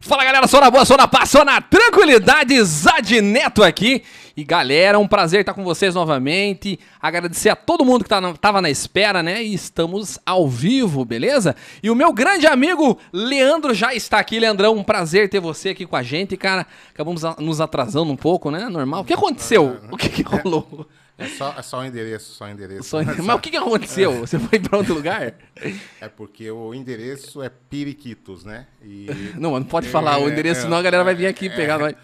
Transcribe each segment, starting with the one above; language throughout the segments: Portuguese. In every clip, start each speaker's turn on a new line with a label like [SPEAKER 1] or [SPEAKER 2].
[SPEAKER 1] Fala galera, sou na boa, sou na paz, sou na tranquilidade, Zad Neto aqui. E galera, um prazer estar com vocês novamente. Agradecer a todo mundo que tá na, tava na espera, né? E estamos ao vivo, beleza? E o meu grande amigo Leandro já está aqui. Leandrão, um prazer ter você aqui com a gente, cara. Acabamos a- nos atrasando um pouco, né? Normal. O que aconteceu? O que, que rolou?
[SPEAKER 2] É só, é só o endereço, só o endereço.
[SPEAKER 1] Só- Mas o que, que aconteceu? Você foi pra outro lugar?
[SPEAKER 2] É porque o endereço é Periquitos, né? E,
[SPEAKER 1] Não, não pode falar o
[SPEAKER 2] É,
[SPEAKER 1] endereço,
[SPEAKER 2] é,
[SPEAKER 1] senão a galera vai vir aqui
[SPEAKER 2] é,
[SPEAKER 1] pegar nós.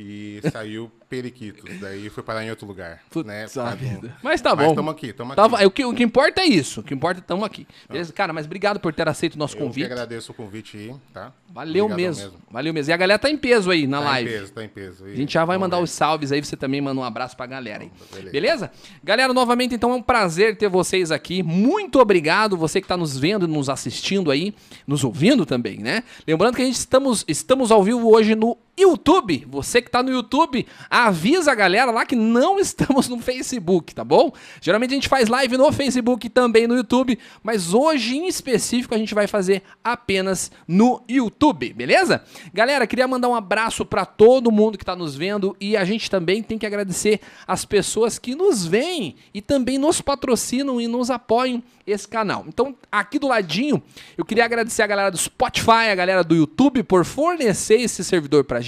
[SPEAKER 2] E saiu Periquitos, daí foi parar em outro lugar.
[SPEAKER 1] Putz,
[SPEAKER 2] né?
[SPEAKER 1] a
[SPEAKER 2] Por causa
[SPEAKER 1] vida.
[SPEAKER 2] do-
[SPEAKER 1] Mas tá bom.
[SPEAKER 2] Mas tamo aqui, tamo
[SPEAKER 1] Tava-
[SPEAKER 2] aqui.
[SPEAKER 1] o, que, o que importa é isso. O que importa é estamos aqui. Beleza? Cara, mas obrigado por ter aceito o nosso
[SPEAKER 2] Eu
[SPEAKER 1] convite.
[SPEAKER 2] agradeço o convite aí, tá?
[SPEAKER 1] Valeu
[SPEAKER 2] Obrigadão
[SPEAKER 1] mesmo. Valeu mesmo. E a galera tá em peso aí na
[SPEAKER 2] Tá
[SPEAKER 1] live.
[SPEAKER 2] em peso, tá em peso.
[SPEAKER 1] A gente já vai mandar os salves aí, você também manda um abraço pra galera aí.
[SPEAKER 2] Beleza.
[SPEAKER 1] Beleza? Galera, novamente, então é um prazer ter vocês aqui. Muito obrigado, você que tá nos vendo, nos assistindo aí, nos ouvindo também, né? Lembrando que a gente estamos, estamos ao vivo hoje no YouTube. Você que tá no YouTube, avisa a galera lá que não estamos no Facebook, tá bom? Geralmente a gente faz live no Facebook e também no YouTube, mas hoje em específico a gente vai fazer apenas no YouTube, beleza? Galera, queria mandar um abraço pra todo mundo que tá nos vendo e a gente também tem que agradecer as pessoas que nos veem e também nos patrocinam e nos apoiam esse canal. Então, aqui do ladinho, eu queria agradecer a galera do Spotify, a galera do YouTube por fornecer esse servidor pra gente,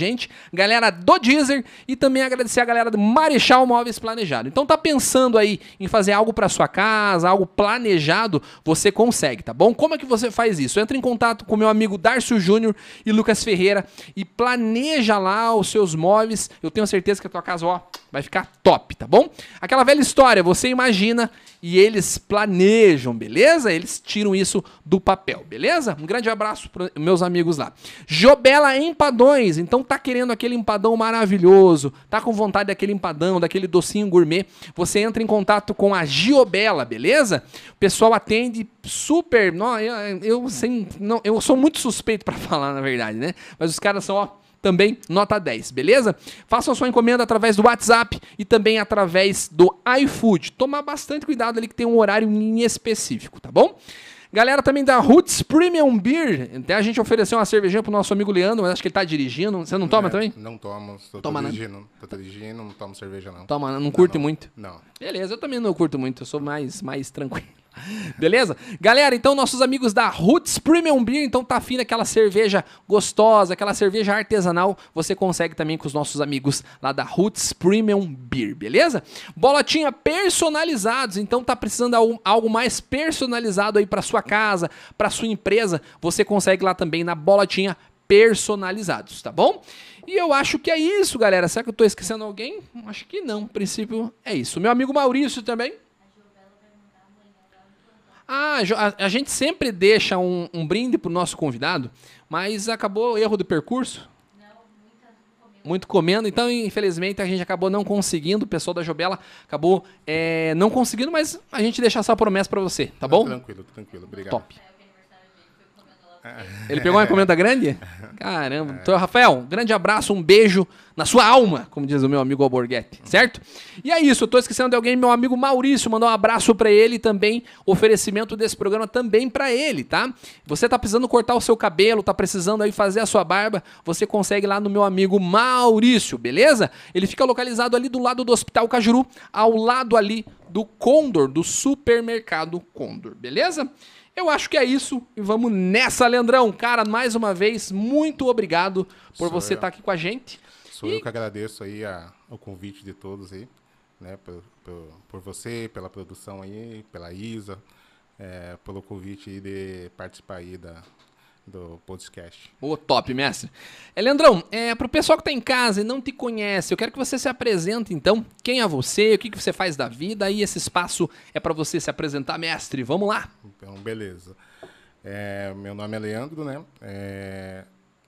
[SPEAKER 1] galera do Deezer e também agradecer a galera do Marechal Móveis Planejado. Então, tá pensando aí em fazer algo pra sua casa, algo planejado, você consegue, tá bom? Como é que você faz isso? Entra em contato com meu amigo Darcio Júnior e Lucas Ferreira e planeja lá os seus móveis. Eu tenho certeza que a tua casa, ó, vai ficar top, tá bom? Aquela velha história, você imagina e eles planejam, beleza? Eles tiram isso do papel, beleza? Um grande abraço para meus amigos lá. Jobela Empadões, então tá querendo aquele empadão maravilhoso, tá com vontade daquele empadão, daquele docinho gourmet, você entra em contato com a Giobela, beleza? O pessoal atende super, não, eu, eu, sem, não, eu sou muito suspeito para falar, na verdade, né? Mas os caras são, ó, também nota 10, beleza? Faça a sua encomenda através do WhatsApp e também através do iFood. Tomar bastante cuidado ali que tem um horário em específico, tá bom? Galera também da Roots Premium Beer. Até a gente ofereceu uma cervejinha pro nosso amigo Leandro, mas acho que ele tá dirigindo. Você não toma
[SPEAKER 2] É,
[SPEAKER 1] também?
[SPEAKER 2] Não tomo, tô,
[SPEAKER 1] Toma,
[SPEAKER 2] tô
[SPEAKER 1] né?
[SPEAKER 2] dirigindo. Tô dirigindo, não tomo cerveja não.
[SPEAKER 1] Toma, não curte
[SPEAKER 2] não.
[SPEAKER 1] muito.
[SPEAKER 2] Não.
[SPEAKER 1] Beleza, eu também não curto muito, eu sou mais, mais tranquilo. Beleza? Galera, então nossos amigos da Roots Premium Beer, então tá afim daquela cerveja gostosa, aquela cerveja artesanal, você consegue também com os nossos amigos lá da Roots Premium Beer, beleza? Bolotinha personalizados, então tá precisando de algo- mais personalizado aí pra sua casa, pra sua empresa, você consegue lá também na Bolotinha personalizados, tá bom? E eu acho que é isso, galera. Será que eu tô esquecendo alguém? Acho que não. No princípio é isso. Meu amigo Maurício também. Ah, a, a gente sempre deixa um, um brinde pro nosso convidado, mas acabou o erro do percurso. Muito comendo, então infelizmente a gente acabou não conseguindo, o pessoal da Jobela acabou é, não conseguindo, mas a gente deixa essa promessa pra você, tá bom?
[SPEAKER 2] Tranquilo, tranquilo. Obrigado.
[SPEAKER 1] Top. Ele pegou uma encomenda grande? Caramba. Então, Rafael, um grande abraço, um beijo na sua alma, como diz o meu amigo Alborguete, certo? E é isso, eu tô esquecendo de alguém, meu amigo Maurício, mandou um abraço pra ele também oferecimento desse programa também pra ele, tá? Você tá precisando cortar o seu cabelo, tá precisando aí fazer a sua barba, você consegue lá no meu amigo Maurício, beleza? Ele fica localizado ali do lado do Hospital Cajuru, ao lado ali do Condor, do supermercado Condor, beleza? Eu acho que é isso e vamos nessa, Leandrão. Cara, mais uma vez, muito obrigado por
[SPEAKER 2] Sou
[SPEAKER 1] você estar aqui com a gente.
[SPEAKER 2] Sou eu que agradeço aí a, o convite de todos aí, né? Por, por, por você, pela produção aí, pela Isa, é, pelo convite aí de participar aí da, do podcast.
[SPEAKER 1] Ô, top, mestre. É, Leandrão, é, pro pessoal que tá em casa e não te conhece, eu quero que você se apresente, então. Quem é você, o que, que você faz da vida, aí esse espaço é para você se apresentar, mestre. Vamos lá.
[SPEAKER 2] Então, beleza. É, meu nome é Leandro, né? É,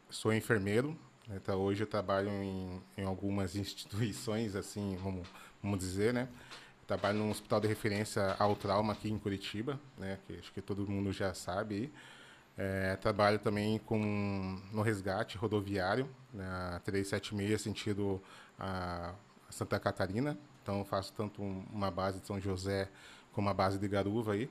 [SPEAKER 2] sou enfermeiro. Então, hoje eu trabalho em, em algumas instituições, assim, vamos, vamos dizer, né? Trabalho num hospital de referência ao trauma aqui em Curitiba, né? Que acho que todo mundo já sabe aí. É, trabalho também com, no resgate rodoviário, na 376, sentido a, Santa Catarina. Então, faço tanto um- uma base de São José como uma base de Garuva aí.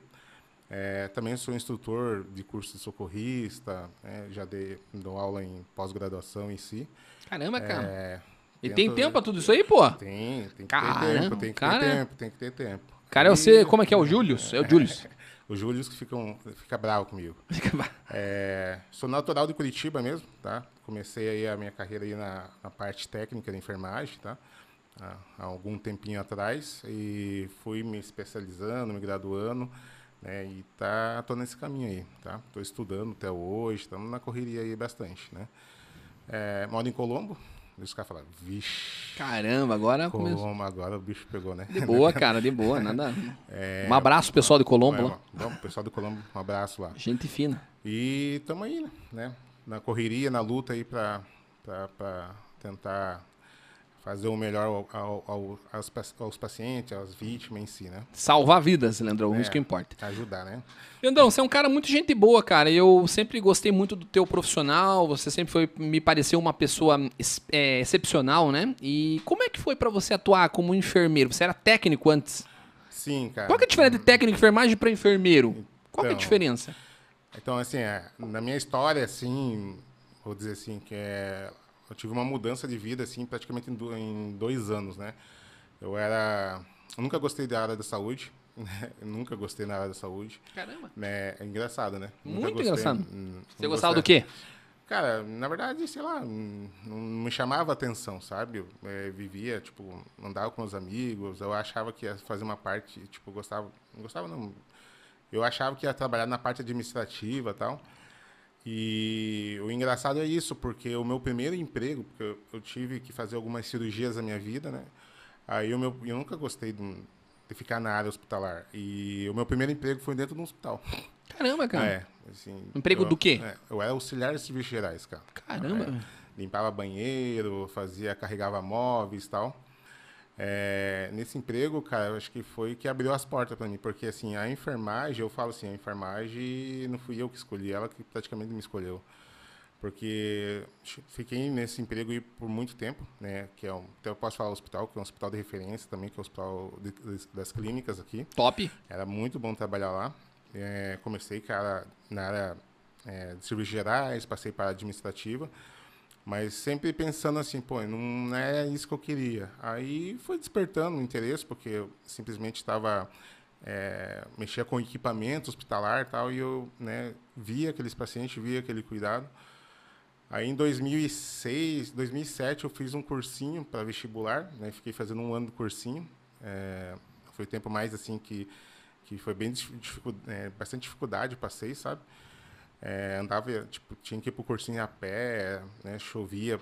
[SPEAKER 2] É, também sou instrutor de curso de socorrista, né, já dei, dou aula em pós-graduação em si.
[SPEAKER 1] Caramba, cara.
[SPEAKER 2] É,
[SPEAKER 1] e tem tempo pra tudo isso aí, pô?
[SPEAKER 2] Tem, tem que
[SPEAKER 1] Caramba,
[SPEAKER 2] ter tempo, tem que
[SPEAKER 1] cara-
[SPEAKER 2] ter tempo, tem que ter tempo.
[SPEAKER 1] Cara, é você, como é que é o Július? É o Július.
[SPEAKER 2] O Júlio que ficam, fica bravo comigo. É, sou natural de Curitiba mesmo, tá? Comecei aí a minha carreira aí na, na parte técnica de enfermagem, tá? Há, há algum tempinho atrás e fui me especializando, me graduando, né? E tá, tô nesse caminho aí, tá? Tô estudando até hoje, estamos na correria aí bastante, né? É, moro em Colombo, os caras falam, vixe,
[SPEAKER 1] Caramba, agora começou.
[SPEAKER 2] Colombo, agora o bicho pegou, né?
[SPEAKER 1] De boa, cara, de boa, nada.
[SPEAKER 2] É,
[SPEAKER 1] Um abraço, pessoal de Colombo lá.
[SPEAKER 2] Vamos, pessoal do Colombo, um abraço lá.
[SPEAKER 1] Gente fina.
[SPEAKER 2] E estamos aí, né? Na correria, na luta aí para tentar fazer o melhor ao, ao, ao- aos, aos pacientes, às vítimas em si, né?
[SPEAKER 1] Salvar vidas, Leandrão, isso
[SPEAKER 2] É.
[SPEAKER 1] que importa.
[SPEAKER 2] Ajudar, né?
[SPEAKER 1] Leandrão, você é um cara muito gente boa, cara. Eu sempre gostei muito do teu profissional. Você sempre foi, me pareceu uma pessoa é, excepcional, né? E como é que foi pra você atuar como enfermeiro? Você era técnico antes?
[SPEAKER 2] Sim, cara.
[SPEAKER 1] Qual que é a diferença de técnico de enfermagem pra enfermeiro? Qual que é a
[SPEAKER 2] Então,
[SPEAKER 1] diferença?
[SPEAKER 2] Então, assim, é, na minha história, assim, vou dizer assim, que é, eu tive uma mudança de vida, assim, praticamente em, do- em dois anos, né? Eu era... Eu nunca gostei da área da saúde, né? Eu nunca gostei na área da saúde.
[SPEAKER 1] Caramba.
[SPEAKER 2] né? É engraçado, né?
[SPEAKER 1] Muito
[SPEAKER 2] gostei,
[SPEAKER 1] engraçado.
[SPEAKER 2] hum,
[SPEAKER 1] Você
[SPEAKER 2] não
[SPEAKER 1] gostava do quê?
[SPEAKER 2] Cara, na verdade, sei lá, hum, não me chamava atenção, sabe? Eu eh, vivia, tipo, andava com os amigos, eu achava que ia fazer uma parte, tipo, gostava, não gostava não, eu achava que ia trabalhar na parte administrativa e tal. E o engraçado é isso, porque o meu primeiro emprego, porque eu, eu tive que fazer algumas cirurgias na minha vida, né? Aí o meu, eu nunca gostei de, de ficar na área hospitalar. E o meu primeiro emprego foi dentro de um hospital.
[SPEAKER 1] Caramba, cara.
[SPEAKER 2] É, assim,
[SPEAKER 1] Emprego
[SPEAKER 2] eu-
[SPEAKER 1] do quê?
[SPEAKER 2] é, eu era auxiliar de serviços gerais, cara.
[SPEAKER 1] Caramba.
[SPEAKER 2] É, limpava banheiro, fazia, carregava móveis e tal. É, nesse emprego, cara, eu acho que foi que abriu as portas para mim, porque assim, a enfermagem, eu falo assim, a enfermagem não fui eu que escolhi, ela que praticamente me escolheu. Porque fiquei nesse emprego por muito tempo, né, que é um, até eu posso falar hospital, que é um hospital de referência também, que é o hospital de- das clínicas aqui.
[SPEAKER 1] Top.
[SPEAKER 2] Era muito bom trabalhar lá. É, comecei, cara, na área é, de serviços gerais, passei para a administrativa, mas sempre pensando assim, pô, não é isso que eu queria. Aí foi despertando o interesse, porque eu simplesmente estava é, mexia com equipamento hospitalar e tal, e eu né, via aqueles pacientes, via aquele cuidado. Aí em 2006, 2007 eu fiz um cursinho para vestibular, né? Fiquei fazendo um ano do cursinho. É, foi tempo mais assim que que foi bem dif- dificu- é, bastante dificuldade, passei, sabe? É, andava, tipo, tinha que ir pro cursinho a pé, né? Chovia,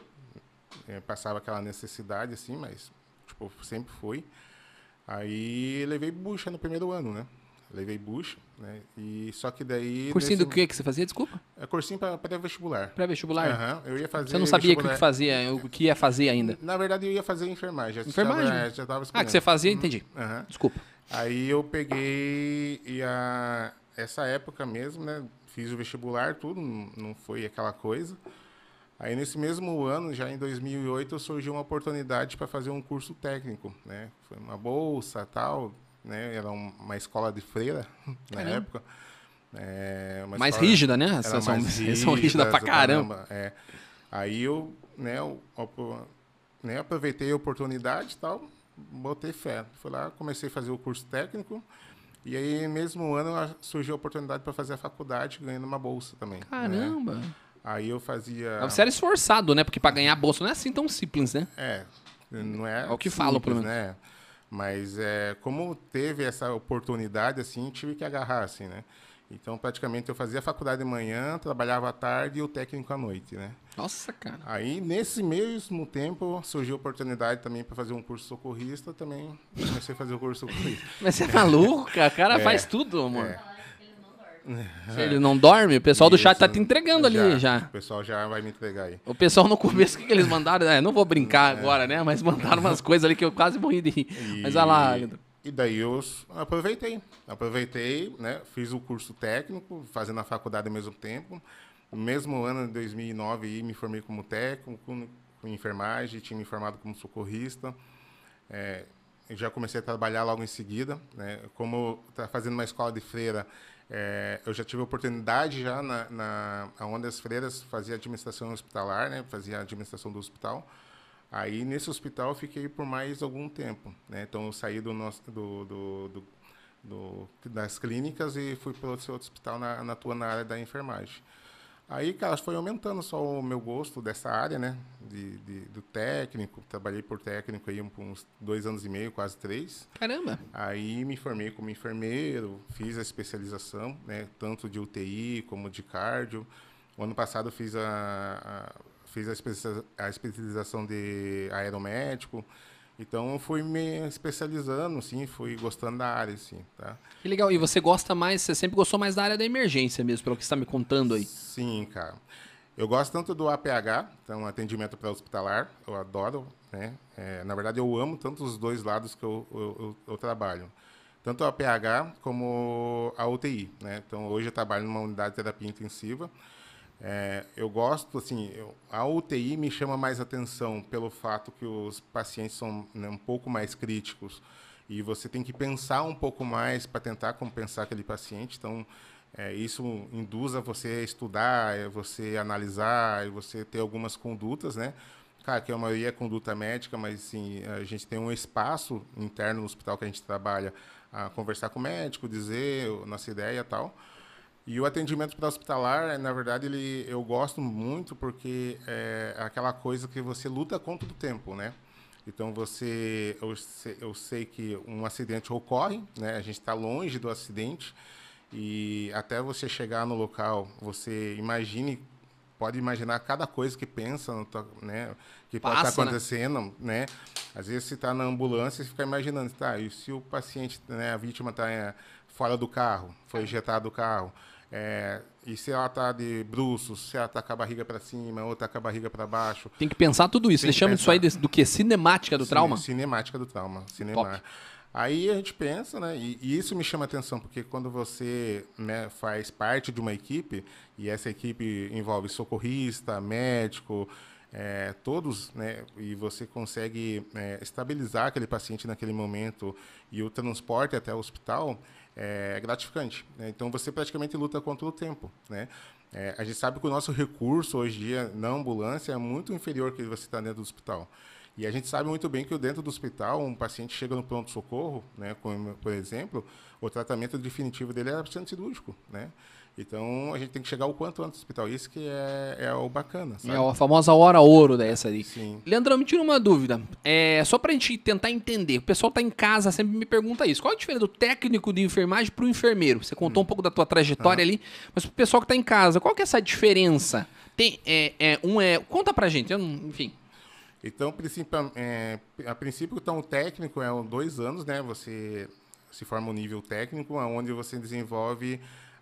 [SPEAKER 2] é, passava aquela necessidade assim, mas tipo sempre fui. Aí levei bucha no primeiro ano, né? Levei bucha, né? E só que daí
[SPEAKER 1] Cursinho
[SPEAKER 2] nesse-
[SPEAKER 1] do que que você fazia? Desculpa.
[SPEAKER 2] É cursinho para pré-vestibular.
[SPEAKER 1] Pré-vestibular.
[SPEAKER 2] Aham, eu ia fazer
[SPEAKER 1] Você não sabia o que, fazia, o que ia fazer ainda.
[SPEAKER 2] Na verdade, eu ia fazer enfermagem.
[SPEAKER 1] Enfermagem?
[SPEAKER 2] Tava, é, já tava
[SPEAKER 1] Ah, que você fazia? Entendi.
[SPEAKER 2] Aham.
[SPEAKER 1] Desculpa.
[SPEAKER 2] Aí eu peguei e a, essa época mesmo, né? Fiz o vestibular, tudo, não foi aquela coisa. Aí nesse mesmo ano, já em 2008, surgiu uma oportunidade para fazer um curso técnico, né? Foi uma bolsa, tal, né? Era um- uma escola de freira na
[SPEAKER 1] Caramba.
[SPEAKER 2] época. É,
[SPEAKER 1] Mais
[SPEAKER 2] escola-
[SPEAKER 1] rígida, né? Vocês são,
[SPEAKER 2] mais
[SPEAKER 1] vocês são rígidas pra
[SPEAKER 2] rígidas,
[SPEAKER 1] caramba.
[SPEAKER 2] É. Aí eu, né, eu- né, aproveitei a oportunidade e tal, botei fé. Fui lá, comecei a fazer o curso técnico. E aí, mesmo ano, a- surgiu a oportunidade para fazer a faculdade, ganhando uma bolsa também. né?
[SPEAKER 1] Caramba.
[SPEAKER 2] Aí eu fazia.
[SPEAKER 1] Você era esforçado, né? Porque pra ganhar bolsa não é assim tão simples, né?
[SPEAKER 2] É, não é.
[SPEAKER 1] É o que falam, pelo
[SPEAKER 2] simples, né? Mas é, como teve essa oportunidade, assim, tive que agarrar, assim, né? Então, praticamente, eu fazia a faculdade de manhã, trabalhava à tarde e o técnico à noite, né?
[SPEAKER 1] Nossa, cara.
[SPEAKER 2] Aí, nesse mesmo tempo, surgiu a oportunidade também para fazer um curso socorrista, também comecei a fazer o curso socorrista.
[SPEAKER 1] Mas você é maluco, cara? O cara
[SPEAKER 2] É.
[SPEAKER 1] faz tudo, amor.
[SPEAKER 2] É.
[SPEAKER 1] Se ele não dorme, o pessoal do chat tá
[SPEAKER 2] Isso,
[SPEAKER 1] te entregando ali já.
[SPEAKER 2] O pessoal já vai me entregar aí.
[SPEAKER 1] O pessoal no começo, o que, que eles mandaram? É, não vou brincar agora, né? Mas mandaram umas coisas ali que eu quase morri de rir. Mas olha lá, Leandro.
[SPEAKER 2] E daí eu aproveitei. Aproveitei, né? Fiz o curso técnico, fazendo a faculdade ao mesmo tempo. No mesmo ano, em 2009, aí, me formei como técnico, com enfermagem, tinha me formado como socorrista. É, já comecei a trabalhar logo em seguida. Né? Como tá fazendo uma escola de freira, é, eu já tive oportunidade já na, na onde as freiras fazia administração hospitalar, né? Fazia administração do hospital. Aí nesse hospital eu fiquei por mais algum tempo, né? Então eu saí do nosso do, do, do, do das clínicas e fui para outro hospital na, na tua na área da enfermagem. Aí, cara, foi aumentando só o meu gosto dessa área, né? De, de, do técnico. Trabalhei por técnico aí por uns dois anos e meio, quase três.
[SPEAKER 1] Caramba!
[SPEAKER 2] Aí me formei como enfermeiro, fiz a especialização, né? Tanto de UTI como de cardio. O ano passado fiz a, a fiz a, especialização de aeromédico. Então, fui me especializando, sim, fui gostando da área, sim, tá?
[SPEAKER 1] Que legal. E você gosta mais, você sempre gostou mais da área da emergência mesmo, pelo que você está me contando aí?
[SPEAKER 2] Sim, cara. Eu gosto tanto do APH, então atendimento pré-hospitalar, eu adoro, né? É, na verdade, eu amo tanto os dois lados que eu, eu, eu, eu trabalho. Tanto o APH como a UTI, né? Então, hoje eu trabalho numa unidade de terapia intensiva, é, eu gosto, assim, eu, a UTI me chama mais atenção pelo fato que os pacientes são né, um pouco mais críticos e você tem que pensar um pouco mais para tentar compensar aquele paciente. Então, é, isso induz a você estudar, é, você analisar e você ter algumas condutas, né? Claro que a maioria é conduta médica, mas assim, a gente tem um espaço interno no hospital que a gente trabalha a conversar com o médico, dizer nossa ideia e tal. E o atendimento pré-hospitalar, na verdade, ele, eu gosto muito porque é aquela coisa que você luta contra o tempo, né? Então você, eu sei, eu sei que um acidente ocorre, né? A gente está longe do acidente e até você chegar no local, você imagine, pode imaginar cada coisa que pensa, né? Que pode estar tá né? acontecendo, né? né? Às vezes você está na ambulância e fica imaginando, tá? E se o paciente, né? A vítima está é, fora do carro, foi ejetado do carro é, e se ela está de bruços, se ela está com a barriga para cima ou está com a barriga para baixo.
[SPEAKER 1] Tem que pensar tudo isso. Você chama isso aí de, do que? Cinemática do Cine, trauma?
[SPEAKER 2] Cinemática do trauma. Cinema. Aí a gente pensa, né? E, e, isso me chama atenção, porque quando você né, faz parte de uma equipe, e essa equipe envolve socorrista, médico, é, todos, né, e você consegue é, estabilizar aquele paciente naquele momento e o transporte até o hospital, é gratificante. Né? Então você praticamente luta contra o tempo. Né? É, a gente sabe que o nosso recurso hoje em dia na ambulância é muito inferior que você está dentro do hospital. E a gente sabe muito bem que dentro do hospital, um paciente chega no pronto-socorro, né, por exemplo, o tratamento definitivo dele é centro cirúrgico, né? Então a gente tem que chegar o quanto antes do hospital. Isso que é, é o bacana. Sabe?
[SPEAKER 1] É a famosa hora ouro dessa aí. Sim. Leandrão, me tira uma dúvida. É, só pra gente tentar entender. O pessoal tá em casa, sempre me pergunta isso. Qual a diferença do técnico de enfermagem pro enfermeiro? Você contou hum. um pouco da tua trajetória ali, mas pro pessoal que tá em casa, qual que é essa diferença? Tem, é, é, um é. Conta pra gente, não, enfim.
[SPEAKER 2] Então, a princípio, é, a princípio, então, o técnico é dois anos, né? Você se forma um nível técnico, onde você desenvolve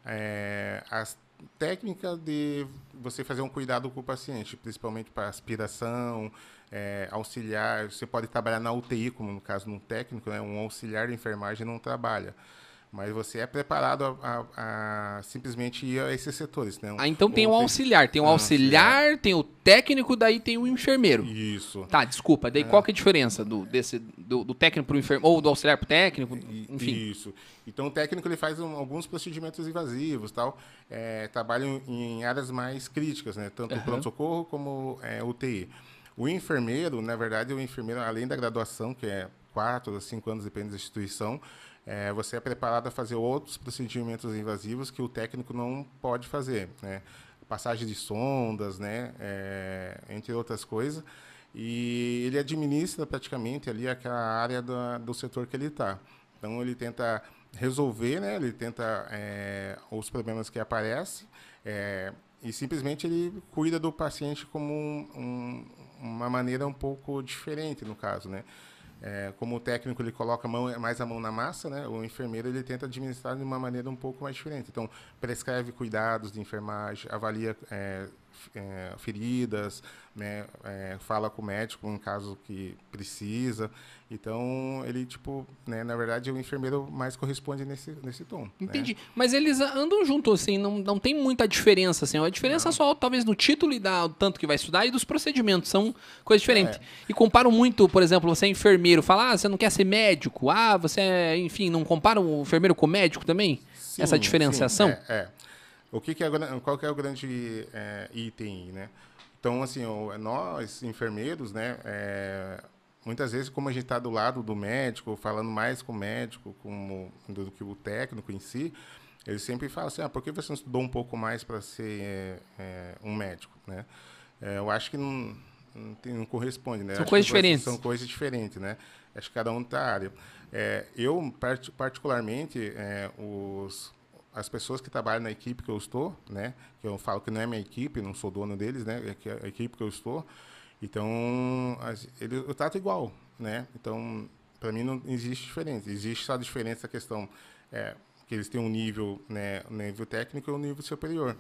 [SPEAKER 2] é, as técnicas de você fazer um cuidado com o paciente, principalmente para aspiração, é, auxiliar. Você pode trabalhar na UTI, como no caso no técnico, né? um auxiliar de enfermagem não trabalha mas você é preparado a, a, a, simplesmente ir a esses setores. Né?
[SPEAKER 1] Ah, então tem um auxiliar. Tem um auxiliar, auxiliar, tem o técnico, daí tem o enfermeiro.
[SPEAKER 2] Isso.
[SPEAKER 1] Tá, desculpa. Daí é. qual que é a diferença do, desse, do, do técnico para o enfermeiro, ou do auxiliar para o técnico, enfim.
[SPEAKER 2] Isso. Então o técnico ele faz um, alguns procedimentos invasivos, tal, é, trabalham em áreas mais críticas, né? tanto uhum. pronto-socorro como é, UTI. O enfermeiro, na verdade, o enfermeiro, além da graduação, que é quatro a cinco anos, depende da instituição, é, você é preparado a fazer outros procedimentos invasivos que o técnico não pode fazer, né? Passagem de sondas, né? É, entre outras coisas. E ele administra praticamente ali aquela área do, do setor que ele está. Então ele tenta resolver, né? Ele tenta é, os problemas que aparecem é, e simplesmente ele cuida do paciente como um, um, uma maneira um pouco diferente no caso, né? É, como o técnico ele coloca a mão, mais a mão na massa, né? o enfermeiro ele tenta administrar de uma maneira um pouco mais diferente. Então, prescreve cuidados de enfermagem, avalia é, é, feridas, né, é, fala com o médico em caso que precisa. Então, ele, tipo, né, na verdade, o enfermeiro mais corresponde nesse, nesse tom. Né?
[SPEAKER 1] Entendi. Né? Mas eles andam juntos, assim, não, não tem muita diferença, assim. A diferença não. só, talvez, no título e da, tanto que vai estudar e dos procedimentos. São coisas diferentes. É. E comparam muito, por exemplo, você é enfermeiro, fala, ah, você não quer ser médico? Ah, você é, enfim, não compara o enfermeiro com o médico também?
[SPEAKER 2] Sim,
[SPEAKER 1] essa diferenciação?
[SPEAKER 2] Sim, é, é. O que, que é, qual que é o grande é, item, né? Então, assim, nós, enfermeiros, né, é, muitas vezes, como a gente está do lado do médico, falando mais com o médico como, do que o técnico em si, eles sempre falam assim, ah, por que você não estudou um pouco mais para ser é, é, um médico, né? É, eu acho que não, não, tem, não corresponde, né?
[SPEAKER 1] São
[SPEAKER 2] acho
[SPEAKER 1] coisas diferentes.
[SPEAKER 2] São coisas diferentes, né? Acho que cada um está área. É, eu, particularmente, é, os, as pessoas que trabalham na equipe que eu estou, né? Que eu falo que não é minha equipe, não sou dono deles, né? É a equipe que eu estou. Então, as, ele, eu trato igual, né? Então, para mim não existe diferença. Existe só a diferença a questão é, que eles têm um nível, né, um nível técnico e um nível superior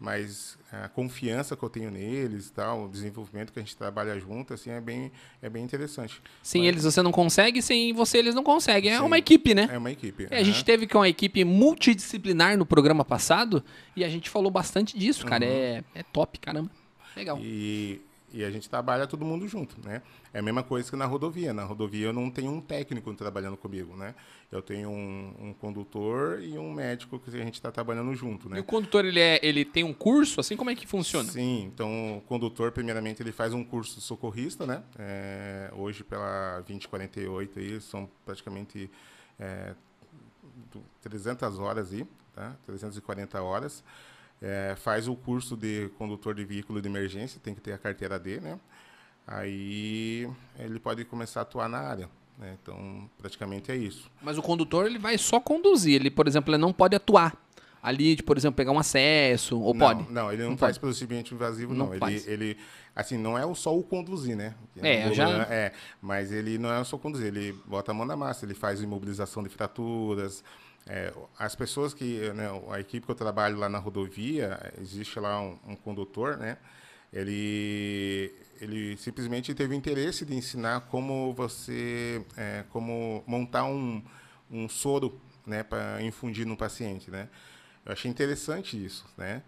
[SPEAKER 2] mas a confiança que eu tenho neles tal, o desenvolvimento que a gente trabalha junto, assim, é bem, é bem interessante.
[SPEAKER 1] Sem
[SPEAKER 2] mas...
[SPEAKER 1] eles você não consegue, sem você eles não conseguem. É Sim, uma equipe, né?
[SPEAKER 2] É uma equipe.
[SPEAKER 1] É, uhum. A gente teve com uma equipe multidisciplinar no programa passado e a gente falou bastante disso, cara. Uhum. É, é top, caramba. Legal.
[SPEAKER 2] E e a gente trabalha todo mundo junto, né? É a mesma coisa que na rodovia. Na rodovia eu não tenho um técnico trabalhando comigo, né? Eu tenho um, um condutor e um médico que a gente está trabalhando junto, né?
[SPEAKER 1] E o condutor, ele, é, ele tem um curso? Assim, como é que funciona?
[SPEAKER 2] Sim, então o condutor, primeiramente, ele faz um curso de socorrista, né? É, hoje, pela 2048 aí, são praticamente é, 300 horas aí, tá? 340 horas é, faz o curso de condutor de veículo de emergência, tem que ter a carteira D, né? Aí ele pode começar a atuar na área. Né? Então, praticamente é isso.
[SPEAKER 1] Mas o condutor ele vai só conduzir, ele, por exemplo, ele não pode atuar ali, de, por exemplo, pegar um acesso, ou
[SPEAKER 2] não,
[SPEAKER 1] pode?
[SPEAKER 2] Não, ele não, não faz pode. procedimento invasivo, não. não. Ele, ele, assim, não é só o conduzir, né?
[SPEAKER 1] É, já...
[SPEAKER 2] É, mas ele não é só conduzir, ele bota a mão na massa, ele faz imobilização de fraturas, é, as pessoas que, né, a equipe que eu trabalho lá na rodovia, existe lá um, um condutor, né? Ele, ele simplesmente teve interesse de ensinar como você, é, como montar um, um soro, né, para infundir no paciente, né? Eu achei interessante isso, né?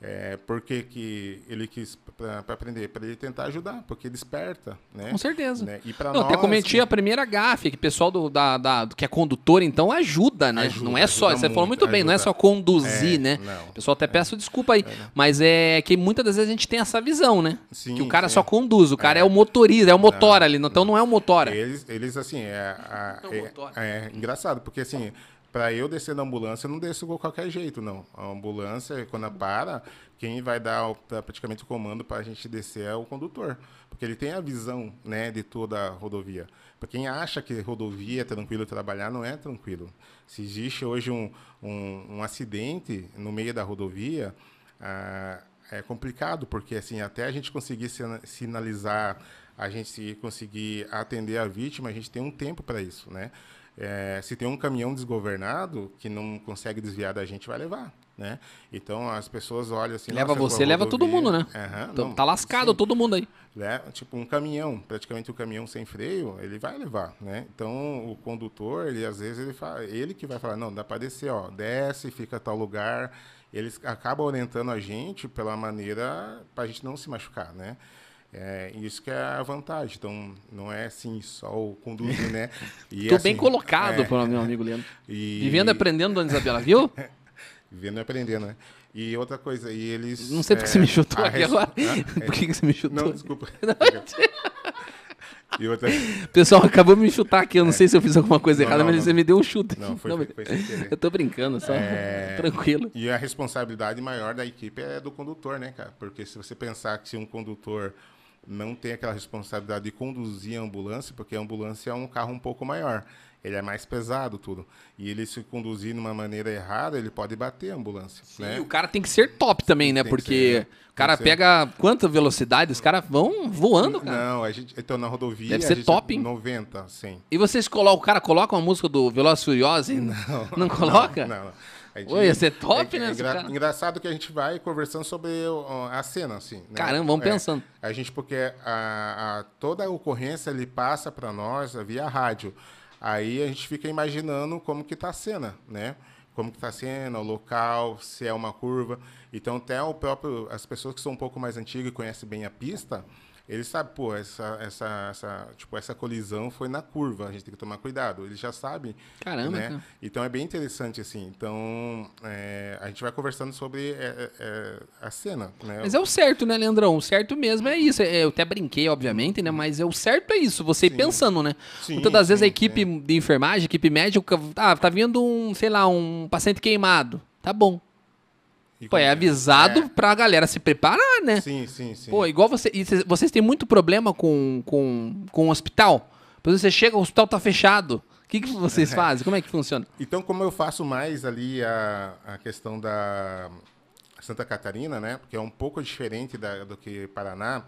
[SPEAKER 2] É, por que, que ele quis para aprender? Para ele tentar ajudar, porque desperta, né?
[SPEAKER 1] Com certeza.
[SPEAKER 2] Né? E para
[SPEAKER 1] nós... Até cometi a primeira gafe, que o pessoal do, da, da, que é condutor, então, ajuda, né? Ajuda, não é só, você muito, falou muito bem, não é só conduzir, é, né? Não, o pessoal até é. peço desculpa aí, é, mas é que muitas das vezes a gente tem essa visão, né? Sim, que o cara sim. só conduz, o cara é, é o motorista, é o motor ali, então não é o motor.
[SPEAKER 2] Eles, eles assim, é, a, é, é engraçado, porque assim para eu descer da ambulância, eu não desço de qualquer jeito, não. A ambulância, quando para, quem vai dar praticamente o comando para a gente descer é o condutor, porque ele tem a visão né, de toda a rodovia. Para quem acha que rodovia é tranquilo trabalhar, não é tranquilo. Se existe hoje um, um, um acidente no meio da rodovia, ah, é complicado, porque assim até a gente conseguir sinalizar, a gente conseguir atender a vítima, a gente tem um tempo para isso, né? É, se tem um caminhão desgovernado que não consegue desviar da gente, vai levar. Né? Então as pessoas olham assim.
[SPEAKER 1] Leva você, leva todo mundo, né? Uhum, então, não, tá lascado sim. todo mundo aí.
[SPEAKER 2] É, tipo um caminhão, praticamente um caminhão sem freio, ele vai levar, né? Então o condutor, ele às vezes ele fala, ele que vai falar, não, dá para descer, ó, desce, fica a tal lugar. Eles acabam orientando a gente pela maneira para a gente não se machucar, né? É, isso que é a vantagem. Então, não é assim só o conduzir, né?
[SPEAKER 1] E, Tô assim, bem colocado, é, pelo meu amigo Leandro. E... Vivendo e aprendendo, dona Isabela, viu?
[SPEAKER 2] Vivendo e aprendendo, né? E outra coisa, e eles...
[SPEAKER 1] Não sei porque é, você me chutou aqui res... agora. Ah, Por que, que você me chutou?
[SPEAKER 2] Não, desculpa. e outra...
[SPEAKER 1] Pessoal, acabou de me chutar aqui. Eu não é. sei se eu fiz alguma coisa não, errada, não, mas não. você me deu um chute.
[SPEAKER 2] Não, foi, não, foi, foi
[SPEAKER 1] Eu tô brincando, só. É... Tranquilo.
[SPEAKER 2] E a responsabilidade maior da equipe é do condutor, né, cara? Porque se você pensar que se um condutor não tem aquela responsabilidade de conduzir a ambulância, porque a ambulância é um carro um pouco maior. Ele é mais pesado, tudo. E ele se conduzir de uma maneira errada, ele pode bater a ambulância. Sim, né?
[SPEAKER 1] o cara tem que ser top também, né? Tem porque ser, o cara pega quanta velocidade? Os caras vão voando, cara.
[SPEAKER 2] Não, a gente, então na rodovia.
[SPEAKER 1] Deve ser top, hein?
[SPEAKER 2] 90, sim.
[SPEAKER 1] E vocês colocam, o cara coloca uma música do Velozes Furiosos? Não. Não coloca?
[SPEAKER 2] não. não.
[SPEAKER 1] Gente, Oi, ia ser top, é, né? É
[SPEAKER 2] engra, engraçado que a gente vai conversando sobre a cena, assim. Né?
[SPEAKER 1] Caramba, vamos
[SPEAKER 2] é,
[SPEAKER 1] pensando.
[SPEAKER 2] A gente, porque a, a, toda a ocorrência ele passa para nós via rádio. Aí a gente fica imaginando como que está a cena, né? Como que está a cena, o local, se é uma curva. Então, até o próprio, as pessoas que são um pouco mais antigas e conhecem bem a pista, ele sabe, pô, essa, essa, essa, tipo, essa colisão foi na curva, a gente tem que tomar cuidado. Ele já sabe.
[SPEAKER 1] Caramba,
[SPEAKER 2] né?
[SPEAKER 1] cara.
[SPEAKER 2] Então é bem interessante, assim. Então, é, a gente vai conversando sobre é, é, a cena, né?
[SPEAKER 1] Mas é o certo, né, Leandrão? O certo mesmo é isso. É, Eu até brinquei, obviamente, né? Mas é o certo é isso, você ir
[SPEAKER 2] Sim.
[SPEAKER 1] pensando, né?
[SPEAKER 2] Sim,
[SPEAKER 1] Muitas das vezes a
[SPEAKER 2] sim,
[SPEAKER 1] equipe de enfermagem, a equipe médica, ah, tá vindo um, sei lá, um paciente queimado. Tá bom.
[SPEAKER 2] E
[SPEAKER 1] Pô, é
[SPEAKER 2] como-
[SPEAKER 1] avisado pra galera se preparar, né?
[SPEAKER 2] Sim, sim, sim.
[SPEAKER 1] Pô, igual você. cês- vocês têm muito problema com, com, com o hospital? Exemplo, você chega, o hospital tá fechado. O que, que vocês fazem? Como é que funciona?
[SPEAKER 2] Então, como eu faço mais ali a, a questão da Santa Catarina, né? Porque é um pouco diferente da, do que Paraná.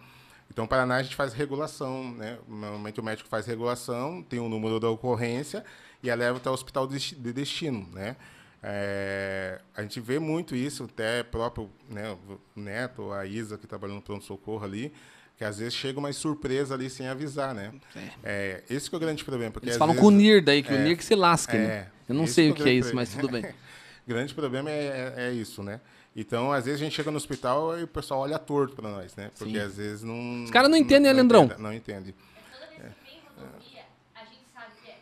[SPEAKER 2] Então, Paraná a gente faz regulação, né? Normalmente o médico faz regulação, tem o número da ocorrência e a leva até o hospital de destino, né? É, a gente vê muito isso, até próprio né, o Neto, a Isa, que trabalhou no pronto-socorro ali, que às vezes chega uma surpresa ali sem avisar, né? É, esse que é o grande problema. Porque
[SPEAKER 1] Eles falam
[SPEAKER 2] vezes-
[SPEAKER 1] com o NIR daí, que o
[SPEAKER 2] é,
[SPEAKER 1] NIR que se lasque,
[SPEAKER 2] é,
[SPEAKER 1] né? Eu não sei
[SPEAKER 2] que
[SPEAKER 1] o que é isso, mas tudo bem.
[SPEAKER 2] grande problema é, é, é isso, né? Então, às vezes a gente chega no hospital e o pessoal olha torto para nós, né? Porque
[SPEAKER 1] Sim.
[SPEAKER 2] às vezes não.
[SPEAKER 1] Os caras não entendem, né, Leandrão?
[SPEAKER 2] entende- Não entende.
[SPEAKER 3] Toda vez que vem rodovia, a gente sabe que é,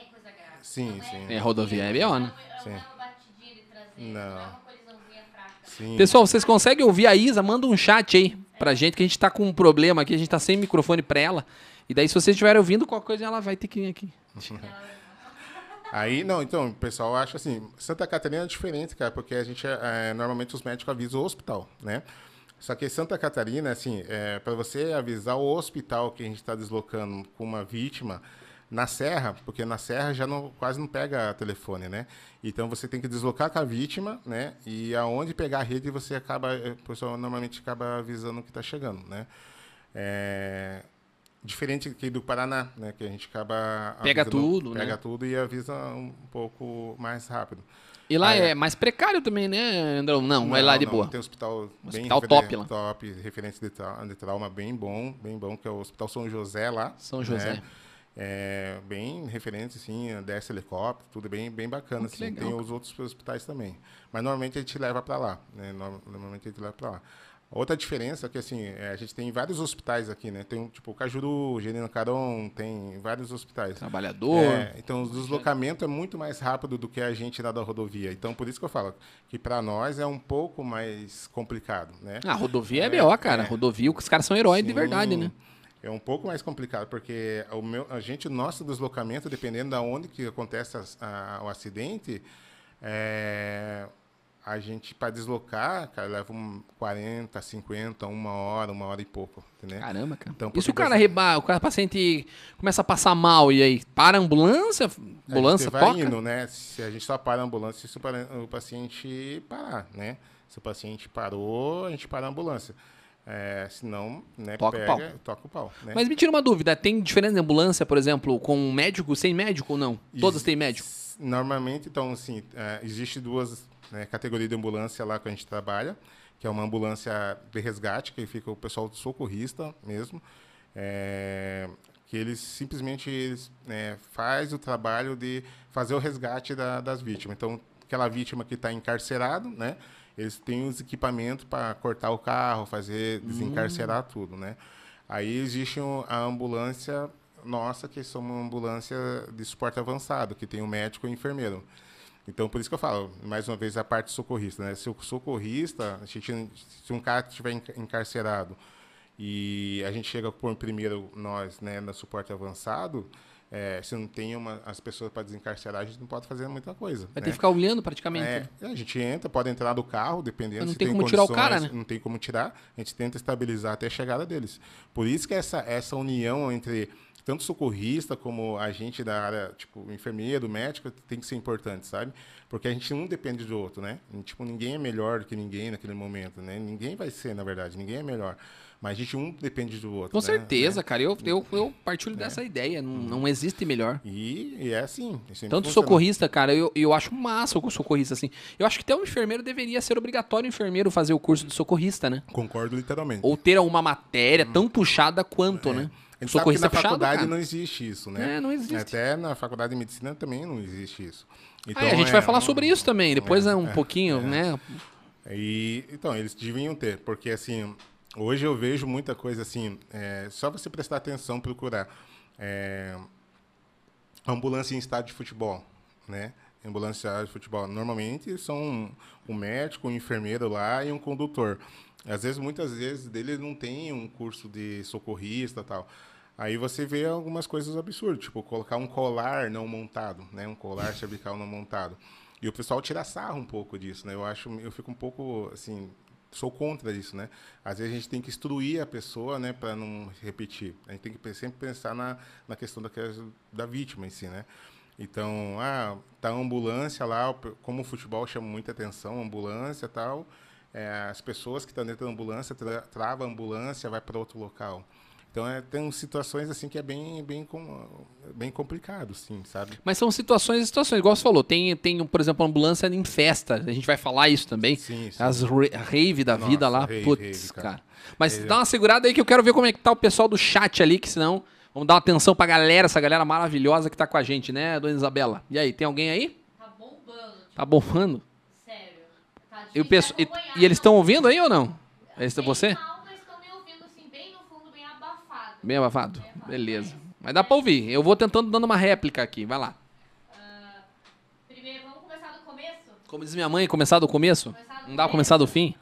[SPEAKER 3] é coisa grave.
[SPEAKER 2] Sim,
[SPEAKER 3] Não
[SPEAKER 2] sim.
[SPEAKER 1] É, rodovia é B.O., né?
[SPEAKER 3] Não é,
[SPEAKER 2] Sim.
[SPEAKER 3] não é uma batidinha de traseiro,
[SPEAKER 2] Não.
[SPEAKER 3] não. é uma colisãozinha fraca.
[SPEAKER 2] Sim.
[SPEAKER 1] Pessoal, vocês conseguem ouvir a Isa? Manda um chat aí pra gente, que a gente tá com um problema aqui, a gente tá sem microfone pra ela. E daí, se vocês estiverem ouvindo qualquer coisa, ela vai ter que vir aqui.
[SPEAKER 2] Aí, não, então, o pessoal acha assim, Santa Catarina é diferente, cara, porque a gente, é, normalmente os médicos avisam o hospital, né? Só que Santa Catarina, assim, é, para você avisar o hospital que a gente está deslocando com uma vítima na serra, porque na serra já não, quase não pega telefone, né? Então você tem que deslocar com a vítima, né? E aonde pegar a rede você acaba, eh, o pessoal normalmente acaba avisando que está chegando, né? É, diferente aqui do Paraná, né? Que a gente acaba
[SPEAKER 1] Pega
[SPEAKER 2] avisando-
[SPEAKER 1] tudo, né?
[SPEAKER 2] pega tudo e avisa um pouco mais rápido.
[SPEAKER 1] E lá
[SPEAKER 2] Ah,
[SPEAKER 1] é.
[SPEAKER 2] é.
[SPEAKER 1] mais precário também, né, Andrão? Não, é lá de
[SPEAKER 2] não,
[SPEAKER 1] boa.
[SPEAKER 2] Tem um hospital bem
[SPEAKER 1] Hospital top lá.
[SPEAKER 2] top, referência de, tra de trauma bem bom, bem bom, que é o Hospital São José lá.
[SPEAKER 1] São José.
[SPEAKER 2] né? É, bem referente, assim, desce helicóptero, tudo bem, bem bacana.
[SPEAKER 1] Oh,
[SPEAKER 2] assim.
[SPEAKER 1] legal,
[SPEAKER 2] Tem os outros hospitais também. Mas normalmente a gente leva para lá. Né? No- Normalmente a gente leva para lá. Outra diferença é que assim, é, a gente tem vários hospitais aqui, né? Tem tipo Cajuru, Genino Caron, tem vários hospitais.
[SPEAKER 1] Trabalhador.
[SPEAKER 2] É, então, o deslocamento é muito mais rápido do que a gente lá da rodovia. Então, por isso que eu falo que para nós é um pouco mais complicado, né?
[SPEAKER 1] Ah, rodovia é,
[SPEAKER 2] É,
[SPEAKER 1] B.O., cara.
[SPEAKER 2] é.
[SPEAKER 1] Rodovia, os caras são heróis de
[SPEAKER 2] Sim,
[SPEAKER 1] verdade, né?
[SPEAKER 2] É um pouco mais complicado, porque o meu, a gente, nosso deslocamento, dependendo da onde que acontece as- a- o acidente, é, a gente, para deslocar, cara, leva um 40, 50, uma hora, uma hora e pouco, entendeu?
[SPEAKER 1] Caramba, cara.
[SPEAKER 2] Então,
[SPEAKER 1] e se o cara reba, o cara, paciente começa a passar mal e aí? Para a ambulância?
[SPEAKER 2] A
[SPEAKER 1] Ambulância
[SPEAKER 2] vai
[SPEAKER 1] toca?
[SPEAKER 2] indo, né? Se a gente só para a ambulância se o paciente parar, né? Se o paciente parou, a gente para a ambulância. É, senão, né,
[SPEAKER 1] Toca o
[SPEAKER 2] pega,
[SPEAKER 1] pau.
[SPEAKER 2] toca o pau. Né?
[SPEAKER 1] Mas me tira uma dúvida, tem diferença de ambulância, por exemplo, com médico, sem médico ou não? Todas
[SPEAKER 2] Ex-
[SPEAKER 1] têm médico?
[SPEAKER 2] Normalmente, então, assim, é, existe duas né, categorias de ambulância lá que a gente trabalha, que é uma ambulância de resgate, que fica o pessoal socorrista mesmo, é, que eles simplesmente eles, né, faz o trabalho de fazer o resgate da- das vítimas. Então, aquela vítima que está encarcerado, né, eles têm os equipamentos para cortar o carro, fazer desencarcerar tudo, né. Aí existe a ambulância nossa, que somos uma ambulância de suporte avançado, que tem um médico e um enfermeiro. Então, por isso que eu falo, mais uma vez, a parte socorrista. Né? Se o socorrista, a gente, se um cara estiver enca- encarcerado e a gente chega por primeiro nós, né, no suporte avançado, é, se não tem uma, as pessoas para desencarcerar, a gente não pode fazer muita coisa.
[SPEAKER 1] Vai ter
[SPEAKER 2] né?
[SPEAKER 1] que ficar olhando praticamente.
[SPEAKER 2] É, a gente entra, pode entrar do carro, dependendo
[SPEAKER 1] não
[SPEAKER 2] se
[SPEAKER 1] tem
[SPEAKER 2] tem
[SPEAKER 1] como tirar o cara, né?
[SPEAKER 2] Não tem como tirar. A gente tenta estabilizar até a chegada deles. Por isso que essa, essa união entre tanto socorrista como a gente da área, tipo, enfermeiro, médico, tem que ser importante, sabe? Porque a gente um depende do outro, né? E, Tipo, ninguém é melhor do que ninguém naquele momento, né? Ninguém vai ser, na verdade, ninguém é melhor. Mas a gente um depende do outro.
[SPEAKER 1] Com
[SPEAKER 2] né?
[SPEAKER 1] certeza,
[SPEAKER 2] Né?
[SPEAKER 1] cara. Eu, eu, eu partilho dessa ideia. Não, não existe melhor.
[SPEAKER 2] E, e é assim. sempre
[SPEAKER 1] Tanto socorrista, cara, eu, eu acho massa o socorrista, assim. Eu acho que até o enfermeiro deveria ser obrigatório o enfermeiro fazer o curso de socorrista, né?
[SPEAKER 2] Concordo literalmente.
[SPEAKER 1] Ou ter uma matéria tão puxada quanto, né?
[SPEAKER 2] A gente sabe que
[SPEAKER 1] socorrista
[SPEAKER 2] na
[SPEAKER 1] é puxado,
[SPEAKER 2] faculdade
[SPEAKER 1] cara.
[SPEAKER 2] não existe isso, né?
[SPEAKER 1] É, não existe.
[SPEAKER 2] Até na faculdade de medicina também não existe isso. Então,
[SPEAKER 1] Ah, a gente
[SPEAKER 2] é,
[SPEAKER 1] vai falar sobre isso também. Depois é, um
[SPEAKER 2] é,
[SPEAKER 1] pouquinho,
[SPEAKER 2] é.
[SPEAKER 1] né?
[SPEAKER 2] E, então, eles deviam ter, porque assim, Hoje eu vejo muita coisa assim, é, só você prestar atenção, procurar. É, ambulância em estádio de futebol, né? Ambulância de futebol. Normalmente são um, um médico, um enfermeiro lá e um condutor. Às vezes, muitas vezes, dele não tem um curso de socorrista e tal. Aí você vê algumas coisas absurdas, tipo colocar um colar não montado, né? Um colar cervical não montado. E o pessoal tira sarro um pouco disso, né? Eu acho, eu fico um pouco assim, sou contra isso, né? Às vezes a gente tem que instruir a pessoa, né, para não repetir. A gente tem que sempre pensar na, na questão da, da vítima em si, né? Então, ah, tá a ambulância lá, como o futebol chama muita atenção, ambulância tal, é, as pessoas que estão dentro da ambulância tra trava a ambulância, vai para outro local. Então é, tem situações assim que é bem, bem, com, bem complicado, sim, sabe?
[SPEAKER 1] Mas são situações e situações, igual você falou. Tem, tem por exemplo, ambulância em festa. A gente vai falar isso também.
[SPEAKER 2] Sim, sim.
[SPEAKER 1] As rave da
[SPEAKER 2] Nossa,
[SPEAKER 1] vida lá.
[SPEAKER 2] rave,
[SPEAKER 1] Putz,
[SPEAKER 2] rave,
[SPEAKER 1] cara.
[SPEAKER 2] cara.
[SPEAKER 1] Mas
[SPEAKER 2] Rave.
[SPEAKER 1] dá uma segurada aí que eu quero ver como é que tá o pessoal do chat ali, que senão vamos dar uma atenção pra galera, essa galera maravilhosa que tá com a gente, né, dona Isabela? E aí, tem alguém aí?
[SPEAKER 3] Tá bombando, tipo,
[SPEAKER 1] Tá bombando?
[SPEAKER 3] sério. Tá
[SPEAKER 1] E, o e, e eles estão ouvindo aí ou não? É você?
[SPEAKER 3] mal, mas estão me ouvindo assim, bem no fundo, bem abafado.
[SPEAKER 1] Bem abafado? Beleza. Mas dá pra ouvir. Eu vou tentando dando uma réplica aqui. Vai lá.
[SPEAKER 3] Ah, primeiro, vamos começar do começo?
[SPEAKER 1] Como diz minha mãe, começar do começo?
[SPEAKER 3] Começar do
[SPEAKER 1] Não dá pra começar do fim?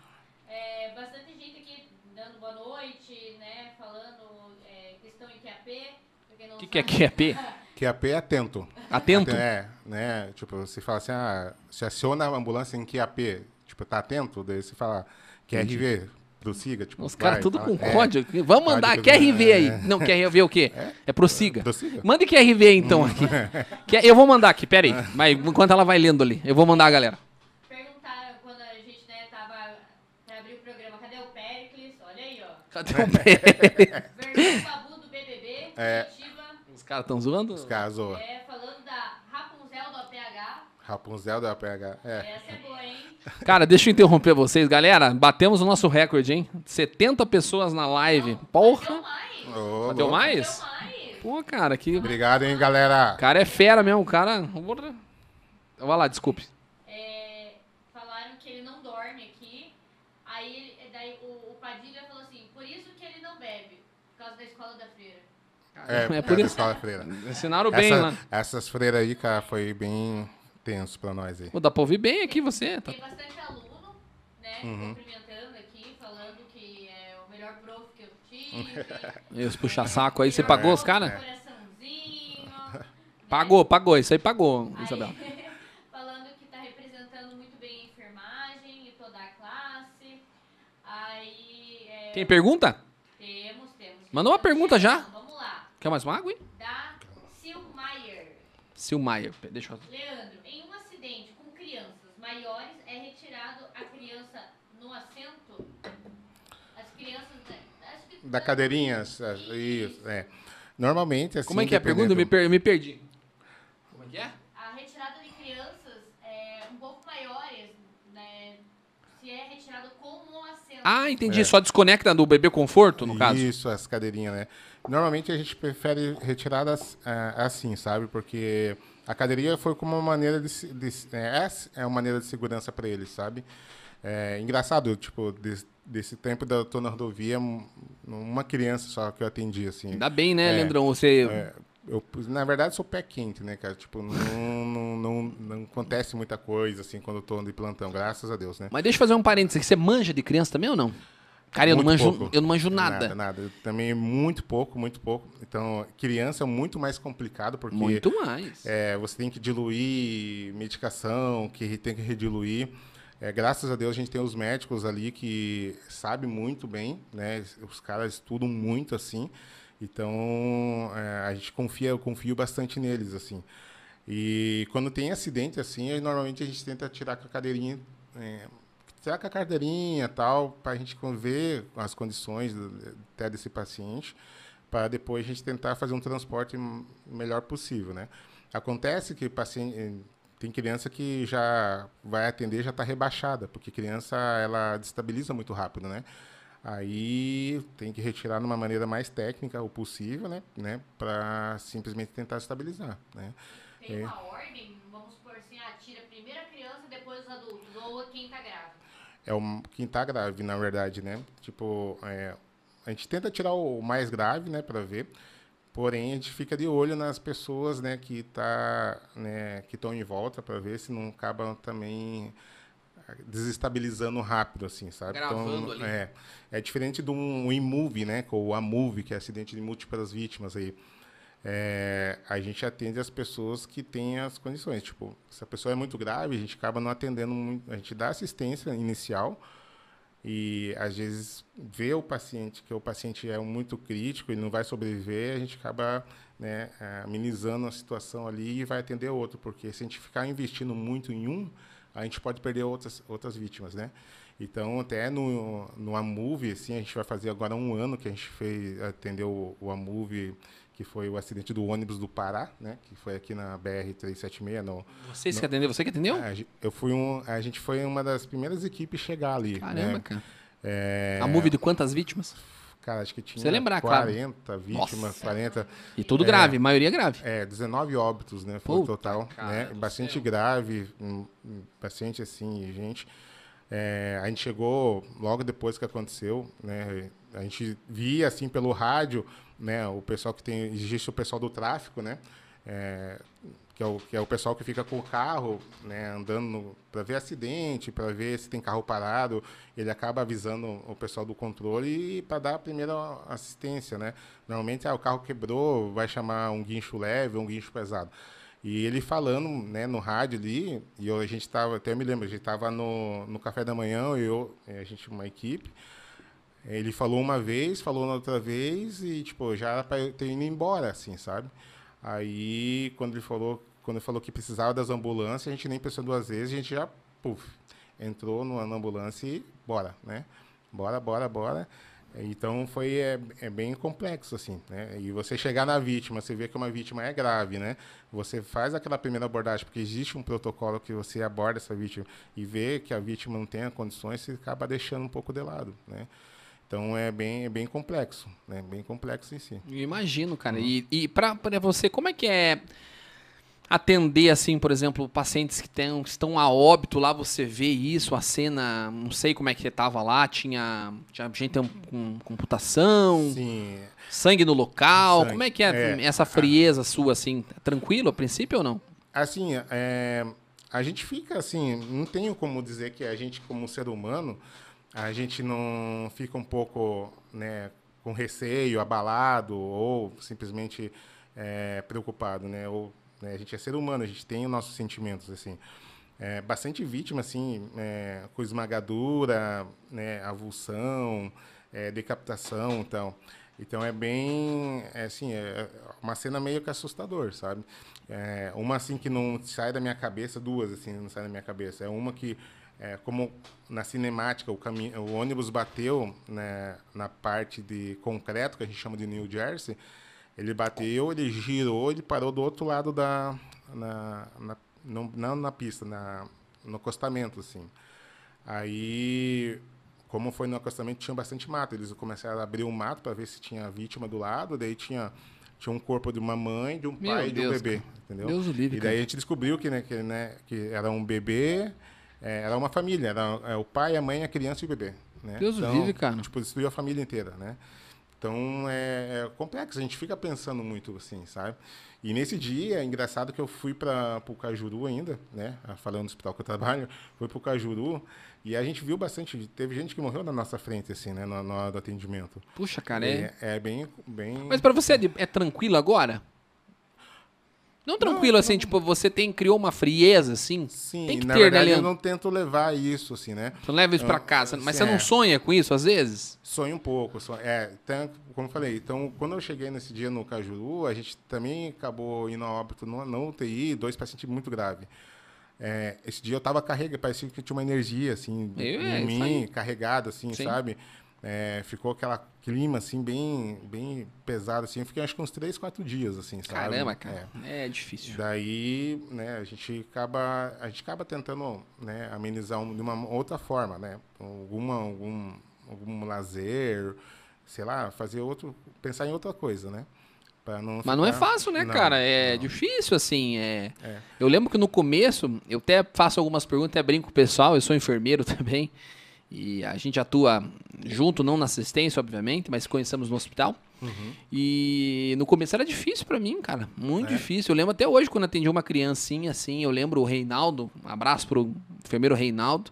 [SPEAKER 3] É, bastante gente aqui dando boa noite, né? Falando é, questão em QAP.
[SPEAKER 1] O que, que é. QAP?
[SPEAKER 2] QAP é atento.
[SPEAKER 1] Atento?
[SPEAKER 2] É, né? Tipo, você fala assim, ah, se aciona a ambulância em QAP, tipo, tá atento? Daí você fala QRV, prossiga, tipo,
[SPEAKER 1] Os caras tudo
[SPEAKER 2] fala,
[SPEAKER 1] com
[SPEAKER 2] é,
[SPEAKER 1] código. Vamos mandar
[SPEAKER 2] Código,
[SPEAKER 1] QRV aí.
[SPEAKER 2] é.
[SPEAKER 1] Não, QRV o quê? É prossiga.
[SPEAKER 2] Prossiga.
[SPEAKER 1] Mande QRV então aqui. Que- Eu vou mandar aqui, pera aí. Mas enquanto ela vai lendo ali, eu vou mandar a galera.
[SPEAKER 3] Perguntaram quando a gente né, tava pra abrir o programa, cadê o Pericles? Olha aí, ó.
[SPEAKER 1] Cadê o pé?
[SPEAKER 3] Versão Babu do BBB,
[SPEAKER 2] É.
[SPEAKER 3] Curitiba.
[SPEAKER 1] Os caras estão zoando?
[SPEAKER 2] Os caras zoam.
[SPEAKER 3] É, falando da Rapunzel do APH.
[SPEAKER 2] Rapunzel da PH. É.
[SPEAKER 3] Essa é boa, hein?
[SPEAKER 1] Cara, deixa eu interromper vocês. Galera, batemos o nosso recorde, hein? 70 pessoas na live.
[SPEAKER 3] Bateu
[SPEAKER 1] Porra!
[SPEAKER 3] mais.
[SPEAKER 2] Ô,
[SPEAKER 1] Bateu
[SPEAKER 2] louco.
[SPEAKER 1] mais?
[SPEAKER 3] Bateu mais.
[SPEAKER 1] Pô, cara, que. O
[SPEAKER 2] Obrigado, hein, galera.
[SPEAKER 1] cara é fera mesmo, o cara. Vai lá, desculpe.
[SPEAKER 3] É, falaram que ele não dorme aqui. Aí daí o, o Padilha falou assim, por isso que ele não bebe. Por causa da escola da freira.
[SPEAKER 2] É,
[SPEAKER 1] É por isso.
[SPEAKER 2] escola freira.
[SPEAKER 1] Ensinaram bem
[SPEAKER 2] Essa-
[SPEAKER 1] lá.
[SPEAKER 2] Essas freiras aí, cara, foi bem tenso pra nós aí.
[SPEAKER 1] Pô, dá pra ouvir bem aqui você. Tá...
[SPEAKER 3] Tem bastante aluno, né,
[SPEAKER 2] Uhum.
[SPEAKER 3] cumprimentando aqui, falando que é o melhor prof que eu tive.
[SPEAKER 1] Esse puxa-saco aí, você pagou os caras?
[SPEAKER 3] Coraçãozinho. né?
[SPEAKER 1] Pagou, pagou. Isso aí pagou,
[SPEAKER 3] Aí,
[SPEAKER 1] Isabela.
[SPEAKER 3] falando que tá representando muito bem a enfermagem e toda a classe. Aí. é,
[SPEAKER 1] Tem pergunta?
[SPEAKER 3] Temos, temos.
[SPEAKER 1] Manda uma pergunta já.
[SPEAKER 3] Vamos lá.
[SPEAKER 1] Quer mais uma água, hein?
[SPEAKER 3] Da Silmaier.
[SPEAKER 1] Silmaier. Deixa eu...
[SPEAKER 3] Leandro, em um acidente com crianças maiores, é retirado a criança no assento? As crianças. né, que-
[SPEAKER 2] Da cadeirinha, isso, é. Normalmente, assim...
[SPEAKER 1] Como é que é a pergunta? Eu me,
[SPEAKER 2] dependendo-
[SPEAKER 1] per- me perdi. Como é que é?
[SPEAKER 3] A retirada de crianças é, um pouco maiores, né? Se é retirado com um assento.
[SPEAKER 1] Ah, entendi.
[SPEAKER 2] É.
[SPEAKER 1] Só desconecta do bebê conforto, no caso?
[SPEAKER 2] Isso, as cadeirinhas, né? Normalmente a gente prefere retiradas ah, assim, sabe? Porque a cadeirinha foi como uma maneira de, de se- é, é uma maneira de segurança para eles, sabe? É engraçado, tipo, des- desse tempo da eu tô na rodovia, um- uma criança só que eu atendi, assim.
[SPEAKER 1] Ainda bem, né,
[SPEAKER 2] É,
[SPEAKER 1] Leandrão? Você...
[SPEAKER 2] É, eu, na verdade, sou pé quente, né, cara? Tipo, não, não, não, não acontece muita coisa, assim, quando eu tô de plantão, graças a Deus, né?
[SPEAKER 1] Mas deixa eu fazer um parênteses. Você manja de criança também ou não? Cara, eu não, manjo,
[SPEAKER 2] pouco.
[SPEAKER 1] eu não manjo nada.
[SPEAKER 2] Nada, nada. Eu também muito pouco, muito pouco. Então, criança é muito mais complicado, porque
[SPEAKER 1] Muito mais.
[SPEAKER 2] é, você tem que diluir medicação, que tem que rediluir. É, graças a Deus a gente tem os médicos ali que sabem muito bem, né? Os caras estudam muito assim. Então é, a gente confia, eu confio bastante neles assim. E quando tem acidente assim, normalmente a gente tenta tirar com a cadeirinha, é, tirar com a cadeirinha tal, para a gente ver as condições até desse paciente, para depois a gente tentar fazer um transporte melhor possível, né? Acontece que paciente eh, tem criança que já vai atender já está rebaixada, porque criança ela destabiliza muito rápido, né? Aí tem que retirar de uma maneira mais técnica o possível, né? né? Para simplesmente tentar estabilizar, né?
[SPEAKER 3] Tem
[SPEAKER 2] É.
[SPEAKER 3] uma ordem, vamos supor assim, ah, tira primeiro a criança, depois os adultos, ou quem tá grávida.
[SPEAKER 2] é o, quem tá grave, na verdade, né? Tipo, é, a gente tenta tirar o mais grave, né, para ver. Porém, a gente fica de olho nas pessoas, né, que tá, né, que estão em volta para ver se não acabam também desestabilizando rápido, assim, sabe?
[SPEAKER 1] Gravando
[SPEAKER 2] então,
[SPEAKER 1] ali.
[SPEAKER 2] É, é diferente de um IMOVE, né, ou a MOVE, que é acidente de múltiplas vítimas aí. É, a gente atende as pessoas que têm as condições. Tipo, se a pessoa é muito grave, a gente acaba não atendendo muito, a gente dá assistência inicial e às vezes vê o paciente que o paciente é muito crítico, ele não vai sobreviver, a gente acaba né, amenizando a situação ali e vai atender outro, porque se a gente ficar investindo muito em um, a gente pode perder outras outras vítimas, né? Então, até no, no Amove, assim, a gente vai fazer agora um ano que a gente fez, atendeu o, o Amove, que foi o acidente do ônibus do Pará, né? Que foi aqui na BR-376. No,
[SPEAKER 1] Você que atendeu? Você que atendeu?
[SPEAKER 2] a, gen- eu fui um, a gente foi uma das primeiras equipes a chegar ali.
[SPEAKER 1] Caramba,
[SPEAKER 2] né?
[SPEAKER 1] cara.
[SPEAKER 2] É,
[SPEAKER 1] A movie de quantas vítimas?
[SPEAKER 2] Cara, acho que tinha
[SPEAKER 1] Você lembrar, claro.
[SPEAKER 2] 40 vítimas,
[SPEAKER 1] Nossa.
[SPEAKER 2] 40...
[SPEAKER 1] E tudo grave, maioria grave.
[SPEAKER 2] É, 19 óbitos, né? Foi o total, né? Bastante
[SPEAKER 1] céu.
[SPEAKER 2] grave, bastante assim, gente. É, a gente chegou logo depois que aconteceu, né? A gente via assim pelo rádio, né? O pessoal que tem, existe o pessoal do tráfico, né? É, que, é o, que é o pessoal que fica com o carro, né? Andando para ver acidente, para ver se tem carro parado. Ele acaba avisando o pessoal do controle para dar a primeira assistência, né? Normalmente, ah, o carro quebrou, vai chamar um guincho leve, um guincho pesado. E ele falando, né, no rádio ali, e eu, a gente estava, até me lembro, a gente estava no, no café da manhã, eu, a gente, uma equipe, ele falou uma vez, falou na outra vez, e, tipo, já era para eu ter ido embora, assim, sabe? Aí, quando ele falou, quando falou que precisava das ambulâncias, a gente nem pensou duas vezes, a gente já, puf, entrou numa ambulância e bora, né? Bora, bora, bora. Então foi é, é bem complexo assim, né? E você chegar na vítima, você vê que uma vítima é grave, né? Você faz aquela primeira abordagem porque existe um protocolo que você aborda essa vítima e vê que a vítima não tem condições, você acaba deixando um pouco de lado, né? Então é bem é bem complexo, né? Bem complexo em si.
[SPEAKER 1] Eu imagino, cara. E, e pra, pra você, como é que é atender, assim, por exemplo, pacientes que, tem, que estão a óbito lá, você vê isso, a cena, não sei como é que tava lá, tinha, tinha gente com computação,
[SPEAKER 2] Sim,
[SPEAKER 1] sangue no local,
[SPEAKER 2] Sangue,
[SPEAKER 1] como é que é,
[SPEAKER 2] é.
[SPEAKER 1] essa frieza sua, assim, tranquilo a princípio ou não?
[SPEAKER 2] Assim, é, a gente fica assim, não tenho como dizer que a gente, como ser humano, a gente não fica um pouco né, com receio, abalado ou simplesmente é, preocupado, né? Ou, né, a gente é ser humano, a gente tem os nossos sentimentos, assim. É, bastante vítima, assim, é, com esmagadura, né, avulsão, é, decapitação, então. Então é bem, é, assim, é uma cena meio que assustador, sabe? É, uma assim que não sai da minha cabeça, duas assim não sai da minha cabeça. É uma que, é, como na cinemática o, caminho, o ônibus bateu né, na parte de concreto que a gente chama de New Jersey, ele bateu, ele girou, ele parou do outro lado da, na, na, não, não na pista, na, no acostamento assim. Aí como foi no acostamento, tinha bastante mato. Eles começaram a abrir o mato para ver se tinha vítima do lado. Daí tinha, tinha um corpo de uma mãe, de um
[SPEAKER 1] Meu
[SPEAKER 2] pai e de um bebê.
[SPEAKER 1] cara.
[SPEAKER 2] Entendeu?
[SPEAKER 1] Deus o livre,
[SPEAKER 2] E daí a gente descobriu que, né, que, né, que era um bebê, é, era uma família. Era é, o pai, a mãe, a criança e o bebê. Né?
[SPEAKER 1] Deus o livre, cara.
[SPEAKER 2] Tipo, destruiu a família inteira, né? Então é, é complexo, a gente fica pensando muito assim, sabe? E nesse dia, é engraçado que eu fui para o Cajuru ainda, né? Falando do hospital que eu trabalho, fui para o Cajuru e a gente viu bastante, teve gente que morreu na nossa frente, assim, né? Na, hora do atendimento.
[SPEAKER 1] Puxa, cara, é...
[SPEAKER 2] É, é bem, bem.
[SPEAKER 1] Mas pra você é, de- é tranquilo agora? Não tranquilo, assim, tipo, você tem, criou uma frieza, assim?
[SPEAKER 2] Sim,
[SPEAKER 1] tem que
[SPEAKER 2] na
[SPEAKER 1] ter, né,
[SPEAKER 2] verdade eu
[SPEAKER 1] Leandro?
[SPEAKER 2] não tento levar isso, assim, né?
[SPEAKER 1] Você não leva isso pra
[SPEAKER 2] Ah,
[SPEAKER 1] casa, mas
[SPEAKER 2] sim,
[SPEAKER 1] você não
[SPEAKER 2] é.
[SPEAKER 1] sonha com isso às vezes?
[SPEAKER 2] Sonho um pouco. Sonho, é, como eu falei, então, quando eu cheguei nesse dia no Cajuru, a gente também acabou indo a óbito no, no UTI, dois pacientes muito graves. É, esse dia eu tava carregado, parecia que tinha uma energia, assim,
[SPEAKER 1] É,
[SPEAKER 2] em
[SPEAKER 1] isso
[SPEAKER 2] mim,
[SPEAKER 1] aí.
[SPEAKER 2] carregado, assim,
[SPEAKER 1] Sim.
[SPEAKER 2] sabe? É, ficou aquela clima, assim, bem, bem pesado, assim. Eu fiquei, acho que uns três, quatro dias, assim, sabe?
[SPEAKER 1] Caramba,
[SPEAKER 2] É.
[SPEAKER 1] cara. É, difícil.
[SPEAKER 2] Daí, né, a gente acaba, a gente acaba tentando, né, amenizar um- de uma outra forma, né? Alguma, algum, algum lazer, sei lá, fazer outro, pensar em outra coisa, né? Não
[SPEAKER 1] Mas não é
[SPEAKER 2] ficar-
[SPEAKER 1] fácil, né,
[SPEAKER 2] Não,
[SPEAKER 1] cara? É
[SPEAKER 2] não.
[SPEAKER 1] difícil, assim. É...
[SPEAKER 2] É.
[SPEAKER 1] Eu lembro que no começo, eu até faço algumas perguntas, até brinco com o pessoal, eu sou enfermeiro também. E a gente atua junto, não na assistência, obviamente, mas conhecemos no hospital. E no começo era difícil pra mim, cara. Muito
[SPEAKER 2] É.
[SPEAKER 1] difícil. Eu lembro até hoje quando atendi uma criancinha assim. Eu lembro o Reinaldo. Um abraço pro enfermeiro Reinaldo.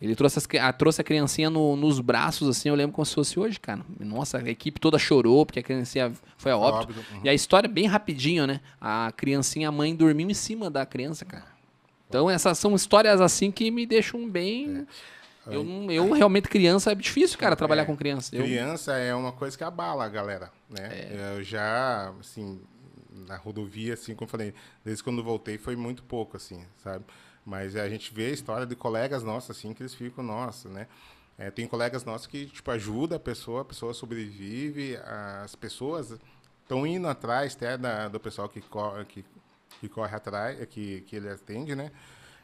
[SPEAKER 1] Ele trouxe, as a, trouxe a criancinha no- nos braços, assim. Eu lembro como se fosse hoje, cara. Nossa, a equipe toda chorou porque a criancinha foi a óbito.
[SPEAKER 2] Óbito, uhum.
[SPEAKER 1] E a história é bem rapidinho, né? A criancinha, a mãe dormiu em cima da criança, cara. Então essas são histórias assim que me deixam bem. Eu, eu realmente criança é difícil, cara, trabalhar
[SPEAKER 2] É.
[SPEAKER 1] com criança. Eu-
[SPEAKER 2] Criança é uma coisa que abala a galera, né?
[SPEAKER 1] É.
[SPEAKER 2] Eu já, assim, na rodovia, assim, como eu falei, desde quando voltei foi muito pouco, assim, sabe? Mas a gente vê a história de colegas nossos, assim, que eles ficam, nossa, né? É, tem colegas nossos que, tipo, ajuda a pessoa, a pessoa sobrevive, as pessoas estão indo atrás até da, do pessoal que corre, que, que corre atrás, que, que ele atende, né?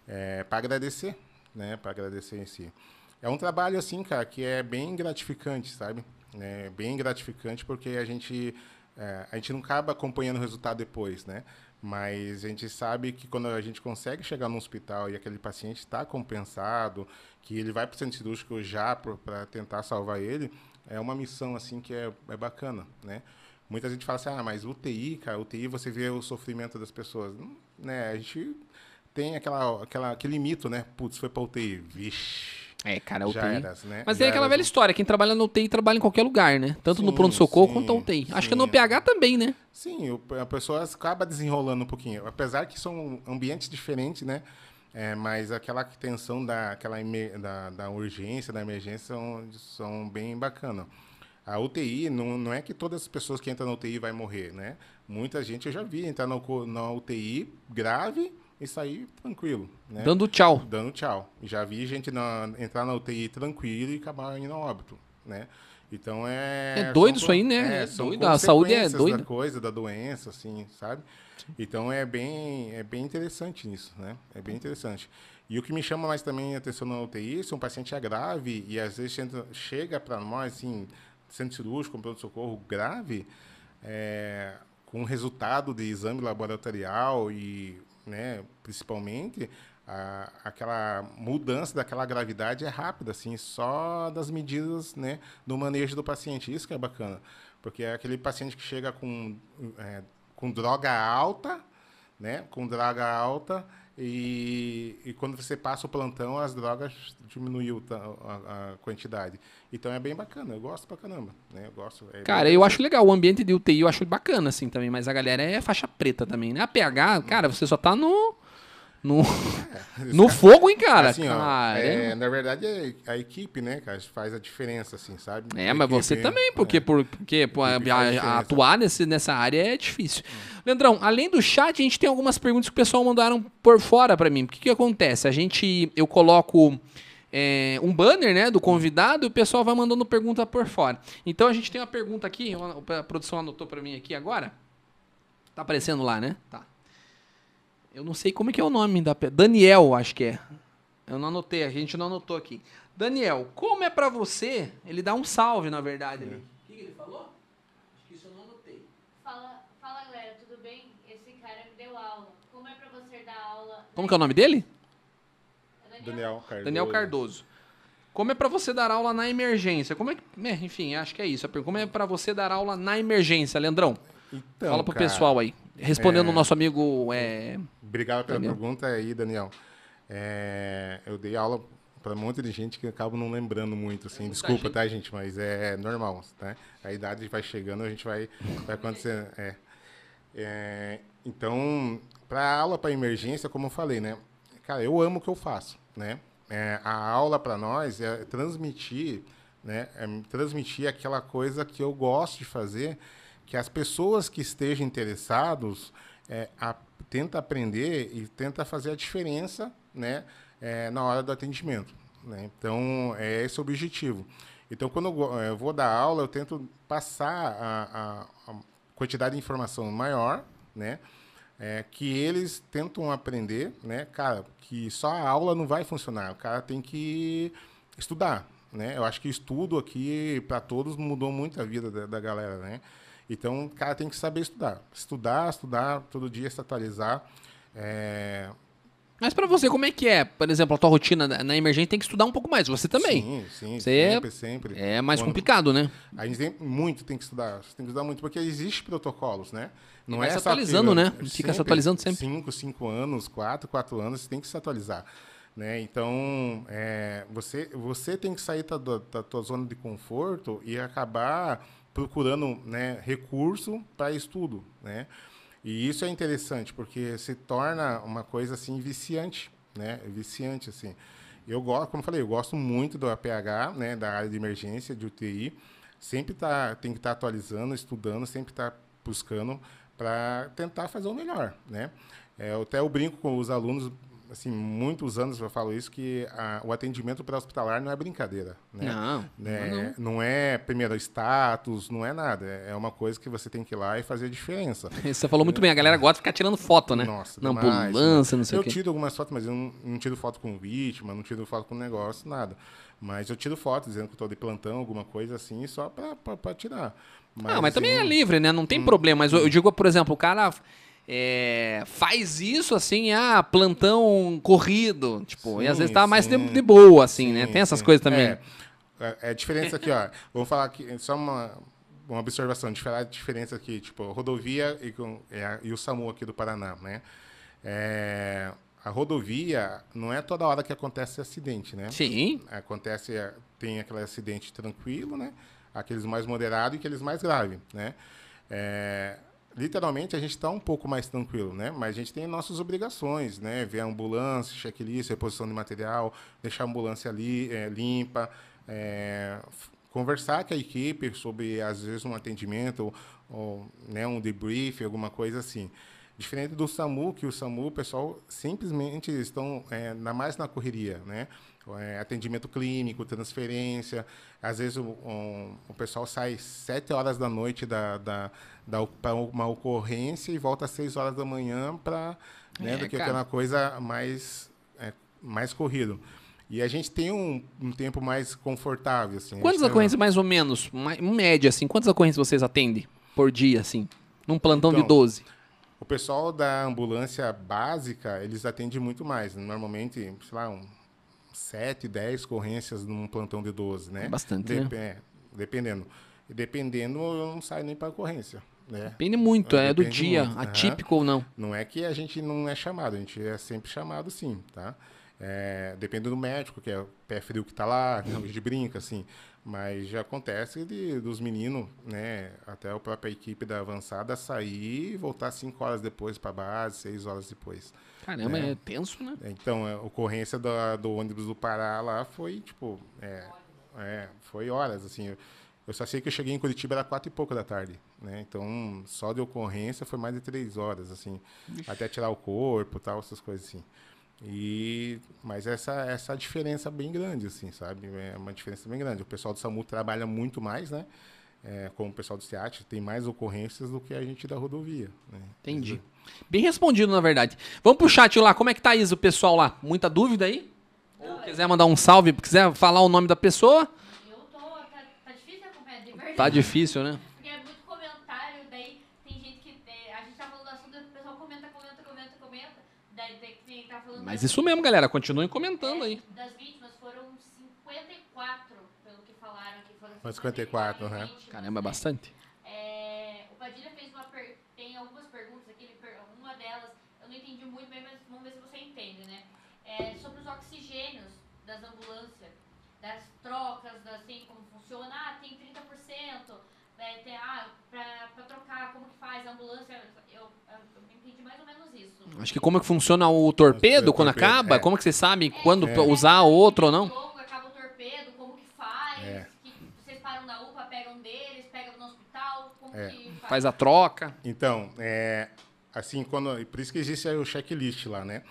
[SPEAKER 2] É, para agradecer, né? Para agradecer em si. É um trabalho, assim, cara, que é bem gratificante, sabe? É bem gratificante porque a gente, é, a gente não acaba acompanhando o resultado depois, né? Mas a gente sabe que quando a gente consegue chegar no hospital e aquele paciente está compensado, que ele vai para o centro cirúrgico já para tentar salvar ele, é uma missão, assim, que é, é bacana, né? Muita gente fala assim, ah, mas UTI, cara, UTI você vê o sofrimento das pessoas. Hum, Né? A gente tem aquela, aquela, aquele mito, né? Putz, foi pra UTI. Vixe.
[SPEAKER 1] É, cara,
[SPEAKER 2] Já
[SPEAKER 1] UTI.
[SPEAKER 2] eras, né?
[SPEAKER 1] Mas
[SPEAKER 2] Já
[SPEAKER 1] tem aquela
[SPEAKER 2] eras.
[SPEAKER 1] velha história, quem trabalha no UTI trabalha em qualquer lugar, né? Tanto no
[SPEAKER 2] Sim,
[SPEAKER 1] pronto-socorro
[SPEAKER 2] sim,
[SPEAKER 1] quanto na UTI. Acho que
[SPEAKER 2] sim.
[SPEAKER 1] no PH também, né?
[SPEAKER 2] Sim, o- a pessoa acaba desenrolando um pouquinho. Apesar que são ambientes diferentes, né? É, mas aquela tensão da, aquela da, da urgência, da emergência, são, são bem bacana. A UTI, não, não é que todas as pessoas que entram na UTI vai morrer, né? Muita gente eu já vi entrar na UTI grave e sair tranquilo, né?
[SPEAKER 1] Dando tchau.
[SPEAKER 2] dando tchau. Já vi gente na- entrar na UTI tranquilo e acabar indo a óbito, né? Então é...
[SPEAKER 1] É doido
[SPEAKER 2] são
[SPEAKER 1] isso aí, né? É
[SPEAKER 2] são
[SPEAKER 1] doido, a saúde é doida.
[SPEAKER 2] Da coisa, da doença, assim, sabe? Então é bem, é bem interessante isso, né? É bem interessante. E o que me chama mais também a atenção na UTI, se um paciente é grave e às vezes chega para nós, assim, centro cirúrgico, pronto-socorro grave, é, com resultado de exame laboratorial e, né, principalmente, a- aquela mudança daquela gravidade é rápida, assim, só das medidas, né, do manejo do paciente. Isso que é bacana, porque é aquele paciente que chega com, é, com droga alta, né, com droga alta e, e quando você passa o plantão, as drogas diminuiu a, a quantidade. Então é bem bacana, eu gosto pra caramba, né? Eu gosto. é
[SPEAKER 1] Cara, eu acho legal. O ambiente de UTI eu acho bacana, assim, também. Mas a galera é faixa preta também, né? A PH, cara, você só tá no... No, no fogo, hein, cara?
[SPEAKER 2] Assim, ó, é, na verdade, é a equipe, né, cara, faz a diferença, assim, sabe?
[SPEAKER 1] É,
[SPEAKER 2] A
[SPEAKER 1] mas você
[SPEAKER 2] equipe,
[SPEAKER 1] também, porque,
[SPEAKER 2] é.
[SPEAKER 1] por, porque pô, a- atuar nesse, nessa área é difícil. Leandrão, além do chat, a gente tem algumas perguntas que o pessoal mandaram por fora pra mim. O que, que acontece? A gente, eu coloco é, um banner, né, do convidado e o pessoal vai mandando pergunta por fora. Então a gente tem uma pergunta aqui, a produção anotou pra mim aqui agora. Tá aparecendo lá, né? Tá. Eu não sei como é que é o nome da pe- Daniel, acho que é. Eu não anotei, a gente não anotou aqui. Daniel, como é pra você? Ele dá um salve, na verdade. ali. O que, que ele falou? Acho que isso eu não anotei.
[SPEAKER 3] Fala, fala galera, tudo bem? Esse cara me deu aula. Como é pra você dar aula?
[SPEAKER 1] Como que é o nome dele?
[SPEAKER 3] É
[SPEAKER 2] Daniel Cardoso.
[SPEAKER 1] Daniel Cardoso. Como é pra você dar aula na emergência? Como é que, é, enfim, acho que é isso. a pergunta. Como é pra você dar aula na emergência, Leandrão?
[SPEAKER 2] Então,
[SPEAKER 1] Fala pro
[SPEAKER 2] cara,
[SPEAKER 1] pessoal aí. Respondendo
[SPEAKER 2] é-
[SPEAKER 1] o nosso amigo é,
[SPEAKER 2] Obrigado pela
[SPEAKER 1] Daniel.
[SPEAKER 2] pergunta aí, Daniel. É, eu dei aula para um monte de gente que eu acabo não lembrando muito, assim.
[SPEAKER 1] muita
[SPEAKER 2] Desculpa,
[SPEAKER 1] gente.
[SPEAKER 2] tá, gente? Mas é normal, tá? A idade vai chegando, a gente vai, vai acontecer. É. É, então, para aula para emergência, como eu falei, né? Cara, eu amo o que eu faço, né? É, a aula para nós é transmitir, né? É transmitir aquela coisa que eu gosto de fazer, que as pessoas que estejam interessados é, a, tenta aprender e tenta fazer a diferença, né? é, na hora do atendimento. Né? Então, é esse o objetivo. Então, quando eu, go- eu vou dar aula, eu tento passar a, a- a quantidade de informação maior, né? É, que eles tentam aprender, né? Cara, que só a aula não vai funcionar. O cara tem que estudar, né? Eu acho que estudo aqui, para todos, mudou muito a vida da, da galera, né? Então, o cara tem que saber estudar. Estudar, estudar, todo dia se atualizar. É,
[SPEAKER 1] Mas pra você, como é que é? Por exemplo, a tua rotina na emergência tem que estudar um pouco mais. Você também.
[SPEAKER 2] Sim, sim,
[SPEAKER 1] Você
[SPEAKER 2] sempre, sempre.
[SPEAKER 1] É mais
[SPEAKER 2] Quando-
[SPEAKER 1] complicado, né?
[SPEAKER 2] A gente tem muito tem que estudar. Você tem que estudar muito, porque existe protocolos, né? Não
[SPEAKER 1] vai
[SPEAKER 2] é
[SPEAKER 1] se atualizando, né? Fica se atualizando sempre.
[SPEAKER 2] Cinco, cinco anos, quatro, quatro anos, você tem que se atualizar. Né? Então, é, você, você tem que sair da, da tua zona de conforto e acabar procurando né, recurso para estudo. Né? E isso é interessante, porque se torna uma coisa assim viciante, né? Viciante, assim. Eu gosto, como eu falei, eu gosto muito do APH, né? Da área de emergência, de UTI. Sempre tá, tem que estar atualizando, estudando, sempre estar buscando para tentar fazer o melhor, né? É, até eu brinco com os alunos, assim, muitos anos eu falo isso, que a- o atendimento pré-hospitalar não é brincadeira, né?
[SPEAKER 1] Não,
[SPEAKER 2] né? Não é primeiro status, não é nada. É uma coisa que você tem que ir lá e fazer a diferença.
[SPEAKER 1] Você falou muito bem, a galera gosta de ficar tirando foto, né?
[SPEAKER 2] Nossa,
[SPEAKER 1] Na
[SPEAKER 2] demais,
[SPEAKER 1] ambulância, não sei
[SPEAKER 2] eu
[SPEAKER 1] o quê.
[SPEAKER 2] tiro algumas fotos, mas eu não, não tiro foto com vítima, não tiro foto com negócio, nada. Mas eu tiro foto dizendo que estou de plantão, alguma coisa assim, só para tirar.
[SPEAKER 1] Ah, mas também é livre, né? Não tem problema. Mas eu, eu digo, por exemplo, o cara é, faz isso assim, ah, plantão corrido. Tipo, e às
[SPEAKER 2] Sim,
[SPEAKER 1] vezes tá mais
[SPEAKER 2] sim.
[SPEAKER 1] tempo de boa, assim, né?
[SPEAKER 2] Sim,
[SPEAKER 1] Tem essas
[SPEAKER 2] sim.
[SPEAKER 1] coisas também.
[SPEAKER 2] É, é, é a diferença aqui, ó. Vamos falar aqui, só uma, uma observação, a diferença aqui, tipo, rodovia e, é e o SAMU aqui do Paraná, né? É, a rodovia não é toda hora que acontece acidente, né?
[SPEAKER 1] Sim.
[SPEAKER 2] Acontece, é, tem aquele acidente tranquilo, né? Aqueles mais moderados e aqueles mais graves, né? É, literalmente a gente está um pouco mais tranquilo, né? Mas a gente tem nossas obrigações, né? Ver a ambulância, checklist, reposição de material, deixar a ambulância ali é, limpa, é, conversar com a equipe sobre às vezes um atendimento ou né, um debrief, alguma coisa assim. Diferente do SAMU, que o SAMU, o pessoal simplesmente estão é, na mais na correria, né? É, atendimento clínico, transferência. Às vezes o, um- o pessoal sai sete horas da noite da, da, da, para uma ocorrência e volta às seis horas da manhã para né,
[SPEAKER 1] É,
[SPEAKER 2] do que
[SPEAKER 1] cara.
[SPEAKER 2] aquela coisa mais, é, mais corrido. E a gente tem um, um tempo mais confortável. Assim.
[SPEAKER 1] Quantas
[SPEAKER 2] tem-
[SPEAKER 1] ocorrências, mais ou menos, ma- em média, assim, quantas ocorrências vocês atendem por dia, assim? Num plantão de
[SPEAKER 2] Então,
[SPEAKER 1] 12?
[SPEAKER 2] O pessoal da ambulância básica, eles atendem muito mais. Normalmente, sei lá, um 7, 10 ocorrências num plantão de 12, né?
[SPEAKER 1] Bastante,
[SPEAKER 2] Dep- é, dependendo. Dependendo, eu não saio nem para ocorrência, né?
[SPEAKER 1] Depende muito, é do
[SPEAKER 2] Depende
[SPEAKER 1] dia,
[SPEAKER 2] muito,
[SPEAKER 1] atípico ou não.
[SPEAKER 2] Não é que a gente não é chamado, a gente é sempre chamado sim, tá? É, depende do médico, que é o pé frio que tá lá, que a gente brinca, assim. Mas já acontece de, dos meninos, né, até a própria equipe da avançada sair e voltar cinco horas depois para base, seis horas depois.
[SPEAKER 1] Caramba,
[SPEAKER 2] É.
[SPEAKER 1] é tenso, né?
[SPEAKER 2] Então, a ocorrência da- do ônibus do Pará lá foi, tipo, é, é, foi horas, assim. Eu, só sei que eu cheguei em Curitiba era quatro e pouco da tarde, né? Então, só de ocorrência foi mais de três horas, assim, até tirar o corpo, tal, essas coisas assim. E, mas essa essa diferença bem grande, assim, sabe? É uma diferença bem grande. O pessoal do SAMU trabalha muito mais, né? É, como o pessoal do SEAT tem mais ocorrências do que a gente da rodovia. Né?
[SPEAKER 1] Entendi. Bem respondido, na verdade. Vamos pro chat lá, como é que tá isso, o pessoal lá? Muita dúvida aí? Ou quiser mandar um salve, quiser falar o nome da pessoa?
[SPEAKER 3] Eu tô. Tá, tá difícil acompanhar de verdade.
[SPEAKER 1] Tá difícil, né?
[SPEAKER 3] Porque é muito comentário, daí tem gente que. é, a gente tá falando do assunto, o pessoal comenta, comenta, comenta, comenta. Daí tem que tá falando.
[SPEAKER 1] Mas
[SPEAKER 3] das-
[SPEAKER 1] isso mesmo, galera. Continuem comentando aí.
[SPEAKER 3] Das vítimas foram 54, pelo que falaram aqui. Foram
[SPEAKER 2] Foi 54, né?
[SPEAKER 1] Caramba, é bastante.
[SPEAKER 3] É, o Padilha fez uma per... tem algumas perguntas aqui, per- uma delas eu não entendi muito bem, mas vamos ver se você entende, né? É, sobre os oxigênios das ambulâncias, das trocas, da, assim, como funciona. Ah, tem 30%, é, tem, ah, pra, pra trocar, como que faz a ambulância? Eu, eu, eu entendi mais ou menos isso.
[SPEAKER 1] Acho que como é que funciona o torpedo
[SPEAKER 2] O
[SPEAKER 1] quando
[SPEAKER 2] torpedo,
[SPEAKER 1] acaba?
[SPEAKER 2] é.
[SPEAKER 1] Como que você sabe
[SPEAKER 3] É,
[SPEAKER 1] quando
[SPEAKER 3] é,
[SPEAKER 1] usar outro ou não?
[SPEAKER 3] Longo, acaba o torpedo, como que faz?
[SPEAKER 2] É.
[SPEAKER 3] Que vocês param na UPA, pegam deles, pegam no hospital, como
[SPEAKER 2] É.
[SPEAKER 3] que faz?
[SPEAKER 1] Faz a troca.
[SPEAKER 2] Então, é, assim, quando, por isso que existe aí o checklist lá, né?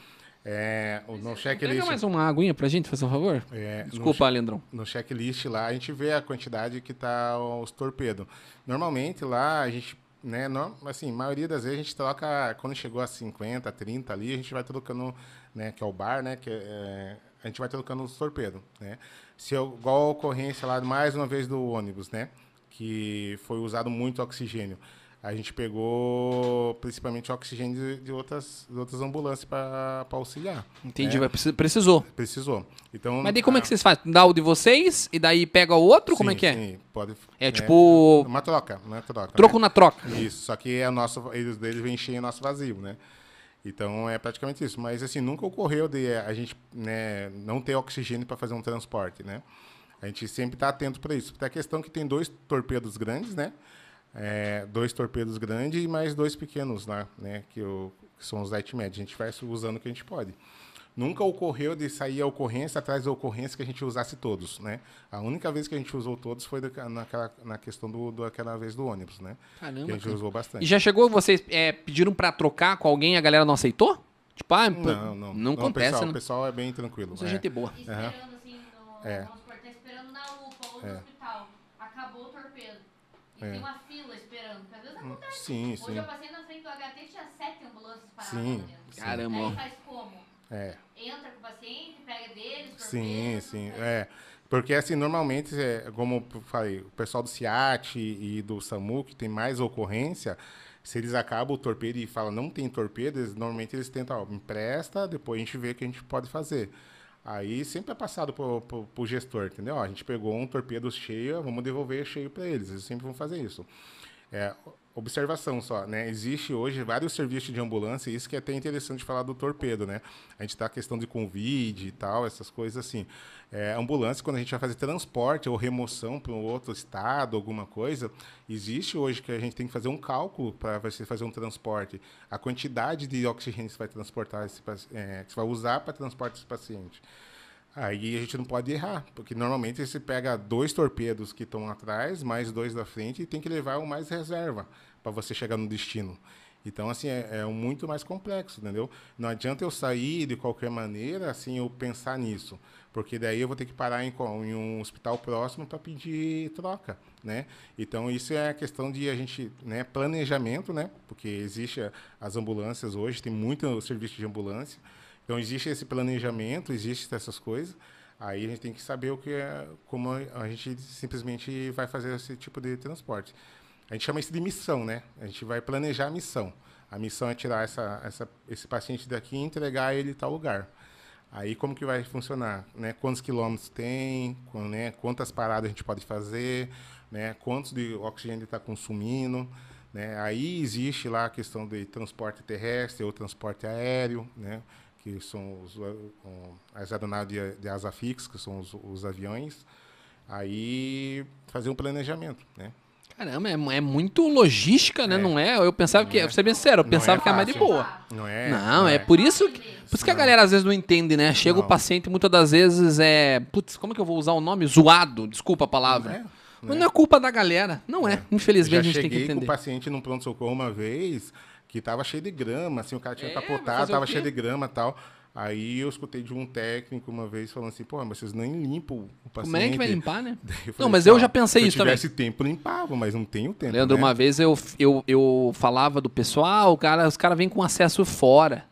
[SPEAKER 2] É, o, no
[SPEAKER 1] Pega
[SPEAKER 2] checklist,
[SPEAKER 1] mais uma aguinha pra gente, faz um favor.
[SPEAKER 2] é, no
[SPEAKER 1] Desculpa, Leandrão.
[SPEAKER 2] no checklist lá, a gente vê a quantidade que tá os torpedos. Normalmente lá a gente, né, não, assim, maioria das vezes a gente troca, quando chegou a 50, 30 ali, a gente vai trocando, né, que é o bar, né, que é, a gente vai trocando os torpedos, né. Se eu, igual a ocorrência lá, mais uma vez do ônibus, né, que foi usado muito oxigênio. A gente pegou principalmente oxigênio de, de outras, de outras ambulâncias para auxiliar.
[SPEAKER 1] Entendi,
[SPEAKER 2] né?
[SPEAKER 1] precisou.
[SPEAKER 2] Precisou. Então,
[SPEAKER 1] Mas daí como é que vocês fazem? Dá o de vocês e daí pega o outro? como é
[SPEAKER 2] sim,
[SPEAKER 1] que é?
[SPEAKER 2] Sim, pode.
[SPEAKER 1] É tipo-
[SPEAKER 2] Uma troca, uma troca.
[SPEAKER 1] Troco
[SPEAKER 2] né?
[SPEAKER 1] na troca.
[SPEAKER 2] Isso, só que é nosso, eles deles vêm encher o nosso vazio, né? Então é praticamente isso. Mas assim, nunca ocorreu de a gente né, não ter oxigênio para fazer um transporte, né? A gente sempre está atento para isso. Porque a questão é que tem dois torpedos grandes, né? É, dois torpedos grandes e mais dois pequenos lá, né? Que, o, que são os light med. A gente vai usando o que a gente pode. Nunca ocorreu de sair a ocorrência atrás da ocorrência que a gente usasse todos, né? A única vez que a gente usou todos foi daquela- naquela, na questão do, do, aquela vez do ônibus, né?
[SPEAKER 1] Caramba,
[SPEAKER 2] Que a gente
[SPEAKER 1] cara.
[SPEAKER 2] usou bastante.
[SPEAKER 1] E já chegou, vocês é, pediram pra trocar com alguém e a galera não aceitou? Tipo, ah, pô,
[SPEAKER 2] Não, não.
[SPEAKER 1] não acontece,
[SPEAKER 2] o pessoal,
[SPEAKER 1] né?
[SPEAKER 2] O pessoal é bem tranquilo.
[SPEAKER 1] Isso é
[SPEAKER 2] é.
[SPEAKER 1] gente boa.
[SPEAKER 3] Esperando assim, no,
[SPEAKER 2] É.
[SPEAKER 3] vamos supor, tá esperando na UPA ou no
[SPEAKER 2] É.
[SPEAKER 3] hospital. Acabou o torpedo. E
[SPEAKER 2] É. Hum,
[SPEAKER 3] tem uma fila esperando. Porque às vezes acontece.
[SPEAKER 2] Sim,
[SPEAKER 3] Hoje
[SPEAKER 2] sim.
[SPEAKER 3] eu passei na frente do HT tinha sete ambulâncias paradas
[SPEAKER 2] Sim,
[SPEAKER 3] dentro.
[SPEAKER 2] sim.
[SPEAKER 1] Caramba.
[SPEAKER 3] Aí faz como?
[SPEAKER 2] É.
[SPEAKER 3] Entra com o paciente, pega deles,
[SPEAKER 2] Sim, sim.
[SPEAKER 3] faz-
[SPEAKER 2] É. Porque, assim, normalmente, é, como eu falei, o pessoal do CIAT e do SAMU, que tem mais ocorrência, se eles acabam o torpedo e falam não tem torpedo, eles, normalmente eles tentam, ó, me empresta, depois a gente vê o que a gente pode fazer. Aí sempre é passado pro, pro, pro gestor, entendeu? A gente pegou um torpedo cheio, vamos devolver cheio para eles. Eles sempre vão fazer isso. É, observação só, né? Existe hoje vários serviços de ambulância, e isso que é até interessante falar do torpedo, né? A gente tá a questão de convide e tal, essas coisas assim. É, ambulância, quando a gente vai fazer transporte ou remoção para um outro estado, alguma coisa, existe hoje que a gente tem que fazer um cálculo para você fazer um transporte. A quantidade de oxigênio que você vai transportar, esse, é, que você vai usar para transporte esse paciente. Aí a gente não pode errar, porque normalmente você pega dois torpedos que estão atrás, mais dois da frente, e tem que levar o mais reserva para você chegar no destino. Então, assim, é, é muito mais complexo, entendeu? Não adianta eu sair de qualquer maneira, assim, eu pensar nisso, porque daí eu vou ter que parar em, em um hospital próximo para pedir troca, né? Então, isso é questão de a gente, né, planejamento, né? Porque existe as ambulâncias hoje, tem muito serviço de ambulância, então existe esse planejamento, existe essas coisas. Aí a gente tem que saber o que é, como a gente simplesmente vai fazer esse tipo de transporte. A gente chama isso de missão, né? A gente vai planejar a missão. A missão é tirar essa, essa, esse paciente daqui e entregar ele em tal lugar. Aí como que vai funcionar? Né? Quantos quilômetros tem? Né? Quantas paradas a gente pode fazer? Né? Quantos de oxigênio está consumindo? Né? Aí existe lá a questão de transporte terrestre ou transporte aéreo, né? Que são os, as aeronaves de, de asa fixa, que são os, os aviões. Aí fazer um planejamento, né?
[SPEAKER 1] Caramba, é, é muito logística, né?
[SPEAKER 2] É.
[SPEAKER 1] Não é? Eu pensava que,
[SPEAKER 2] é.
[SPEAKER 1] vou ser bem sincero, eu
[SPEAKER 2] Não
[SPEAKER 1] pensava
[SPEAKER 2] é
[SPEAKER 1] que era mais de
[SPEAKER 2] fácil.
[SPEAKER 1] boa.
[SPEAKER 2] Não é?
[SPEAKER 1] Não, é por isso que, por isso que a galera às vezes não entende, né? Chega o
[SPEAKER 2] Não.
[SPEAKER 1] paciente muitas das vezes é. Putz, como é que eu vou usar o nome? Zoado, desculpa a palavra.
[SPEAKER 2] Não é,
[SPEAKER 1] Mas não é culpa da galera. Não é. Infelizmente
[SPEAKER 2] Já
[SPEAKER 1] a gente tem
[SPEAKER 2] cheguei
[SPEAKER 1] que
[SPEAKER 2] com o
[SPEAKER 1] entender.
[SPEAKER 2] paciente num pronto-socorro uma vez que tava cheio de grama, assim, o cara tinha
[SPEAKER 1] É,
[SPEAKER 2] capotado, tava cheio de grama e tal. Aí eu escutei de um técnico uma vez falando assim, pô, mas vocês nem limpam o paciente.
[SPEAKER 1] Como é que vai limpar, né?
[SPEAKER 2] Eu
[SPEAKER 1] Não,
[SPEAKER 2] falei
[SPEAKER 1] mas
[SPEAKER 2] assim,
[SPEAKER 1] eu já pensei
[SPEAKER 2] se
[SPEAKER 1] isso também.
[SPEAKER 2] Se tivesse tempo, limpava, mas não tenho tempo,
[SPEAKER 1] Leandro,
[SPEAKER 2] né?
[SPEAKER 1] uma vez eu, eu, eu falava do pessoal, o cara, os caras vêm com acesso fora.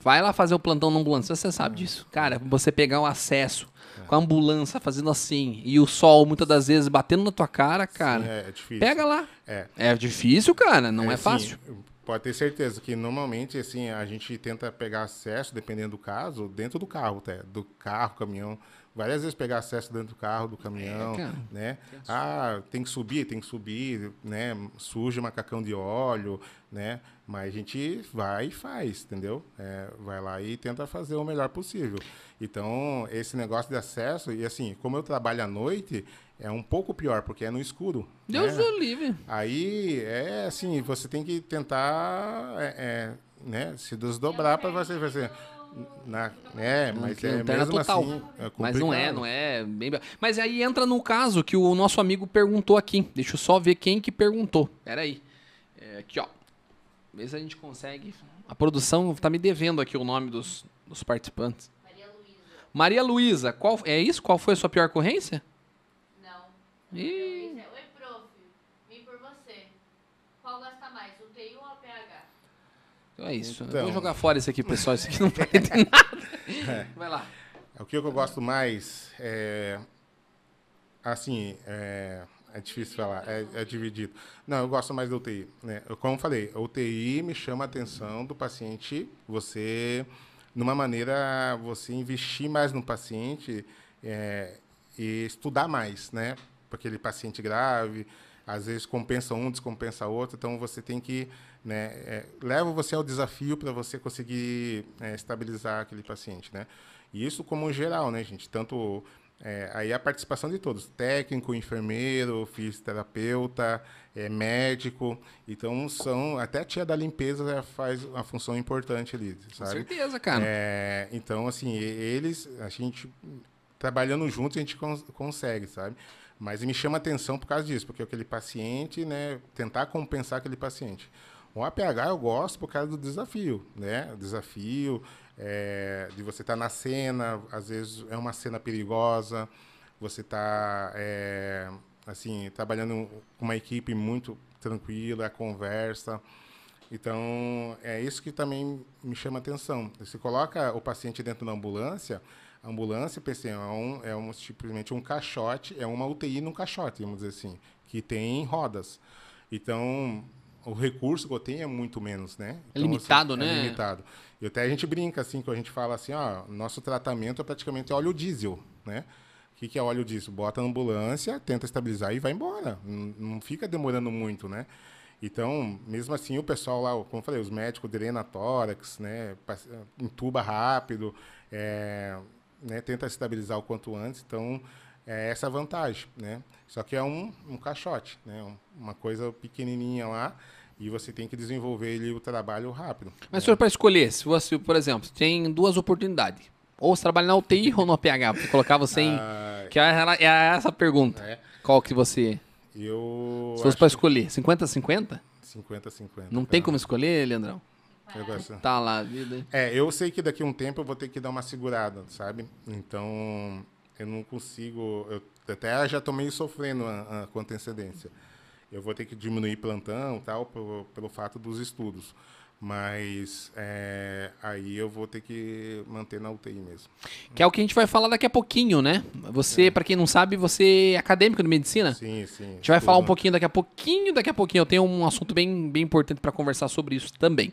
[SPEAKER 1] Vai lá fazer o plantão na ambulância, você sabe disso. Cara, você pegar o acesso com a ambulância fazendo assim, e o sol muitas das vezes batendo na tua cara, cara.
[SPEAKER 2] Sim, é, é difícil.
[SPEAKER 1] Pega lá.
[SPEAKER 2] É.
[SPEAKER 1] É difícil, cara, não é,
[SPEAKER 2] assim,
[SPEAKER 1] fácil.
[SPEAKER 2] Pode ter certeza que normalmente assim a gente tenta pegar acesso, dependendo do caso, dentro do carro, até, do carro, caminhão. Várias vezes pegar acesso dentro do carro, do caminhão,
[SPEAKER 1] É,
[SPEAKER 2] né? Ah, tem que subir, tem que subir, né? Suja macacão de óleo, né? Mas a gente vai e faz, entendeu? É, vai lá e tenta fazer o melhor possível. Então, esse negócio de acesso, e assim, como eu trabalho à noite, é um pouco pior, porque é no escuro.
[SPEAKER 1] Deus
[SPEAKER 2] né?
[SPEAKER 1] o livre.
[SPEAKER 2] Aí é assim, você tem que tentar é, é, né, se desdobrar para você fazer. Na, é, mas é mesmo
[SPEAKER 1] total.
[SPEAKER 2] assim. É
[SPEAKER 1] Mas não é, não é. Bem... Mas aí entra no caso que o nosso amigo perguntou aqui. Deixa eu só ver quem que perguntou. Pera aí. É, aqui, ó. Vê se a gente consegue. A produção tá me devendo aqui o nome dos, dos participantes.
[SPEAKER 3] Maria Luísa.
[SPEAKER 1] Maria Luísa, qual é isso? Qual foi a sua pior ocorrência? Ih.
[SPEAKER 3] Maria Luísa, Oi, prof. Vim por você. Qual gasta mais, UTI ou APH?
[SPEAKER 1] Então é isso. Eu
[SPEAKER 2] Então.
[SPEAKER 1] vou jogar fora esse aqui, pessoal. Isso aqui não vai ter nada. Vai lá.
[SPEAKER 2] O que eu gosto mais é assim, é, é difícil falar, é, é, dividido. Não, eu gosto mais da UTI. Né? Eu, como eu falei, a UTI me chama a atenção do paciente, você, numa maneira, você investir mais no paciente é, e estudar mais, né? Aquele paciente grave, às vezes compensa um, descompensa outro, então você tem que, né, é, leva você ao desafio para você conseguir é, estabilizar aquele paciente, né? E isso como geral, né, gente? Tanto é, aí a participação de todos, técnico, enfermeiro, fisioterapeuta, é, médico. Então são. Até a tia da limpeza faz uma função importante ali, sabe?
[SPEAKER 1] Com certeza, cara.
[SPEAKER 2] É, então, assim, eles, a gente, trabalhando juntos, a gente cons consegue, sabe? Mas me chama atenção por causa disso, porque aquele paciente, né, tentar compensar aquele paciente. O APH eu gosto por causa do desafio, né? O desafio, é, de você estar tá na cena, às vezes é uma cena perigosa, você está é, assim trabalhando com uma equipe muito tranquila, conversa. Então é isso que também me chama atenção. Você coloca o paciente dentro da ambulância, a ambulância, pensei, é, um, é um, simplesmente um caixote, é uma UTI num caixote, vamos dizer assim, que tem rodas. Então, o recurso que eu tenho é muito menos, né?
[SPEAKER 1] É então, é limitado,
[SPEAKER 2] assim,
[SPEAKER 1] né?
[SPEAKER 2] É limitado. E até a gente brinca assim, quando a gente fala assim, ó, nosso tratamento é praticamente óleo diesel, né? O que, que é óleo diesel? Bota na ambulância, tenta estabilizar e vai embora. Não, não fica demorando muito, né? Então, mesmo assim, o pessoal lá, como eu falei, os médicos drena tórax, né? Entuba rápido, é, né? tenta estabilizar o quanto antes. Então, é essa a vantagem, né? Só que é um, um caixote, né? Uma coisa pequenininha lá e você tem que desenvolver ele o trabalho rápido.
[SPEAKER 1] Mas, né? senhor, para escolher, se você, por exemplo, tem duas oportunidades, ou você trabalha na UTI ou no PH, para colocar você em... Ah, que é, é essa a pergunta. É. Qual que você...
[SPEAKER 2] Eu...
[SPEAKER 1] Se fosse para escolher, 50-50?
[SPEAKER 2] 50-50.
[SPEAKER 1] Não tá. tem como escolher, Leandrão? Tá lá a vida.
[SPEAKER 2] É, eu sei que daqui a um tempo eu vou ter que dar uma segurada, sabe? Então, eu não consigo... Eu até já estou meio sofrendo a, a, com antecedência eu vou ter que diminuir plantão tal pelo, pelo fato dos estudos mas é, aí eu vou ter que manter na UTI mesmo.
[SPEAKER 1] Que é o que a gente vai falar daqui a pouquinho, né? Você, é. para quem não sabe, você é acadêmico de medicina?
[SPEAKER 2] Sim, sim.
[SPEAKER 1] A gente vai falar um pouquinho daqui a pouquinho, daqui a pouquinho. Eu tenho um assunto bem, bem importante para conversar sobre isso também.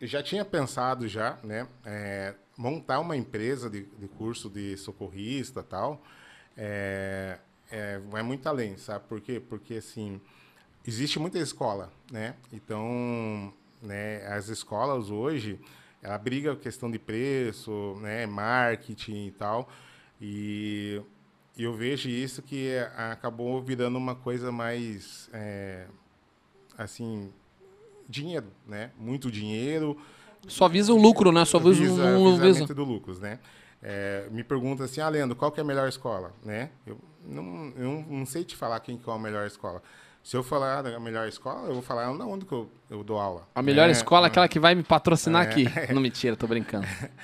[SPEAKER 2] eu já tinha pensado já, né? É, montar uma empresa de, de, curso de socorrista tal. É, é, vai muito além, sabe? Por quê? Porque, assim, existe muita escola, né? Então, né, as escolas hoje, ela briga a questão de preço, né, marketing e tal. E eu vejo isso que acabou virando uma coisa mais, é, assim, dinheiro, né? Muito dinheiro.
[SPEAKER 1] Só visa o lucro, né? Só visa, visa um
[SPEAKER 2] visa. do lucro, né? É, me pergunta assim, ah, Leandro, qual que é a melhor escola, né? Eu não, eu não sei te falar quem que é a melhor escola. Se eu falar da melhor escola, eu vou falar onde que eu, eu dou aula.
[SPEAKER 1] A melhor é, escola é aquela que vai me patrocinar é, aqui. Não mentira, tô brincando.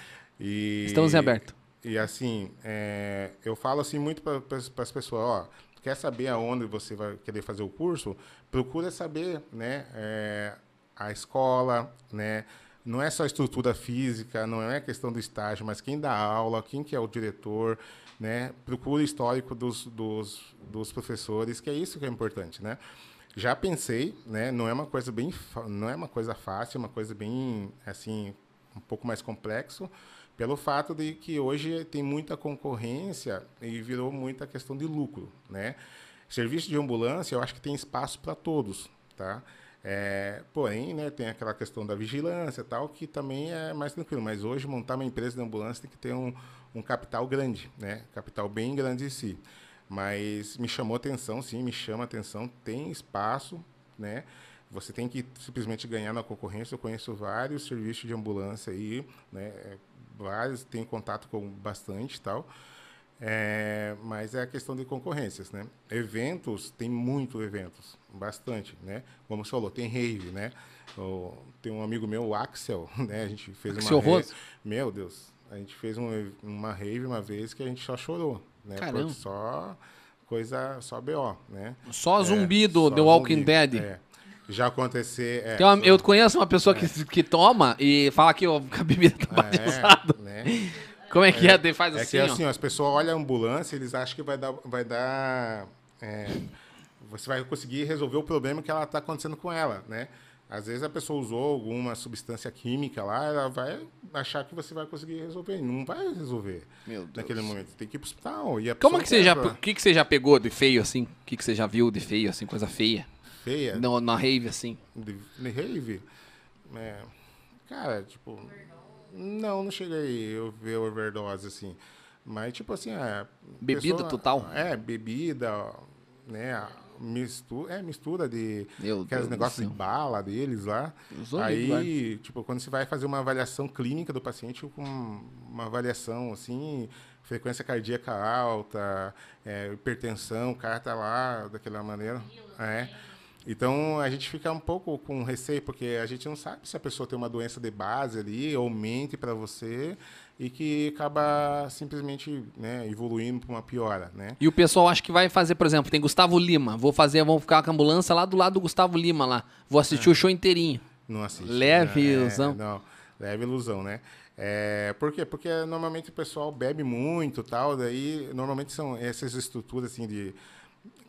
[SPEAKER 2] E,
[SPEAKER 1] Estamos em aberto.
[SPEAKER 2] E assim, é, eu falo assim muito para as pessoas, ó, quer saber aonde você vai querer fazer o curso? Procura saber, né, é, a escola, né, não é só estrutura física, não é questão do estágio, mas quem dá aula, quem que é o diretor, né, procura histórico dos, dos, dos professores, que é isso que é importante, né. Já pensei, né, não é uma coisa bem, não é uma coisa fácil, é uma coisa bem, assim, um pouco mais complexo, pelo fato de que hoje tem muita concorrência e virou muita questão de lucro, né? Serviço de ambulância, eu acho que tem espaço para todos, tá? É, porém, né, tem aquela questão da vigilância tal, que também é mais tranquilo. Mas hoje, montar uma empresa de ambulância tem que ter um, um capital grande, né? Capital bem grande em si. Mas me chamou atenção, sim, me chama atenção. Tem espaço, né? Você tem que simplesmente ganhar na concorrência. Eu conheço vários serviços de ambulância aí, né? vários, tenho contato com bastante tal. É, mas é a questão de concorrências, né? Eventos, tem muito eventos, bastante, né? Como você falou, tem rave, né? O, tem um amigo meu, o Axel, né? A gente fez
[SPEAKER 1] Axel
[SPEAKER 2] uma rave. Meu Deus, a gente fez um, uma rave uma vez que a gente só chorou, né?
[SPEAKER 1] Caramba.
[SPEAKER 2] Porque Só coisa, só BO, né?
[SPEAKER 1] Só zumbi
[SPEAKER 2] É,
[SPEAKER 1] do
[SPEAKER 2] só
[SPEAKER 1] The Walking
[SPEAKER 2] zumbi,
[SPEAKER 1] Dead.
[SPEAKER 2] é. Já acontecer... É,
[SPEAKER 1] Tem uma-
[SPEAKER 2] só-
[SPEAKER 1] eu conheço uma pessoa que, que toma e fala que ó, a bebida tá batizada.
[SPEAKER 2] é, né?
[SPEAKER 1] Como é que é? Ele Faz
[SPEAKER 2] É
[SPEAKER 1] assim,
[SPEAKER 2] que
[SPEAKER 1] ó.
[SPEAKER 2] assim, ó, as pessoas olham a ambulância, eles acham que vai dar. Vai dar é, você vai conseguir resolver o problema que ela está acontecendo com ela, né? Às vezes a pessoa usou alguma substância química lá, ela vai achar que você vai conseguir resolver. Não vai resolver
[SPEAKER 1] Meu Deus.
[SPEAKER 2] naquele momento. Tem que ir pro hospital. E a
[SPEAKER 1] Como é que você já, o que, que você já pegou de feio assim? O que, que você já viu de feio assim, coisa feia?
[SPEAKER 2] Feia,
[SPEAKER 1] No, na rave assim.
[SPEAKER 2] de, de rave? É, cara, tipo... Não, não cheguei a ver overdose, assim. Mas, tipo assim, é...
[SPEAKER 1] Bebida total?
[SPEAKER 2] É, bebida, né? Mistura, é, mistura de...
[SPEAKER 1] Meu
[SPEAKER 2] aqueles negócios de bala deles lá.
[SPEAKER 1] Horríveis,
[SPEAKER 2] Aí, tipo, quando você vai fazer uma avaliação clínica do paciente, com uma avaliação, assim, frequência cardíaca alta, é, hipertensão, o cara tá lá daquela maneira. É. Então, a gente fica um pouco com receio, porque a gente não sabe se a pessoa tem uma doença de base ali, ou mente para você, e que acaba simplesmente né, evoluindo para uma piora, né?
[SPEAKER 1] E o pessoal acha que vai fazer, por exemplo, tem Gustavo Lima. Vou fazer, vamos ficar com a ambulância lá do lado do Gustavo Lima lá. Vou assistir o show inteirinho.
[SPEAKER 2] Não assiste.
[SPEAKER 1] Leve
[SPEAKER 2] né?
[SPEAKER 1] ilusão.
[SPEAKER 2] É, não, leve ilusão, né? É, por quê? Porque normalmente o pessoal bebe muito tal, daí normalmente são essas estruturas assim de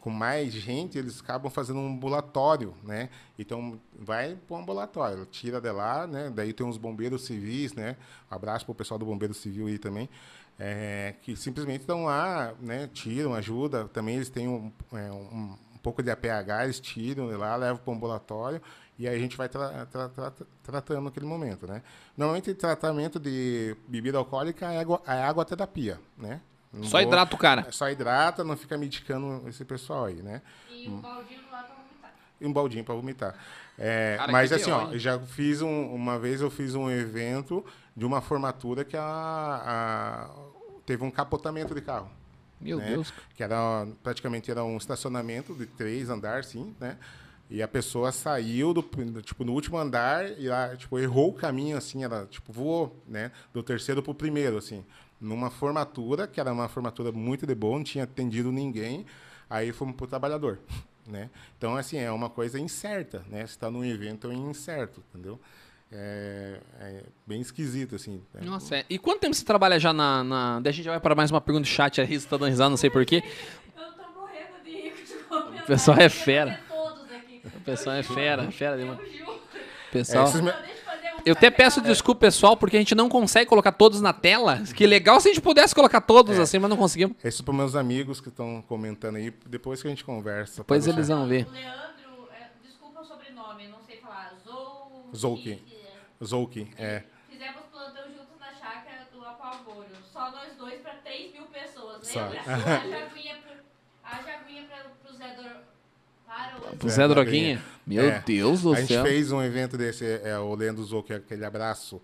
[SPEAKER 2] com mais gente, eles acabam fazendo um ambulatório, né? Então vai para um ambulatório, tira de lá, né? Daí tem uns bombeiros civis, né? Um abraço pro pessoal do bombeiro civil aí também. é, que simplesmente estão lá, né? Tiram, ajuda. Também eles têm um, é, um, um pouco de APH, eles tiram de lá, levam para o ambulatório e aí a gente vai tra- tra- tra- tratando naquele momento, né? Normalmente tratamento de bebida alcoólica é água, é água terapia, né? Não
[SPEAKER 1] Só
[SPEAKER 2] vou-
[SPEAKER 1] hidrata o cara.
[SPEAKER 2] Só hidrata, não fica medicando esse pessoal aí, né?
[SPEAKER 3] E um baldinho lá pra vomitar.
[SPEAKER 2] E um baldinho para vomitar. É,
[SPEAKER 1] Cara,
[SPEAKER 2] mas assim, ó,
[SPEAKER 1] hein?
[SPEAKER 2] já fiz um, uma vez eu fiz um evento de uma formatura que a, a- teve um capotamento de carro.
[SPEAKER 1] Meu
[SPEAKER 2] né?
[SPEAKER 1] Deus.
[SPEAKER 2] Que era praticamente era um estacionamento de três andares, sim, né? E a pessoa saiu do, do, tipo no último andar e lá, tipo errou o caminho assim, ela tipo voou, né? Do terceiro pro primeiro assim, numa formatura que era uma formatura muito de boa, não tinha atendido ninguém. Aí fomos pro trabalhador, né? Então assim é uma coisa incerta, né? Você está num evento é incerto, entendeu? É, é bem esquisito assim. né?
[SPEAKER 1] Nossa, é. E quanto tempo você trabalha já na. na... Daí a gente já vai para mais uma pergunta do chat. A Risa tá dando risada, não sei porquê.
[SPEAKER 3] Eu tô morrendo de rir de.
[SPEAKER 1] O pessoal é fera. O pessoal é fera, fera demais. Pessoal.
[SPEAKER 2] É,
[SPEAKER 3] eu
[SPEAKER 1] até peço desculpa, pessoal, porque a gente não consegue colocar todos na tela. Que legal se a gente pudesse colocar todos assim, mas não conseguimos.
[SPEAKER 2] Isso para meus amigos que estão comentando aí, depois que a gente conversa.
[SPEAKER 1] Depois
[SPEAKER 2] pode
[SPEAKER 1] eles vão ver.
[SPEAKER 3] O Leandro, é, desculpa o sobrenome, não sei falar. Zou...
[SPEAKER 2] Zouki. Zouki, é.
[SPEAKER 3] Fizemos plantão juntos na chácara do Apavoro. Só nós dois para 3 mil pessoas.
[SPEAKER 2] Só.
[SPEAKER 3] Lembra? A jaguinha, pro, a jaguinha pra, pro Zé Dor...
[SPEAKER 1] Pro
[SPEAKER 2] Zé
[SPEAKER 1] Zé
[SPEAKER 2] Droguinha.
[SPEAKER 1] Droguinha. Meu
[SPEAKER 2] É.
[SPEAKER 1] Deus do
[SPEAKER 2] A gente
[SPEAKER 1] céu.
[SPEAKER 2] fez um evento desse, é, o Leandro Zouki, aquele abraço.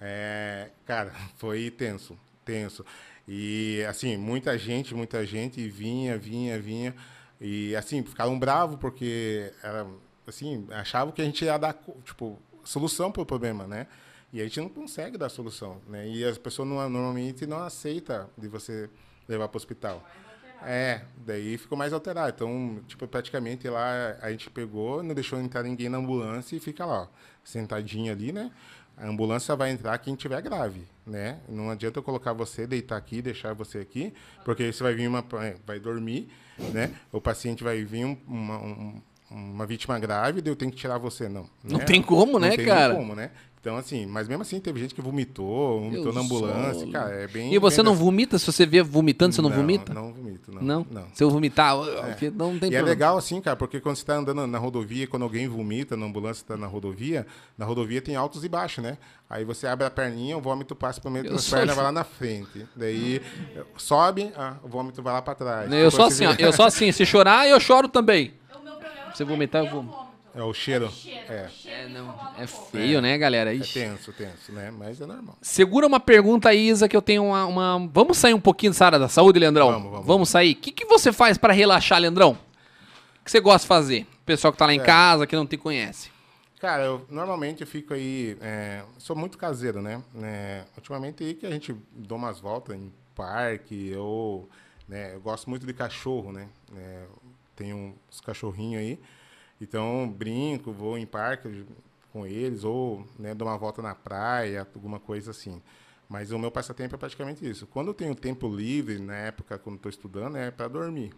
[SPEAKER 2] É, cara, foi tenso, tenso. E, assim, muita gente, muita gente vinha, vinha, vinha. E, assim, ficaram bravos porque, era, assim, achavam que a gente ia dar, tipo, solução para o problema, né? E a gente não consegue dar solução, né? E as pessoas normalmente não aceitam de você levar para o hospital. É, daí ficou mais alterado. Então, tipo, praticamente lá a gente pegou, não deixou entrar ninguém na ambulância e fica lá, ó, sentadinho ali, né? A ambulância vai entrar quem tiver grave, né? Não adianta eu colocar você, deitar aqui, deixar você aqui, porque aí você vai vir uma, vai dormir, né? O paciente vai vir um- uma, um- uma vítima grave, daí eu tenho que tirar você, não.
[SPEAKER 1] Não
[SPEAKER 2] né?
[SPEAKER 1] tem como, né,
[SPEAKER 2] não tem
[SPEAKER 1] cara?
[SPEAKER 2] Nem como, né? Então, assim, mas mesmo assim teve gente que vomitou, vomitou
[SPEAKER 1] Deus
[SPEAKER 2] na ambulância, cara, é bem...
[SPEAKER 1] E você
[SPEAKER 2] bem
[SPEAKER 1] não
[SPEAKER 2] dessa-
[SPEAKER 1] vomita? Se você vê vomitando, você não, vomita?
[SPEAKER 2] Não vomito, não.
[SPEAKER 1] Não?
[SPEAKER 2] Não.
[SPEAKER 1] Se eu vomitar, porque não tem
[SPEAKER 2] E é
[SPEAKER 1] problema.
[SPEAKER 2] legal assim, cara, porque quando você está andando na rodovia, quando alguém vomita na ambulância, está na rodovia, na rodovia tem altos e baixos, né? Aí você abre a perninha, o vômito passa pelo meio das
[SPEAKER 1] sou
[SPEAKER 2] pernas,
[SPEAKER 1] assim.
[SPEAKER 2] vai lá na frente. Daí sobe, ah, o vômito vai lá para trás.
[SPEAKER 1] Eu sou
[SPEAKER 2] Depois
[SPEAKER 1] assim,
[SPEAKER 2] você
[SPEAKER 1] ó. Eu sou assim. Se chorar, eu choro também.
[SPEAKER 3] O meu problema
[SPEAKER 1] Você
[SPEAKER 3] não é
[SPEAKER 1] vomitar, eu
[SPEAKER 3] o
[SPEAKER 1] vomito.
[SPEAKER 2] É o cheiro.
[SPEAKER 3] O cheiro,
[SPEAKER 2] É.
[SPEAKER 3] o cheiro
[SPEAKER 1] É,
[SPEAKER 3] que
[SPEAKER 1] não, é feio, né, galera?
[SPEAKER 2] É
[SPEAKER 1] Ixi.
[SPEAKER 2] tenso, tenso, né? Mas é normal.
[SPEAKER 1] Segura uma pergunta aí, Isa, que eu tenho uma, uma- Vamos sair um pouquinho dessa área da saúde, Leandrão?
[SPEAKER 2] Vamos, vamos.
[SPEAKER 1] sair. O que, que você faz pra relaxar, Leandrão? O que você gosta de fazer? O pessoal que tá lá em
[SPEAKER 2] É.
[SPEAKER 1] casa, que não te conhece.
[SPEAKER 2] Cara, eu normalmente eu fico aí. é, sou muito caseiro, né? É, ultimamente aí que a gente dá umas voltas em parque, ou. Né, eu gosto muito de cachorro, né? É, tenho uns cachorrinhos aí. Então, brinco, vou em parque com eles, ou né, dou uma volta na praia, alguma coisa assim. Mas o meu passatempo é praticamente isso. Quando eu tenho tempo livre, na época quando estou estudando, é para dormir.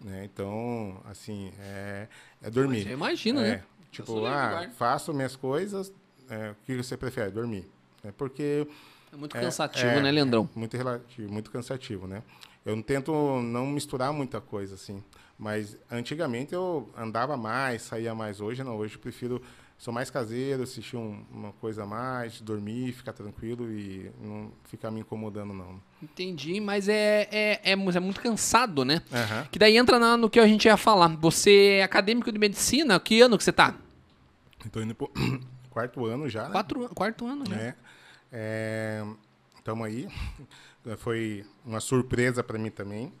[SPEAKER 2] Né? Então, assim, é, é dormir.
[SPEAKER 1] Eu imagino,
[SPEAKER 2] É,
[SPEAKER 1] né?
[SPEAKER 2] Tipo, ah, faço minhas coisas, é, o que você prefere? Dormir. É porque
[SPEAKER 1] É muito cansativo,
[SPEAKER 2] é,
[SPEAKER 1] né, Leandrão?
[SPEAKER 2] é muito relativo, muito cansativo, né? Eu não tento não misturar muita coisa, assim. Mas antigamente eu andava mais, saía mais. Hoje não, hoje eu prefiro... Sou mais caseiro, assistir um- uma coisa a mais, dormir, ficar tranquilo e não ficar me incomodando, não.
[SPEAKER 1] Entendi, mas é, é, é, é muito cansado, né?
[SPEAKER 2] Aham.
[SPEAKER 1] Que daí entra na- no que a gente ia falar. Você é acadêmico de medicina, que ano que você tá?
[SPEAKER 2] Estou indo pro quarto ano já, né?
[SPEAKER 1] Quatro, quarto ano, já.
[SPEAKER 2] né? Estamos aí. Foi uma surpresa para mim também.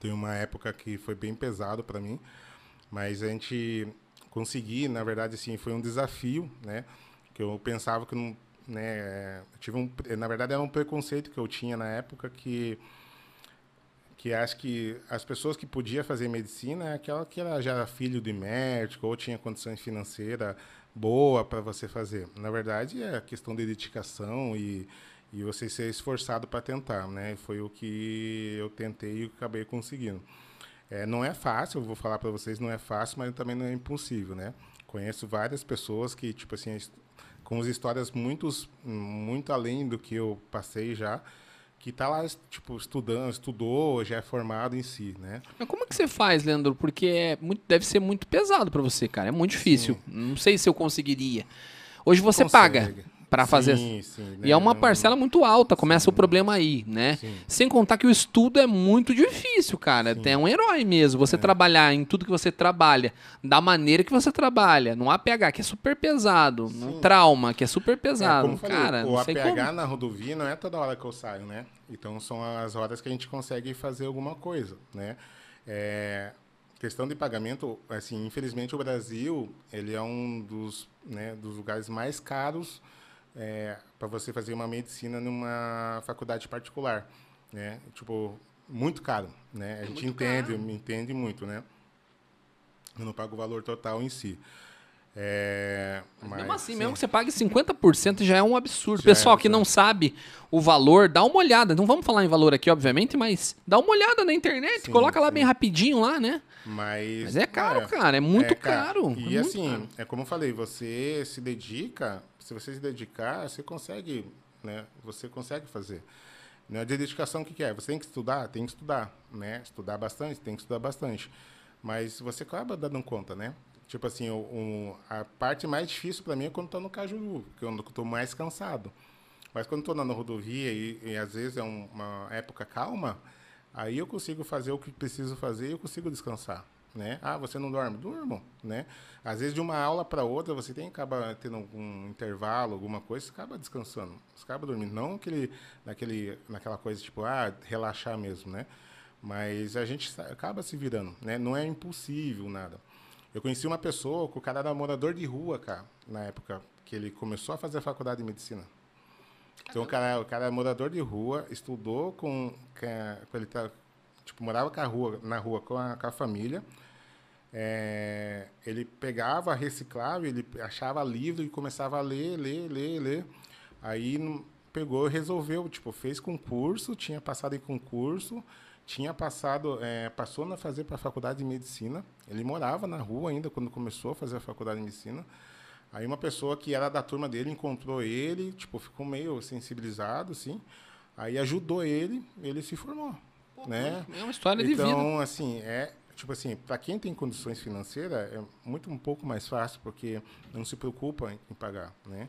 [SPEAKER 2] Tem uma época que foi bem pesado para mim, mas a gente conseguir, na verdade, assim, foi um desafio, né? Que eu pensava que não, né? eu tive um, na verdade, era um preconceito que eu tinha na época que que acho que as pessoas que podiam fazer medicina é aquela que era já filho de médico ou tinha condições financeiras boa para você fazer. Na verdade, é questão de dedicação e, e você ser esforçado para tentar, né? Foi o que eu tentei e acabei conseguindo. É, não é fácil, vou falar para vocês, não é fácil, mas também não é impossível, né? Conheço várias pessoas que, tipo assim, com as histórias muitos, muito além do que eu passei já, que tá lá, tipo, estudando, estudou, já é formado em si, né?
[SPEAKER 1] Mas como é que você faz, Leandro? Porque é muito, deve ser muito pesado pra você, cara. É muito difícil. Não sei se eu conseguiria. Hoje você paga Pra fazer.
[SPEAKER 2] Sim, sim,
[SPEAKER 1] E é uma
[SPEAKER 2] né?
[SPEAKER 1] parcela muito alta, começa o problema aí, né?
[SPEAKER 2] Sim.
[SPEAKER 1] Sem contar que o estudo é muito difícil, cara. É um herói mesmo.
[SPEAKER 2] É.
[SPEAKER 1] Você trabalhar em tudo que você trabalha, da maneira que você trabalha, no APH, que é super pesado, no trauma, que é super
[SPEAKER 2] É,
[SPEAKER 1] pesado.
[SPEAKER 2] como eu falei,
[SPEAKER 1] cara,
[SPEAKER 2] o APH
[SPEAKER 1] como.
[SPEAKER 2] na rodovia não é toda hora que eu saio, né? Então são as horas que a gente consegue fazer alguma coisa, né? É, questão de pagamento, assim, infelizmente o Brasil ele é um dos, né, dos lugares mais caros para você fazer uma medicina numa faculdade particular, né? Tipo muito caro, né? A gente
[SPEAKER 1] muito
[SPEAKER 2] entende,
[SPEAKER 1] caro.
[SPEAKER 2] entende muito, né? Eu não pago o valor total em si. É,
[SPEAKER 1] Mas
[SPEAKER 2] mas,
[SPEAKER 1] mesmo assim,
[SPEAKER 2] sim.
[SPEAKER 1] mesmo que você pague 50% já é um absurdo.
[SPEAKER 2] Já é
[SPEAKER 1] Pessoal que
[SPEAKER 2] absurdo.
[SPEAKER 1] não sabe o valor, dá uma olhada. Não vamos falar em valor aqui, obviamente, mas dá uma olhada na internet,
[SPEAKER 2] Sim,
[SPEAKER 1] coloca lá
[SPEAKER 2] sim.
[SPEAKER 1] bem rapidinho lá, né?
[SPEAKER 2] Mas,
[SPEAKER 1] Mas é caro, cara, é muito caro, é
[SPEAKER 2] E
[SPEAKER 1] muito
[SPEAKER 2] assim,
[SPEAKER 1] caro.
[SPEAKER 2] é como eu falei, você se dedica, se você se dedicar, você consegue, né? Você consegue fazer. Né? De dedicação, o que, que é? Você tem que estudar? Tem que estudar, né? Estudar bastante, tem que estudar bastante. Mas você acaba dando conta, né? Tipo assim, o, a parte mais difícil para mim é quando estou no Cajuru, que eu estou mais cansado. Mas quando estou na rodovia e, e às vezes é um- uma época calma, aí eu consigo fazer o que preciso fazer e eu consigo descansar, né? Ah, você não dorme? Durmo, né? Às vezes de uma aula para outra você tem que acabar tendo algum intervalo, alguma coisa, você acaba descansando, você acaba dormindo, não aquele, naquele, naquela coisa tipo, ah, relaxar mesmo, né? Mas a gente acaba se virando, né? Não é impossível nada. Eu conheci uma pessoa o cara era morador de rua, cara, na época que ele começou a fazer a faculdade de medicina. Então o cara, o cara é morador de rua, estudou com, com ele tá, tipo morava com a rua, na rua com a, com a família. É, ele pegava, reciclava, ele achava livro e começava a ler, ler, ler, ler. Aí pegou e resolveu, tipo, fez concurso, tinha passado em concurso, tinha passado, é, passou a fazer para a faculdade de medicina. Ele morava na rua ainda quando começou a fazer a faculdade de medicina. Aí uma pessoa que era da turma dele encontrou ele, tipo, ficou meio sensibilizado, assim. Aí ajudou ele, ele se formou, né?
[SPEAKER 1] É uma história de vida.
[SPEAKER 2] Então, assim, é tipo assim, para quem tem condições financeiras é muito um pouco mais fácil porque não se preocupa em, em pagar, né?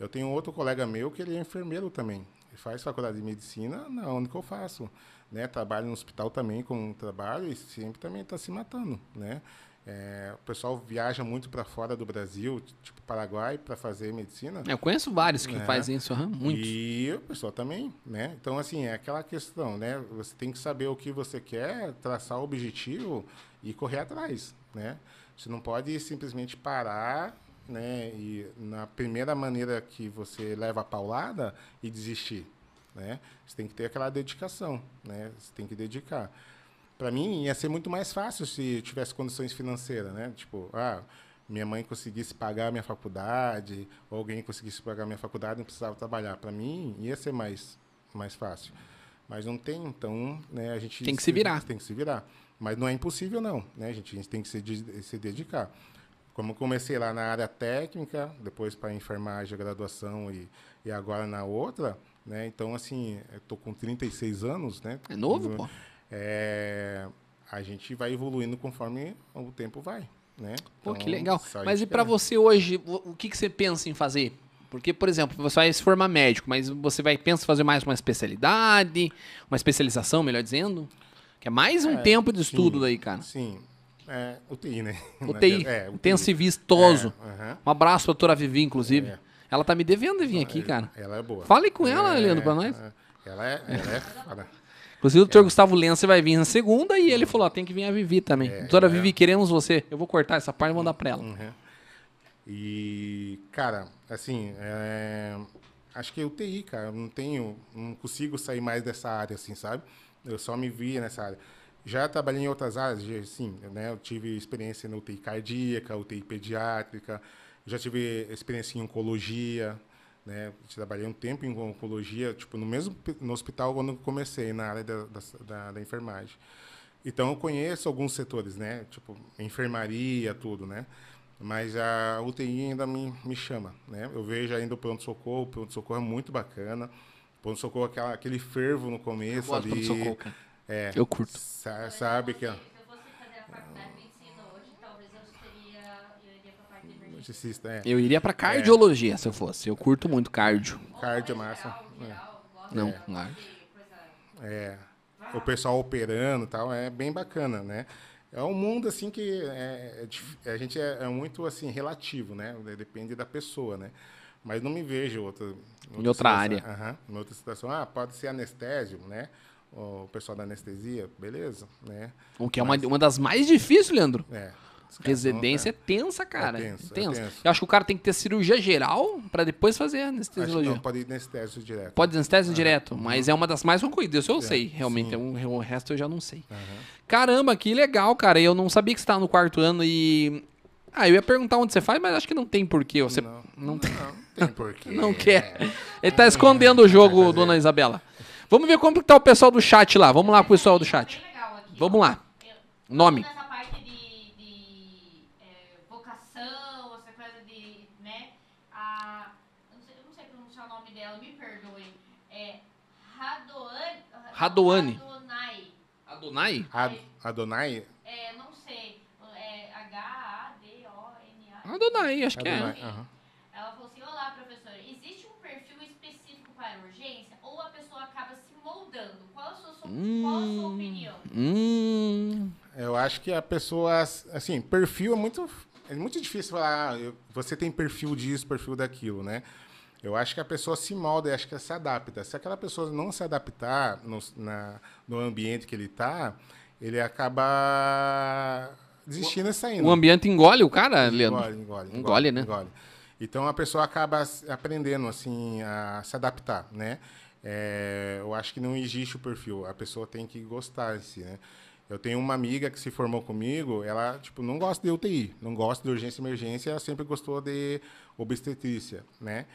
[SPEAKER 2] Eu tenho outro colega meu que ele é enfermeiro também. Ele faz faculdade de medicina na onde que eu faço, né? Trabalha no hospital também com trabalho e sempre também está se matando, né? É, o pessoal viaja muito para fora do Brasil, tipo Paraguai, para fazer medicina.
[SPEAKER 1] Eu conheço vários que
[SPEAKER 2] É.
[SPEAKER 1] fazem isso, aham, muitos.
[SPEAKER 2] E o pessoal também, né? Então, assim, é aquela questão, né? Você tem que saber o que você quer, traçar o objetivo e correr atrás, né? Você não pode simplesmente parar, né? E na primeira maneira que você leva a paulada e desistir, né? Você tem que ter aquela dedicação, né? Você tem que dedicar. Para mim, ia ser muito mais fácil se tivesse condições financeiras, né? Tipo, ah, minha mãe conseguisse pagar a minha faculdade, ou alguém conseguisse pagar a minha faculdade, não precisava trabalhar. Para mim, ia ser mais, mais fácil. Mas não tem, então, né, a gente...
[SPEAKER 1] Tem que se virar.
[SPEAKER 2] Tem que se virar. Mas não é impossível, não, né, gente? A gente tem que se, se dedicar. Como eu comecei lá na área técnica, depois para enfermagem, graduação e, e agora na outra, né? Então, assim, eu tô com 36 anos, né?
[SPEAKER 1] É novo, pô.
[SPEAKER 2] É, a gente vai evoluindo conforme o tempo vai, né?
[SPEAKER 1] Pô, que
[SPEAKER 2] Então,
[SPEAKER 1] legal.
[SPEAKER 2] só a
[SPEAKER 1] Mas e
[SPEAKER 2] quer.
[SPEAKER 1] você hoje, o que, que você pensa em fazer? Porque, por exemplo, você vai se formar médico, mas você vai pensa em fazer mais uma especialidade, uma especialização, melhor dizendo? Que é mais um
[SPEAKER 2] É,
[SPEAKER 1] tempo de estudo
[SPEAKER 2] sim,
[SPEAKER 1] daí, cara.
[SPEAKER 2] Sim. É, UTI, né?
[SPEAKER 1] UTI,
[SPEAKER 2] É,
[SPEAKER 1] intensivo vistoso.
[SPEAKER 2] É, aham.
[SPEAKER 1] Um abraço pra doutora Vivi, inclusive.
[SPEAKER 2] É.
[SPEAKER 1] Ela tá me devendo de vir aqui, cara.
[SPEAKER 2] Ela é boa.
[SPEAKER 1] Fale com ela,
[SPEAKER 2] É,
[SPEAKER 1] Leandro, pra nós.
[SPEAKER 2] é. Ela é, ela é.
[SPEAKER 1] Inclusive, o doutor Gustavo Lença vai vir na segunda e ele falou: ó, tem que vir a Vivi também. doutora
[SPEAKER 2] é.
[SPEAKER 1] Vivi, queremos você. Eu vou cortar essa parte e mandar pra ela.
[SPEAKER 2] Uhum. E, cara, assim, é, acho que é UTI, cara. Eu não tenho, não consigo sair mais dessa área, assim, sabe? Eu só me via nessa área. Já trabalhei em outras áreas, sim, né? Eu tive experiência na UTI cardíaca, UTI pediátrica, já tive experiência em oncologia, né? Trabalhei um tempo em oncologia, tipo, no mesmo no hospital quando eu comecei na área da, da, da, enfermagem. Então eu conheço alguns setores, né? Tipo, enfermaria, tudo, né? Mas a UTI ainda me, me chama, né? Eu vejo ainda o pronto-socorro, o pronto-socorro é muito bacana. O pronto-socorro, aquela- aquele fervo no começo
[SPEAKER 1] gosto do
[SPEAKER 2] ali. É,
[SPEAKER 1] Eu curto.
[SPEAKER 2] sa- sabe que...
[SPEAKER 3] Se eu fosse fazer a faculdade de medicina hoje, talvez eu seria. Eu iria pra
[SPEAKER 2] Assista, é,
[SPEAKER 1] Eu iria pra cardiologia se eu fosse. Eu curto muito cardio.
[SPEAKER 2] cardio é massa.
[SPEAKER 3] Gosto
[SPEAKER 1] Não, claro.
[SPEAKER 3] coisa.
[SPEAKER 2] É, o pessoal operando e tal, é bem bacana, né? É um mundo, assim, que é, é a gente é, é muito, assim, relativo, né? Depende da pessoa, né? Mas não me vejo outra,
[SPEAKER 1] Em outra
[SPEAKER 2] situação-
[SPEAKER 1] área.
[SPEAKER 2] Aham, em outra situação. Ah, pode ser anestésio, né? O pessoal da anestesia, beleza, né?
[SPEAKER 1] O que é uma, uma das mais difíceis, Leandro.
[SPEAKER 2] É.
[SPEAKER 1] Residência é tensa, cara.
[SPEAKER 2] É tenso, é
[SPEAKER 1] tensa.
[SPEAKER 2] tenso.
[SPEAKER 1] Eu acho que o cara tem que ter cirurgia geral pra depois fazer
[SPEAKER 2] Acho que
[SPEAKER 1] anestesiologia.
[SPEAKER 2] não, pode ir anestésio direto.
[SPEAKER 1] Pode anestesia direto, mas é uma das mais concorridas. Isso eu sei, realmente.
[SPEAKER 2] sim.
[SPEAKER 1] O, o resto eu já não sei. Caramba, que legal, cara. Eu não sabia que você tava no quarto ano e. Ah, eu ia perguntar onde você faz, mas acho que não tem porquê. Você não,
[SPEAKER 2] Não,
[SPEAKER 1] tem-
[SPEAKER 2] não tem porquê.
[SPEAKER 1] não quer. Ele tá escondendo o jogo, dona Isabela. Vamos ver como que tá o pessoal do chat lá. Vamos lá, pessoal do chat.
[SPEAKER 3] Aqui.
[SPEAKER 1] Vamos lá.
[SPEAKER 3] Eu-
[SPEAKER 1] Nome.
[SPEAKER 3] Nessa parte de, de é, vocação, essa coisa de, né, a, eu não sei, eu não sei pronunciar o nome dela, me perdoe. É Radoan,
[SPEAKER 1] Radoane.
[SPEAKER 3] Radonai.
[SPEAKER 1] Adonai?
[SPEAKER 2] Ad- Adonai?
[SPEAKER 3] É, não sei, é H-A-D-O-N-A.
[SPEAKER 1] Adonai, acho que é.
[SPEAKER 2] Adonai, aham.
[SPEAKER 3] Ela falou assim, olá professora, existe um perfil específico para urgência ou a pessoa acaba se moldando? Qual a sua, qual a sua opinião?
[SPEAKER 1] Hum.
[SPEAKER 2] Eu acho que a pessoa, assim, perfil é muito, é muito difícil falar, ah, eu- você tem perfil disso, perfil daquilo, né? Eu acho que a pessoa se molda, eu acho que se adapta. Se aquela pessoa não se adaptar no, na- no ambiente que ele está, ele acaba desistindo e saindo.
[SPEAKER 1] O ambiente engole o cara, Leandro?
[SPEAKER 2] Engole, engole,
[SPEAKER 1] Engole, né?
[SPEAKER 2] engole. Então a pessoa acaba aprendendo assim a se adaptar, né? É, eu acho que não existe o perfil. A pessoa tem que gostar si, né? Eu tenho uma amiga que se formou comigo, ela tipo não gosta de UTI, não gosta de urgência e emergência, ela sempre gostou de obstetrícia, né?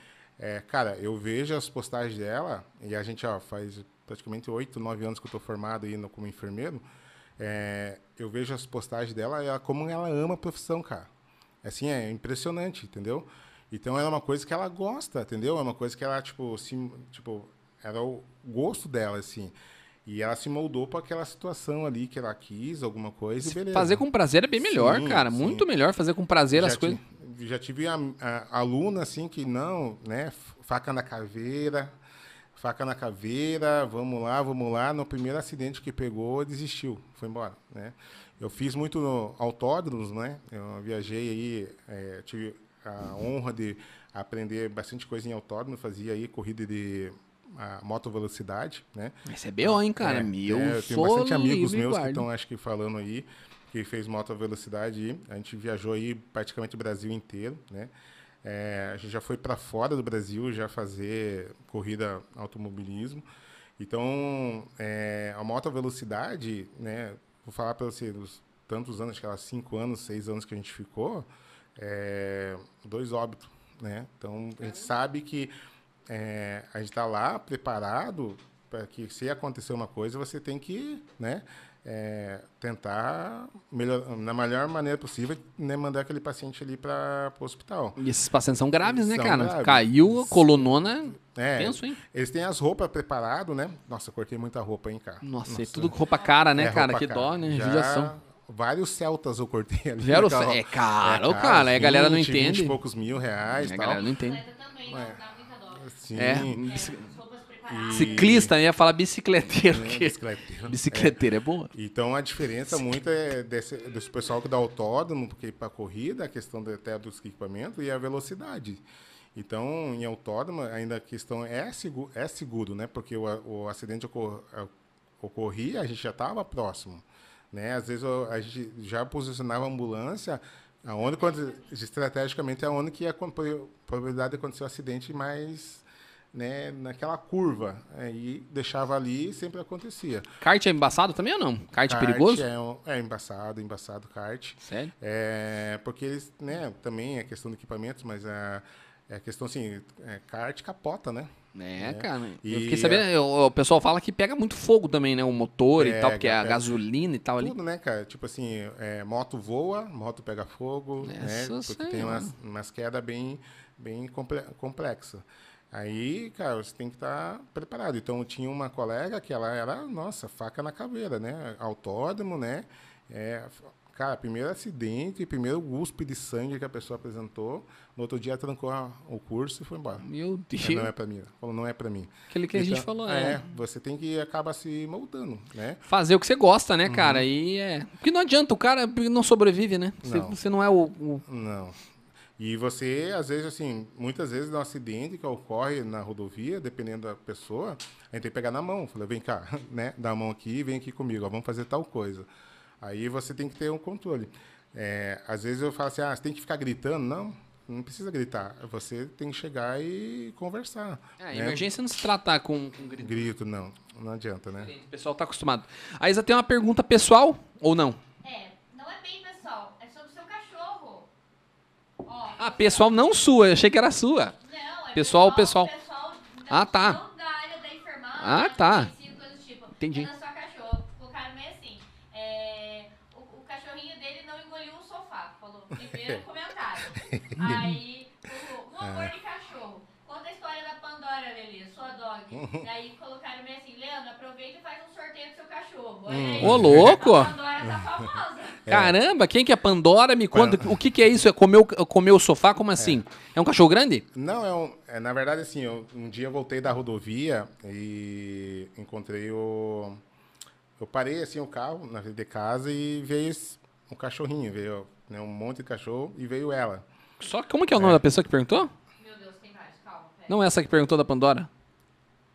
[SPEAKER 2] É, cara, eu vejo as postagens dela e a gente ó, faz praticamente oito, nove anos que eu estou formado aí como enfermeiro. é, eu vejo as postagens dela, ela, como ela ama a profissão, cara. Assim, é impressionante, entendeu? Então é uma coisa que ela gosta, entendeu? É uma coisa que ela, tipo, se, tipo era o gosto dela, assim. E ela se moldou para aquela situação ali que ela quis, alguma coisa, e beleza.
[SPEAKER 1] Fazer com prazer é bem melhor,
[SPEAKER 2] Sim,
[SPEAKER 1] cara.
[SPEAKER 2] sim.
[SPEAKER 1] Muito melhor fazer com prazer as
[SPEAKER 2] já
[SPEAKER 1] coisas.
[SPEAKER 2] ti- já tive a, a- aluna, assim, que não, né? Faca na caveira, faca na caveira, vamos lá, vamos lá. No primeiro acidente que pegou, desistiu, foi embora, né? eu fiz muito autódromos, né? Eu viajei aí, é, tive a honra de aprender bastante coisa em autódromo, fazia aí corrida de a moto velocidade, né?
[SPEAKER 1] Esse é BO, hein, cara?
[SPEAKER 2] É,
[SPEAKER 1] Meu,
[SPEAKER 2] é, eu tenho bastante amigos meus que
[SPEAKER 1] guarda.
[SPEAKER 2] estão, acho que, falando aí, que fez moto velocidade. A gente viajou aí praticamente o Brasil inteiro, né? É, a gente já foi para fora do Brasil já fazer corrida automobilismo. Então, é, a moto velocidade, né? Vou falar para você, dos tantos anos, que era cinco anos, seis anos que a gente ficou, é, dois óbitos, né? Então, a gente sabe que é, a gente está lá preparado para que se acontecer uma coisa, você tem que, né, é, tentar melhor, na melhor maneira possível, né, mandar aquele paciente ali para o hospital.
[SPEAKER 1] E esses pacientes são graves, né,
[SPEAKER 2] São
[SPEAKER 1] cara?
[SPEAKER 2] graves.
[SPEAKER 1] Caiu, colonona,
[SPEAKER 2] É,
[SPEAKER 1] penso, hein?
[SPEAKER 2] eles têm as roupas preparadas, né? Nossa, eu cortei muita roupa, hein, cara.
[SPEAKER 1] Nossa, é tudo com roupa cara, né,
[SPEAKER 2] É,
[SPEAKER 1] cara? Que
[SPEAKER 2] cara.
[SPEAKER 1] dó, né?
[SPEAKER 2] Já
[SPEAKER 1] Judiação.
[SPEAKER 2] Vários celtas eu cortei ali.
[SPEAKER 1] Vero,
[SPEAKER 2] naquela-
[SPEAKER 1] é caro, cara. aí a galera não
[SPEAKER 2] 20, 20
[SPEAKER 1] entende.
[SPEAKER 2] e poucos mil reais
[SPEAKER 1] A
[SPEAKER 2] e
[SPEAKER 1] galera não entende.
[SPEAKER 2] É.
[SPEAKER 3] não dá muita dó.
[SPEAKER 2] Sim.
[SPEAKER 1] É,
[SPEAKER 3] É,
[SPEAKER 1] bici-
[SPEAKER 3] preparadas.
[SPEAKER 1] ciclista, eu ia falar bicicleteiro. que-
[SPEAKER 2] bicicleteiro.
[SPEAKER 1] Bicicleteiro é boa.
[SPEAKER 2] Então a diferença muito é desse, desse pessoal que dá autódromo, porque para corrida, a questão de- até dos equipamentos e a velocidade. Então, em autódromo, ainda a questão é seguro, é seguro né? Porque o, o acidente ocor, ocorria, a gente já estava próximo. Né? Às vezes a gente já posicionava a ambulância aonde, quando, estrategicamente, é onde que a probabilidade de acontecer o acidente mais né, naquela curva. Aí deixava ali e sempre acontecia.
[SPEAKER 1] Kart é embaçado também ou não? Kart,
[SPEAKER 2] Kart
[SPEAKER 1] perigoso?
[SPEAKER 2] É, um- é embaçado, embaçado kart.
[SPEAKER 1] Sério?
[SPEAKER 2] É, porque eles, né, também é questão de equipamentos, mas a, é questão assim, é, kart capota, né?
[SPEAKER 1] É, cara. Eu
[SPEAKER 2] E
[SPEAKER 1] fiquei sabendo, eu- o pessoal fala que pega muito fogo também, né? O motor e tal, porque é a gasolina e tal ali.
[SPEAKER 2] Tudo, né, cara? Tipo assim, é, moto voa, moto pega fogo, né? Porque tem
[SPEAKER 1] senhora.
[SPEAKER 2] umas, umas quedas bem, bem comple complexas. Aí, cara, você tem que estar preparado. Então, tinha uma colega que ela era, nossa, faca na caveira, né? Autódromo, né? É, cara, primeiro acidente, primeiro guspe de sangue que a pessoa apresentou. No outro dia, trancou a- o curso e foi embora.
[SPEAKER 1] Meu Deus.
[SPEAKER 2] É, não é pra mim. Falou, não é pra mim.
[SPEAKER 1] Aquele que a gente
[SPEAKER 2] Então,
[SPEAKER 1] falou, é.
[SPEAKER 2] Você tem que acaba se moldando, né?
[SPEAKER 1] Fazer o que você gosta, né, cara? E é. Porque não adianta, o cara não sobrevive, né? Você
[SPEAKER 2] Não.
[SPEAKER 1] você não é o. o-
[SPEAKER 2] Não. E você, às vezes, assim, muitas vezes dá um acidente que ocorre na rodovia, dependendo da pessoa, a gente tem que pegar na mão. Falei, vem cá, né? Dá a mão aqui, vem aqui comigo, ó, vamos fazer tal coisa. Aí você tem que ter um controle. É, às vezes eu falo assim, ah, você tem que ficar gritando. Não, não precisa gritar. Você tem que chegar e conversar.
[SPEAKER 1] É,
[SPEAKER 2] né?
[SPEAKER 1] emergência não se tratar com, com grito.
[SPEAKER 2] Grito, não. Não adianta, né?
[SPEAKER 1] O pessoal tá acostumado. A Isa tem uma pergunta pessoal ou não?
[SPEAKER 3] Não é bem pessoal, é sobre o seu cachorro. Ó,
[SPEAKER 1] Ah, pessoal não sua, eu achei que era sua.
[SPEAKER 3] não, é
[SPEAKER 1] pessoal, pessoal.
[SPEAKER 3] pessoal
[SPEAKER 1] Ah, tá.
[SPEAKER 3] não da área da enfermagem,
[SPEAKER 1] Ah, tá.
[SPEAKER 3] medicina, coisa do tipo.
[SPEAKER 1] Entendi.
[SPEAKER 3] Da sua cachorra. Colocaram meio assim. é, o, o cachorrinho dele não engoliu um sofá. Falou. Primeiro comentário. Aí, o, um amor de cachorro. Conta a história da Pandora, Lelê, sua dog. Daí colocaram meio assim, Leandro, aproveita e faz um sorteio do seu cachorro. Aí.
[SPEAKER 1] Ô, louco!
[SPEAKER 3] A Pandora tá famosa.
[SPEAKER 1] Caramba, quem que é Pandora? Me conta, o que que é isso? É comer o, comer o sofá? Como assim? É. um cachorro grande?
[SPEAKER 2] Não, é, um, é na verdade assim, eu, um dia eu voltei da rodovia e encontrei o. Eu parei assim o carro na frente de casa e veio esse- um cachorrinho, veio né, um monte de cachorro e veio ela.
[SPEAKER 1] Só como que é o nome da pessoa que perguntou?
[SPEAKER 3] Meu Deus, tem vários, calma, pera.
[SPEAKER 1] Não essa que perguntou da Pandora.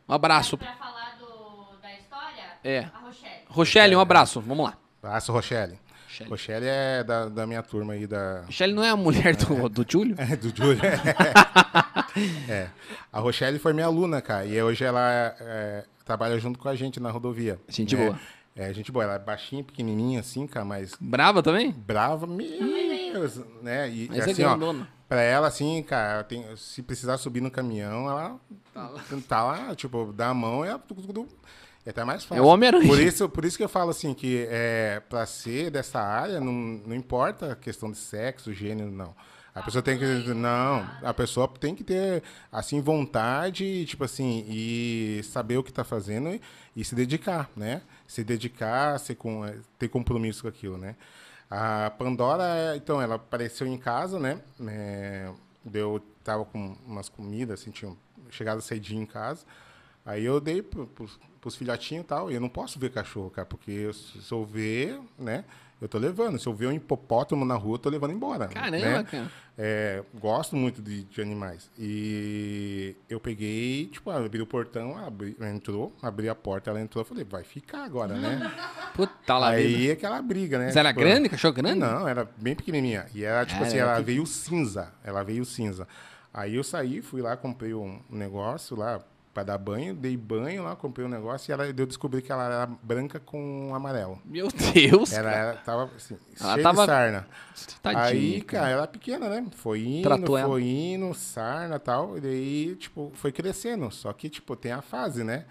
[SPEAKER 1] Um abraço.
[SPEAKER 3] Pra falar do, da história,
[SPEAKER 1] É.
[SPEAKER 3] a Rochelle.
[SPEAKER 1] Rochelle, um abraço. Vamos lá.
[SPEAKER 2] Abraço, Rochelle.
[SPEAKER 1] Rochelle.
[SPEAKER 2] Rochelle é da, da minha turma aí da.
[SPEAKER 1] Rochelle não é a mulher do, do Júlio?
[SPEAKER 2] É, do Júlio. é. A Rochelle foi minha aluna, cara. E hoje ela é, trabalha junto com a gente na rodovia.
[SPEAKER 1] Gente
[SPEAKER 2] né?
[SPEAKER 1] boa.
[SPEAKER 2] É, gente boa. Ela é baixinha, pequenininha assim, cara, mas
[SPEAKER 1] Brava também?
[SPEAKER 2] brava mesmo, né? E
[SPEAKER 1] Mas é
[SPEAKER 2] assim, ó,
[SPEAKER 1] grandona.
[SPEAKER 2] pra ela, assim, cara, tem, se precisar subir no caminhão, ela tá lá, tipo, dá a mão e é tudo- é até mais fácil.
[SPEAKER 1] É o Homem-Aranha.
[SPEAKER 2] Por isso, por isso que eu falo assim, que é, pra ser dessa área, não, não importa a questão de sexo, gênero, não. A pessoa tem que. Não, a pessoa tem que ter, assim, vontade, tipo assim, e saber o que tá fazendo e, e se dedicar, né? Se dedicar, ser com, ter compromisso com aquilo, né? A Pandora, então, ela apareceu em casa, né? É, eu tava com umas comidas, assim, tinha chegado cedinho em casa. Aí eu dei pro, pros, pros filhotinhos e tal. E eu não posso ver cachorro, cara, porque eu- se eu ver, né? Eu tô levando. Se eu ver um hipopótamo na rua, eu tô levando embora.
[SPEAKER 1] Caramba,
[SPEAKER 2] né?
[SPEAKER 1] cara.
[SPEAKER 2] É, gosto muito de, de animais. E eu peguei, tipo, abri o portão, abri, entrou, abri a porta, ela entrou, eu falei, vai ficar agora, né?
[SPEAKER 1] Puta lá vida.
[SPEAKER 2] Aí aquela briga, né?
[SPEAKER 1] Mas era
[SPEAKER 2] Tipo,
[SPEAKER 1] grande, cachorro grande?
[SPEAKER 2] Não, era bem pequenininha. E era, tipo
[SPEAKER 1] Cara,
[SPEAKER 2] assim, ela
[SPEAKER 1] pequ-
[SPEAKER 2] veio cinza. Ela veio cinza. Aí eu saí, fui lá, comprei um negócio lá pra dar banho, dei banho lá, comprei um negócio e ela, eu descobri que ela era branca com amarelo.
[SPEAKER 1] Meu Deus,
[SPEAKER 2] Ela,
[SPEAKER 1] cara.
[SPEAKER 2] tava assim,
[SPEAKER 1] Ela
[SPEAKER 2] cheia
[SPEAKER 1] tava-
[SPEAKER 2] de sarna.
[SPEAKER 1] Tadinho,
[SPEAKER 2] Aí,
[SPEAKER 1] cara.
[SPEAKER 2] cara, ela é pequena, né? Foi indo,
[SPEAKER 1] Tratou ela.
[SPEAKER 2] foi indo, sarna e tal. E daí, tipo, foi crescendo. Só que, tipo, tem a fase, né?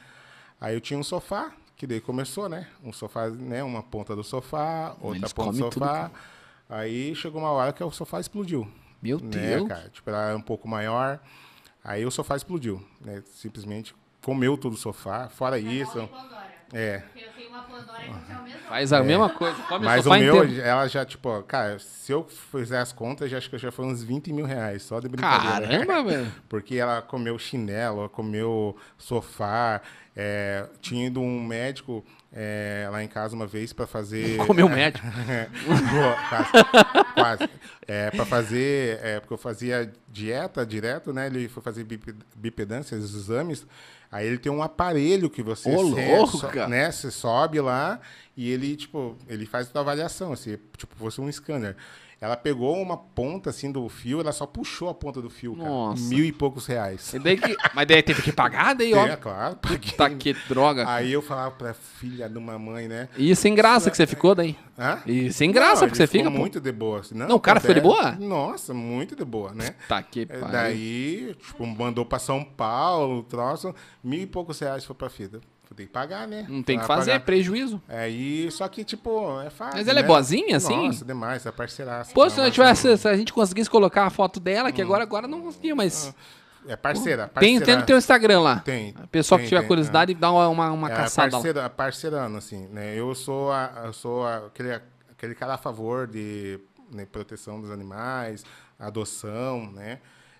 [SPEAKER 2] Aí eu tinha um sofá, que daí começou, né? Um sofá, né? Uma ponta do sofá, outra
[SPEAKER 1] Eles
[SPEAKER 2] ponta do
[SPEAKER 1] comem tudo,
[SPEAKER 2] sofá. Aí chegou uma hora que o sofá explodiu.
[SPEAKER 1] Meu
[SPEAKER 2] né,
[SPEAKER 1] Deus.
[SPEAKER 2] cara? Tipo, ela era um pouco maior. Aí o sofá explodiu, né? Simplesmente comeu todo o sofá. Fora isso, é.
[SPEAKER 3] Porque eu tenho uma Pandora que é o mesmo.
[SPEAKER 1] Faz a mesma coisa. Come
[SPEAKER 2] Mas
[SPEAKER 1] o
[SPEAKER 2] meu,
[SPEAKER 1] inteiro.
[SPEAKER 2] ela já, tipo, cara, se eu fizer as contas, já acho que já foi uns 20 mil reais, só de brincadeira.
[SPEAKER 1] Caramba, velho.
[SPEAKER 2] Porque ela comeu chinelo, ela comeu sofá. é, tinha ido um médico é, lá em casa uma vez para fazer.
[SPEAKER 1] Comeu médico.
[SPEAKER 2] Boa, quase. quase. É, para fazer. É, porque eu fazia dieta direto, né? Ele foi fazer bip- bipedância, os exames. Aí ele tem um aparelho que você,
[SPEAKER 1] Ô,
[SPEAKER 2] né? Você sobe lá e ele, tipo, ele faz a avaliação, assim, tipo, fosse um scanner. Ela pegou uma ponta assim do fio, ela só puxou a ponta do fio, cara.
[SPEAKER 1] Nossa.
[SPEAKER 2] Mil e poucos reais.
[SPEAKER 1] E daí que... Mas daí teve que pagar, daí, ó.
[SPEAKER 2] É, claro. paguei.
[SPEAKER 1] Tá que droga.
[SPEAKER 2] Aí eu falava pra filha de uma mãe, né?
[SPEAKER 1] E sem graça que você ficou daí.
[SPEAKER 2] Hã?
[SPEAKER 1] E sem graça
[SPEAKER 2] Não,
[SPEAKER 1] porque você fica, pô.
[SPEAKER 2] muito de boa. assim, Não,
[SPEAKER 1] Não, o cara ficou de boa?
[SPEAKER 2] Nossa, muito de boa, né?
[SPEAKER 1] Tá que
[SPEAKER 2] É,
[SPEAKER 1] pariu.
[SPEAKER 2] Daí, tipo, mandou pra São Paulo, troço, mil e poucos reais foi pra fita. Tem que pagar, né?
[SPEAKER 1] Não tem que fazer,
[SPEAKER 2] pagar.
[SPEAKER 1] prejuízo.
[SPEAKER 2] Aí, só que, tipo, é fácil.
[SPEAKER 1] Mas ela é
[SPEAKER 2] né?
[SPEAKER 1] boazinha, assim?
[SPEAKER 2] Nossa, demais, é parceiraça.
[SPEAKER 1] Pô, se, não
[SPEAKER 2] mas-
[SPEAKER 1] tivesse, se a gente conseguisse colocar a foto dela, que agora, agora não conseguia, mas.
[SPEAKER 2] É parceira,
[SPEAKER 1] Tem,
[SPEAKER 2] parceira.
[SPEAKER 1] tem no teu Instagram lá.
[SPEAKER 2] Tem,
[SPEAKER 1] A pessoa que
[SPEAKER 2] tem,
[SPEAKER 1] tiver
[SPEAKER 2] tem,
[SPEAKER 1] curiosidade, dá uma, uma, uma
[SPEAKER 2] É,
[SPEAKER 1] caçada lá.
[SPEAKER 2] parceira, parceirando, assim, né? Eu sou, a, eu sou a- aquele, aquele cara a favor de né, proteção dos animais, adoção, né?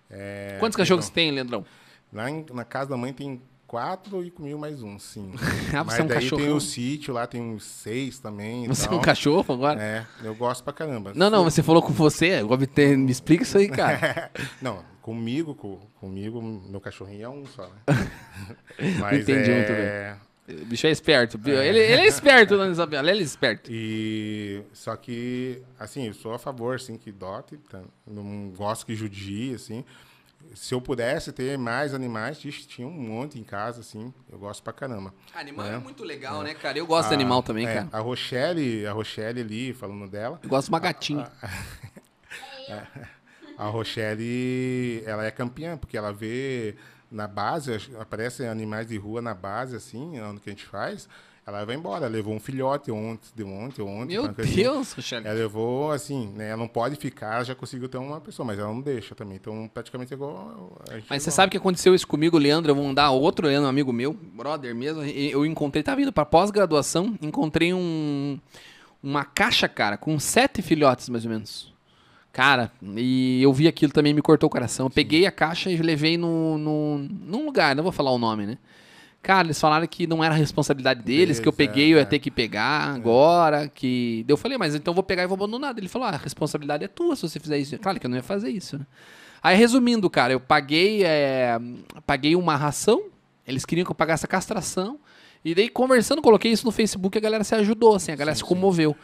[SPEAKER 2] É,
[SPEAKER 1] Quantos cachorros você tem, Leandrão?
[SPEAKER 2] Lá em- na casa da mãe tem quatro e comigo mais um, sim.
[SPEAKER 1] Ah,
[SPEAKER 2] Mas
[SPEAKER 1] você é um
[SPEAKER 2] daí tem
[SPEAKER 1] cachorrão.
[SPEAKER 2] o sítio, lá tem uns seis também.
[SPEAKER 1] Você é
[SPEAKER 2] tal.
[SPEAKER 1] um cachorro agora?
[SPEAKER 2] É, eu gosto pra caramba.
[SPEAKER 1] Não, não, você falou com você. Eu obter- Me explica isso aí, cara.
[SPEAKER 2] Não, comigo, com, comigo, meu cachorrinho é um só, né? Mas
[SPEAKER 1] Entendi muito
[SPEAKER 2] é,
[SPEAKER 1] O bicho é esperto. viu? Ele, ele é esperto, dona Isabela. Ele é esperto.
[SPEAKER 2] E só que, assim, eu sou a favor, assim, que dote, tá? não gosto que judie, assim. Se eu pudesse ter mais animais, tinha um monte em casa, assim, eu gosto pra caramba.
[SPEAKER 1] Animal
[SPEAKER 2] é
[SPEAKER 1] muito legal, né, cara? Eu gosto de animal também,
[SPEAKER 2] É,
[SPEAKER 1] cara.
[SPEAKER 2] A Rochelle, a Rochelle ali, falando dela,
[SPEAKER 1] Eu gosto de uma gatinha.
[SPEAKER 2] a Rochelle, ela é campeã, porque ela vê na base, aparecem animais de rua na base, assim, onde que a gente faz, ela vai embora, levou um filhote ontem, de ontem, ontem.
[SPEAKER 1] Meu
[SPEAKER 2] coisa assim.
[SPEAKER 1] Deus, Rochelle.
[SPEAKER 2] Ela levou, assim, né? Ela não pode ficar, ela já conseguiu ter uma pessoa, mas ela não deixa também. Então, praticamente é igual. a gente
[SPEAKER 1] Mas você sabe que aconteceu isso comigo, Leandro? Eu vou mandar outro Leandro, um amigo meu, brother mesmo. Eu encontrei, tá vindo pra pós-graduação, encontrei um, uma caixa, cara, com sete filhotes, mais ou menos. Cara, e eu vi aquilo também me cortou o coração. Eu peguei a caixa e levei no, no, num lugar, não vou falar o nome, né? Cara, eles falaram que não era responsabilidade deles, que eu peguei,
[SPEAKER 2] é,
[SPEAKER 1] eu ia
[SPEAKER 2] é.
[SPEAKER 1] ter que pegar agora, que... Eu falei, mas então eu vou pegar e vou abandonar. Ele falou, ah, a responsabilidade é tua se você fizer isso. Claro que eu não ia fazer isso, né? Aí, resumindo, cara, eu paguei, é, paguei uma ração, eles queriam que eu pagasse a castração, e daí, conversando, coloquei isso no Facebook, a galera se ajudou, assim, a galera
[SPEAKER 2] Sim,
[SPEAKER 1] se
[SPEAKER 2] sim.
[SPEAKER 1] comoveu.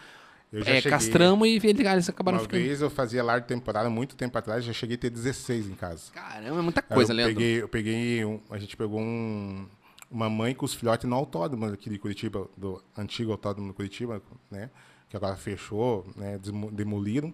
[SPEAKER 2] Eu já
[SPEAKER 1] É,
[SPEAKER 2] cheguei-
[SPEAKER 1] castramos e eles acabaram
[SPEAKER 2] Uma
[SPEAKER 1] ficando.
[SPEAKER 2] vez eu fazia lar de temporada, muito tempo atrás, já cheguei a ter 16 em casa.
[SPEAKER 1] Caramba, é muita coisa,
[SPEAKER 2] eu
[SPEAKER 1] Leandro.
[SPEAKER 2] peguei, eu peguei, um- a gente pegou um, uma mãe com os filhotes no autódromo aqui de Curitiba, do antigo autódromo de Curitiba, né? Que agora fechou, né? Demoliram.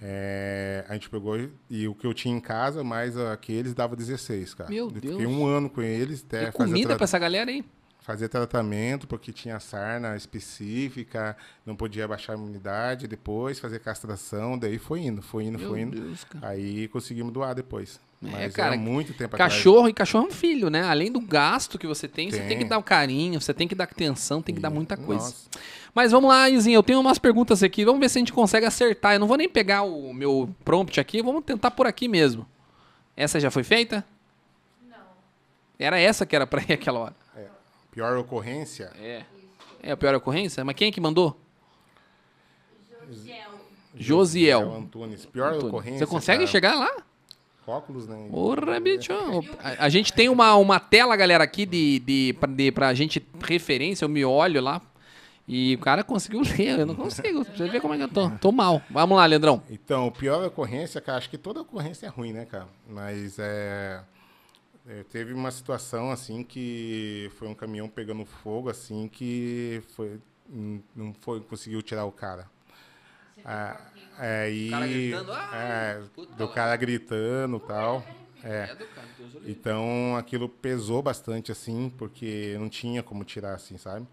[SPEAKER 2] É, a gente pegou e, o que eu tinha em casa, mais aqueles, dava 16, cara.
[SPEAKER 1] Meu
[SPEAKER 2] eu Fiquei
[SPEAKER 1] Deus.
[SPEAKER 2] um ano com eles, até
[SPEAKER 1] E comida
[SPEAKER 2] tra-
[SPEAKER 1] pra essa galera aí.
[SPEAKER 2] Fazia tratamento porque tinha sarna específica, não podia baixar a imunidade, depois fazer castração, daí foi indo, foi indo,
[SPEAKER 1] Meu
[SPEAKER 2] foi indo.
[SPEAKER 1] Deus, cara.
[SPEAKER 2] Aí conseguimos doar depois.
[SPEAKER 1] É,
[SPEAKER 2] Mas
[SPEAKER 1] cara,
[SPEAKER 2] era muito tempo atrás.
[SPEAKER 1] Cachorro e cachorro é um filho, né? Além do gasto que você tem, você tem que
[SPEAKER 2] Tem.
[SPEAKER 1] dar o carinho, você tem que dar atenção, tem que dar
[SPEAKER 2] E-
[SPEAKER 1] muita coisa.
[SPEAKER 2] Nossa.
[SPEAKER 1] Mas vamos lá, Izinho, eu tenho umas perguntas aqui. Vamos ver se a gente consegue acertar. Eu não vou nem pegar o meu prompt aqui, vamos tentar por aqui mesmo. Essa já foi feita?
[SPEAKER 3] Não.
[SPEAKER 1] Era essa que era pra ir aquela hora.
[SPEAKER 2] Pior ocorrência,
[SPEAKER 1] É. É a pior ocorrência? Mas quem é que mandou?
[SPEAKER 3] Josiel.
[SPEAKER 1] Josiel.
[SPEAKER 2] Antunes. Pior ocorrência.
[SPEAKER 1] Você consegue
[SPEAKER 2] cara,
[SPEAKER 1] chegar lá?
[SPEAKER 2] Óculos, né?
[SPEAKER 1] Porra, bicho. A, a gente tem uma, uma tela, galera, aqui de, de, pra, de, pra gente referência, eu me olho lá. E o cara conseguiu ler, eu não consigo. Você vê como é que eu tô. Tô mal. Vamos lá, Leandrão.
[SPEAKER 2] Então, pior ocorrência, cara, acho que toda ocorrência é ruim, né, cara? Mas é, é, teve uma situação assim que foi um caminhão pegando fogo, assim, que foi, n- não foi, conseguiu tirar o cara. Ah, é, e,
[SPEAKER 1] cara gritando, "Ah,
[SPEAKER 2] é,
[SPEAKER 1] puta
[SPEAKER 2] do
[SPEAKER 1] lá."
[SPEAKER 2] cara gritando e tal. É.
[SPEAKER 1] do cara, Deus o livre.
[SPEAKER 2] Então aquilo pesou bastante, assim, porque não tinha como tirar, assim, sabe?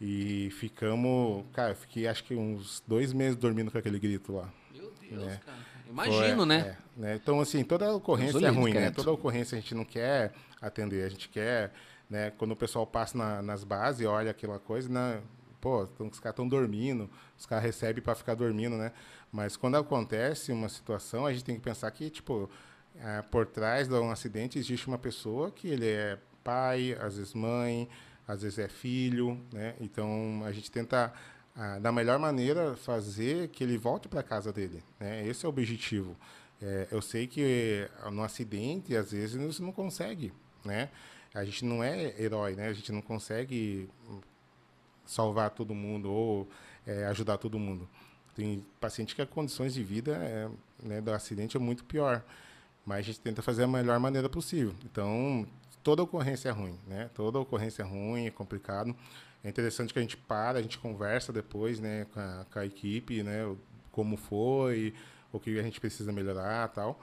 [SPEAKER 2] E ficamos. Cara, eu fiquei acho que uns dois meses dormindo com aquele grito lá.
[SPEAKER 1] Meu Deus,
[SPEAKER 2] É.
[SPEAKER 1] cara. Imagino,
[SPEAKER 2] Foi,
[SPEAKER 1] né?
[SPEAKER 2] é, né? Então, assim, toda ocorrência
[SPEAKER 1] o
[SPEAKER 2] é ruim, né? Toda ocorrência a gente não quer atender, a gente quer, né? Quando o pessoal passa na- nas bases olha aquela coisa, né? Pô, então, os caras estão dormindo, os caras recebem para ficar dormindo, né? Mas quando acontece uma situação, a gente tem que pensar que, tipo, ah, por trás de um acidente existe uma pessoa que ele é pai, às vezes mãe, às vezes é filho, né? Então a gente tenta ah, da melhor maneira fazer que ele volte para casa dele, né? Esse é o objetivo. É, eu sei que no acidente às vezes você não consegue, né? A gente não é herói, né? A gente não consegue salvar todo mundo ou é, ajudar todo mundo. Tem paciente que as condições de vida é, né, do acidente é muito pior, mas a gente tenta fazer a melhor maneira possível. Então, toda ocorrência é ruim, né? Toda ocorrência é ruim, é complicado. É interessante que a gente para, a gente conversa depois, né, com a, com a equipe, né, como foi, o que a gente precisa melhorar, tal,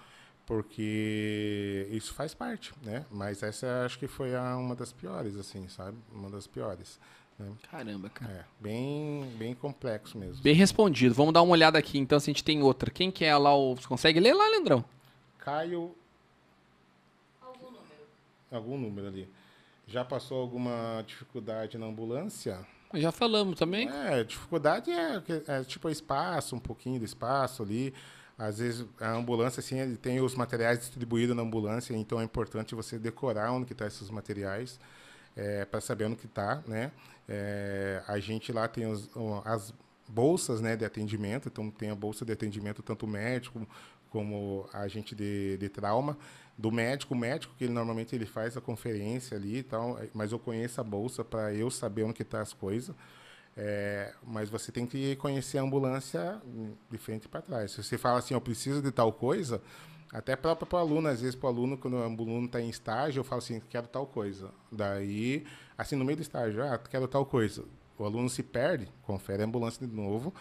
[SPEAKER 2] porque isso faz parte, né? Mas essa acho que foi a, uma das piores, assim, sabe? Uma das piores. Né?
[SPEAKER 1] Caramba, cara.
[SPEAKER 2] É, bem, bem complexo mesmo.
[SPEAKER 1] Bem respondido. Vamos dar uma olhada aqui, então, se a gente tem outra. Quem que é lá o... Você consegue ler lá, Leandrão?
[SPEAKER 2] Caio,
[SPEAKER 3] Algum número.
[SPEAKER 2] algum número ali. Já passou alguma dificuldade na ambulância?
[SPEAKER 1] Já falamos também.
[SPEAKER 2] É, dificuldade é, é tipo espaço, um pouquinho do espaço ali. Às vezes a ambulância, assim, ele tem os materiais distribuídos na ambulância, então é importante você decorar onde que estão esses materiais para saber onde que está, né? É, a gente lá tem os- as bolsas, né, de atendimento, então tem a bolsa de atendimento tanto médico como a gente de, de trauma do médico, o médico que ele normalmente ele faz a conferência ali e tal, mas eu conheço a bolsa para eu saber onde que tá as coisas. É, mas você tem que conhecer a ambulância de frente para trás. Se você fala assim, eu preciso de tal coisa, até próprio para o aluno, às vezes para o aluno, quando o aluno está em estágio, eu falo assim, quero tal coisa. Daí, assim, no meio do estágio, ah, quero tal coisa. O aluno se perde, confere a ambulância de novo,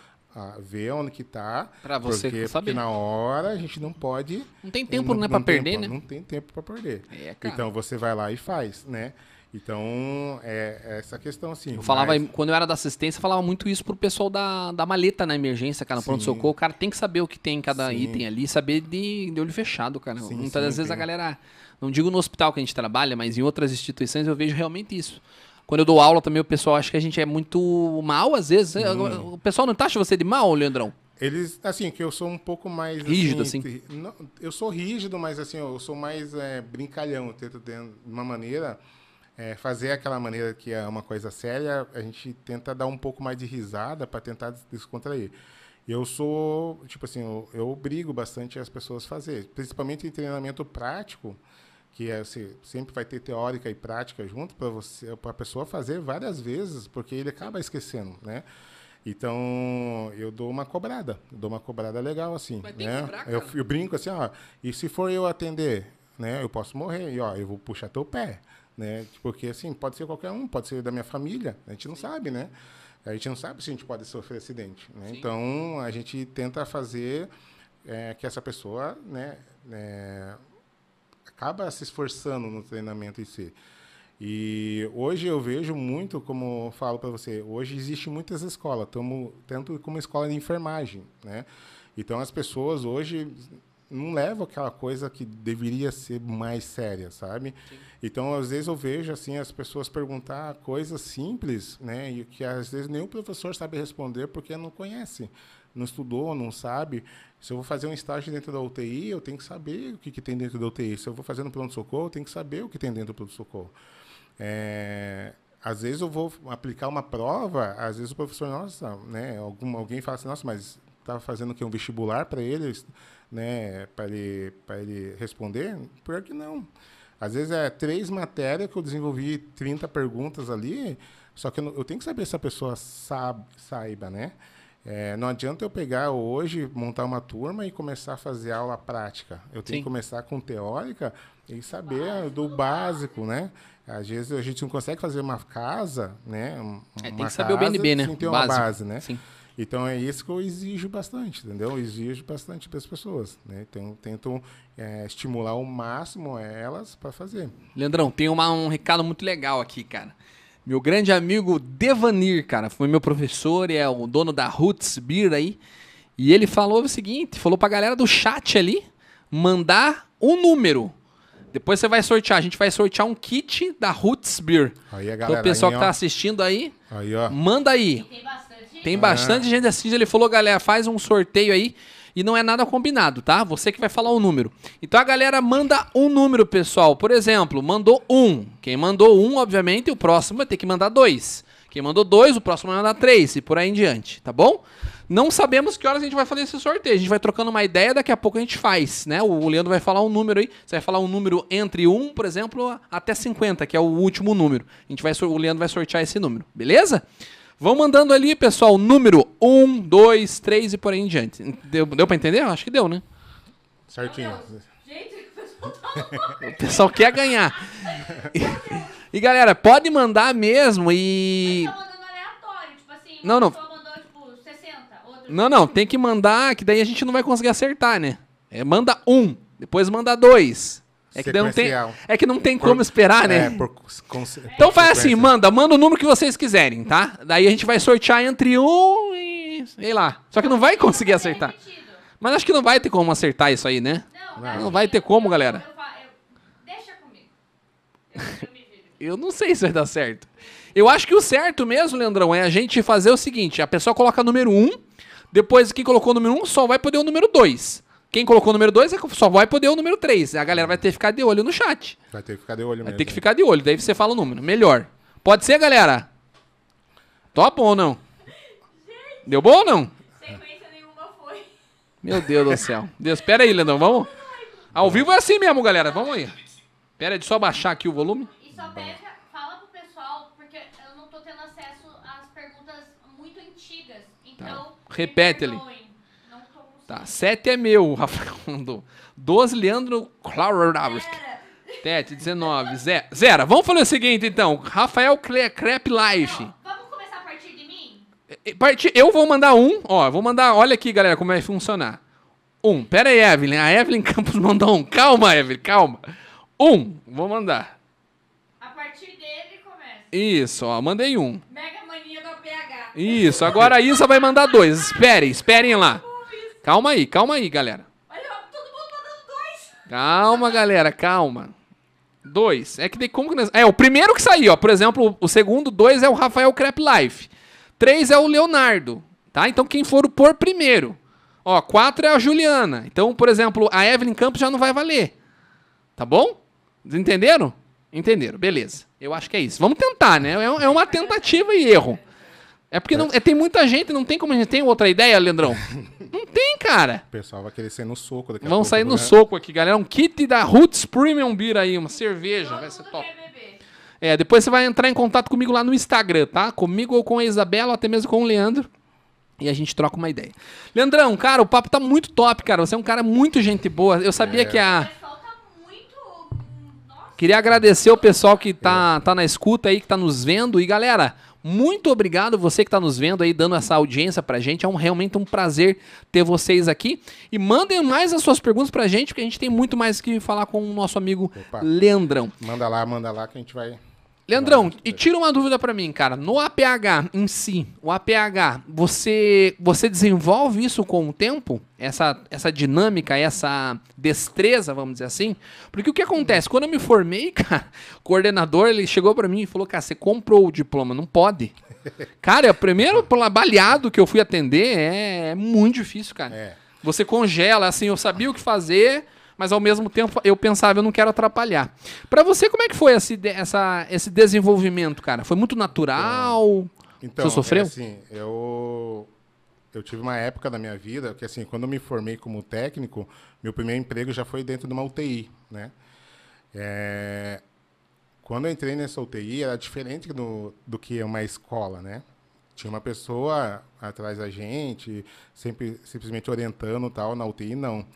[SPEAKER 2] vê onde que está.
[SPEAKER 1] Pra você
[SPEAKER 2] porque,
[SPEAKER 1] saber.
[SPEAKER 2] Porque na hora a gente não pode...
[SPEAKER 1] Não tem tempo, né, pra
[SPEAKER 2] tem-
[SPEAKER 1] perder, né?
[SPEAKER 2] Não tem tempo para perder.
[SPEAKER 1] É.
[SPEAKER 2] Então você vai lá e faz, né? Então, é é essa questão assim.
[SPEAKER 1] Eu falava,
[SPEAKER 2] mas-
[SPEAKER 1] quando eu era da assistência, eu falava muito isso pro pessoal da, da maleta na emergência, cara, no pronto-socorro. O cara tem que saber o que tem em cada
[SPEAKER 2] Sim.
[SPEAKER 1] item ali, saber de, de olho fechado, cara.
[SPEAKER 2] Sim,
[SPEAKER 1] Muitas
[SPEAKER 2] sim,
[SPEAKER 1] das vezes a
[SPEAKER 2] tem.
[SPEAKER 1] galera, não digo no hospital que a gente trabalha, mas em outras instituições eu vejo realmente isso. Quando eu dou aula também, o pessoal acha que a gente é muito mal, às vezes. O pessoal não taxa você de mal, Leandrão?
[SPEAKER 2] Eles, assim, que eu sou um pouco mais...
[SPEAKER 1] Rígido,
[SPEAKER 2] te- não, eu sou rígido, mas assim, eu sou mais é, brincalhão. Eu tento, de uma maneira, é, fazer aquela maneira que é uma coisa séria, a gente tenta dar um pouco mais de risada para tentar des- descontrair. Eu sou, tipo assim, eu, eu obrigo bastante as pessoas a fazer, principalmente em treinamento prático, que é, você sempre vai ter teórica e prática junto para você, para a pessoa fazer várias vezes, porque ele acaba esquecendo, né? Então, eu dou uma cobrada, dou uma cobrada legal assim,
[SPEAKER 1] Mas
[SPEAKER 2] né? eu, eu brinco assim, ó, e se for eu atender, né, eu posso morrer, e ó, eu vou puxar teu pé, né? Porque assim, pode ser qualquer um, pode ser da minha família, a gente não sabe, né? A gente não sabe se a gente pode sofrer acidente, né?
[SPEAKER 1] Sim.
[SPEAKER 2] Então, a gente tenta fazer é, que essa pessoa, né, é, acaba se esforçando no treinamento em si. E hoje eu vejo muito, como eu falo para você, hoje existe muitas escolas, tamo, tanto como escola de enfermagem, né? Então as pessoas hoje não levam aquela coisa que deveria ser mais séria, sabe? Então às vezes eu vejo assim as pessoas perguntar coisas simples, né? E que às vezes o professor sabe responder porque não conhece, não estudou, não sabe. Se eu vou fazer um estágio dentro da UTI, eu tenho que saber o que, que tem dentro da UTI. Se eu vou fazer no pronto-socorro, eu tenho que saber o que tem dentro do pronto-socorro. É, às vezes eu vou aplicar uma prova, às vezes o professor, nossa, né, algum, alguém fala assim, nossa, mas estava fazendo que um vestibular para ele, né, para ele, para ele responder? Pior que não. Às vezes é três matérias que eu desenvolvi 30 perguntas ali, só que eu, eu tenho que saber se a pessoa sabe, saiba, né? É, não adianta eu pegar hoje, montar uma turma e começar a fazer aula prática. Eu tenho
[SPEAKER 1] Sim.
[SPEAKER 2] que começar com teórica e saber do básico, né? Às vezes a gente não consegue fazer uma casa, né? Um-
[SPEAKER 1] É, tem
[SPEAKER 2] uma
[SPEAKER 1] que saber o BNB, né?
[SPEAKER 2] Sem ter
[SPEAKER 1] O
[SPEAKER 2] uma
[SPEAKER 1] básico.
[SPEAKER 2] base, né?
[SPEAKER 1] Sim.
[SPEAKER 2] Então é isso que eu exijo bastante, entendeu? Eu exijo bastante das pessoas, né? Então tento é, estimular ao máximo elas para fazer.
[SPEAKER 1] Leandrão, tem uma- um recado muito legal aqui, cara. Meu grande amigo Devanir, cara, foi meu professor e é o dono da Roots Beer aí. E ele falou o seguinte, falou pra galera do chat ali mandar um número. Depois você vai sortear, a gente vai sortear um kit da Roots Beer.
[SPEAKER 2] Aí a
[SPEAKER 1] Então
[SPEAKER 2] galera
[SPEAKER 1] o pessoal
[SPEAKER 2] aí,
[SPEAKER 1] que tá assistindo aí,
[SPEAKER 2] aí, ó.
[SPEAKER 1] manda aí.
[SPEAKER 3] Tem bastante gente.
[SPEAKER 1] Tem bastante gente assistindo. Ele falou, galera, faz um sorteio aí. E não é nada combinado, tá? Você que vai falar o número. Então a galera manda um número, pessoal. Por exemplo, mandou um. Quem mandou um, obviamente, o próximo vai ter que mandar dois. Quem mandou dois, o próximo vai mandar três. E por aí em diante, tá bom? Não sabemos que horas a gente vai fazer esse sorteio. A gente vai trocando uma ideia, daqui a pouco a gente faz, né? O Leandro vai falar um número aí. Você vai falar um número entre 1, por exemplo, até 50, que é o último número. A gente vai, o Leandro vai sortear esse número, beleza? Vão mandando ali, pessoal, número 1, 2, 3 e por aí em diante. Deu, deu pra entender? Acho que deu, né?
[SPEAKER 2] Certinho.
[SPEAKER 3] Gente, o pessoal tá
[SPEAKER 1] O pessoal quer ganhar. E, e, galera, pode mandar mesmo e.
[SPEAKER 3] Tá mandando aleatório, tipo assim,
[SPEAKER 1] Não,
[SPEAKER 3] uma
[SPEAKER 1] não.
[SPEAKER 3] pessoa mandou, tipo, 60, outra...
[SPEAKER 1] Não, não, tem que mandar, que daí a gente não vai conseguir acertar, né? É, manda um, depois manda dois. É que, não tem, é que não tem
[SPEAKER 2] Por-
[SPEAKER 1] como esperar, né?
[SPEAKER 2] É, por, conse-
[SPEAKER 1] Então faz assim, manda, manda o número que vocês quiserem, tá? Daí a gente vai sortear entre um e. sei lá. Só que não vai conseguir acertar. Mas acho que não vai ter como acertar isso aí, né?
[SPEAKER 3] Não,
[SPEAKER 2] Não.
[SPEAKER 3] não,
[SPEAKER 1] vai ter como, galera.
[SPEAKER 3] Deixa comigo. Eu,
[SPEAKER 1] não sei se vai dar certo. Eu acho que o certo mesmo, Leandrão, é a gente fazer o seguinte: a pessoa coloca número 1, depois quem colocou o número 1 só vai poder o número 2. Quem colocou o número 2 só vai poder o número 3. A galera vai ter que ficar de olho no chat.
[SPEAKER 2] Vai ter que ficar de olho
[SPEAKER 1] Vai
[SPEAKER 2] mesmo.
[SPEAKER 1] ter que ficar de olho, daí você fala o número. Melhor. Pode ser, galera? Topa ou não? Deu bom ou não?
[SPEAKER 3] Sequência nenhuma foi.
[SPEAKER 1] Meu Deus do céu. Deus, pera aí, Leandrão, vamos? Ao vivo é assim mesmo, galera. Vamos aí. Pera aí, deixa eu só baixar aqui o volume.
[SPEAKER 3] E só pega, fala pro pessoal, porque eu não tô tendo acesso às perguntas muito antigas. Então, me
[SPEAKER 1] Tá. Repete ali.
[SPEAKER 3] perdoem. Não tô conseguindo.
[SPEAKER 1] Tá, 7 é meu, o Rafael mandou. 12, Leandro Klauravski. Tete, 19. Zé. Zera, vamos fazer o seguinte então. Rafael Cre Crep Life.
[SPEAKER 3] Vamos começar a partir de mim?
[SPEAKER 1] Eu vou mandar um, ó, vou mandar, olha aqui, galera, como vai funcionar. Um, pera aí, Evelyn, a Evelyn Campos mandou um. Calma, Evelyn, calma. Um, vou mandar.
[SPEAKER 3] A partir dele começa.
[SPEAKER 1] Isso, ó, mandei um.
[SPEAKER 3] Mega mania do APH.
[SPEAKER 1] Isso, agora a Isa vai mandar dois. Esperem, esperem lá. Calma aí, calma aí, galera.
[SPEAKER 3] Olha, todo mundo mandando dois.
[SPEAKER 1] Calma, galera, calma. Dois. É que daí como que nós... É, o primeiro que saiu, ó. Por exemplo, o segundo, dois é o Rafael Crep Life. Três é o Leonardo, tá? Então quem for o por primeiro. Ó, quatro é a Juliana. Então, por exemplo, a Evelyn Campos já não vai valer. Tá bom? Entenderam? Entenderam, beleza. Eu acho que é isso. Vamos tentar, né? É é uma tentativa e erro. É porque não, é, tem muita gente, não tem como a gente tem outra ideia, Leandrão? Não tem, cara.
[SPEAKER 2] O pessoal vai querer sair no soco daqui a
[SPEAKER 1] Vamos
[SPEAKER 2] pouco,
[SPEAKER 1] sair no
[SPEAKER 2] né?
[SPEAKER 1] soco aqui, galera. Um kit da Roots Premium Beer aí, uma cerveja.
[SPEAKER 3] Todo
[SPEAKER 1] Vai ser top. É, depois você vai entrar em contato comigo lá no Instagram, tá? Comigo ou com a Isabela, ou até mesmo com o Leandro. E a gente troca uma ideia. Leandrão, cara, o papo tá muito top, cara. Você é um cara muito gente boa. Eu sabia
[SPEAKER 2] É.
[SPEAKER 1] que
[SPEAKER 3] O
[SPEAKER 1] a.
[SPEAKER 3] pessoal tá muito... Nossa.
[SPEAKER 1] Queria agradecer o pessoal que tá, tá na escuta aí, que tá nos vendo. E galera, muito obrigado você que tá nos vendo aí, dando essa audiência pra gente. É um, realmente um prazer ter vocês aqui. E mandem mais as suas perguntas pra gente, porque a gente tem muito mais que falar com o nosso amigo
[SPEAKER 2] Opa.
[SPEAKER 1] Leandrão.
[SPEAKER 2] Manda lá, manda lá que a gente vai.
[SPEAKER 1] Leandrão, e tira uma dúvida pra mim, cara. No APH em si, o APH, você você desenvolve isso com o tempo? Essa, essa dinâmica, essa destreza, vamos dizer assim? Porque o que acontece? Quando eu me formei, cara, o coordenador, ele chegou pra mim e falou, cara, você comprou o diploma, não pode. Cara, é o primeiro baleado que eu fui atender é, é muito difícil, cara.
[SPEAKER 2] É.
[SPEAKER 1] Você congela, assim, eu sabia o que fazer, mas ao mesmo tempo eu pensava, eu não quero atrapalhar. Pra você, como é que foi esse, essa, esse desenvolvimento, cara? Foi muito natural?
[SPEAKER 2] Então,
[SPEAKER 1] Você sofreu?
[SPEAKER 2] é assim, eu, eu tive uma época da minha vida que, assim, quando eu me formei como técnico, meu primeiro emprego já foi dentro de uma UTI, né? É, quando eu entrei nessa UTI, era diferente do, do que uma escola, né? Tinha uma pessoa atrás da gente, sempre, simplesmente orientando tal, na UTI não.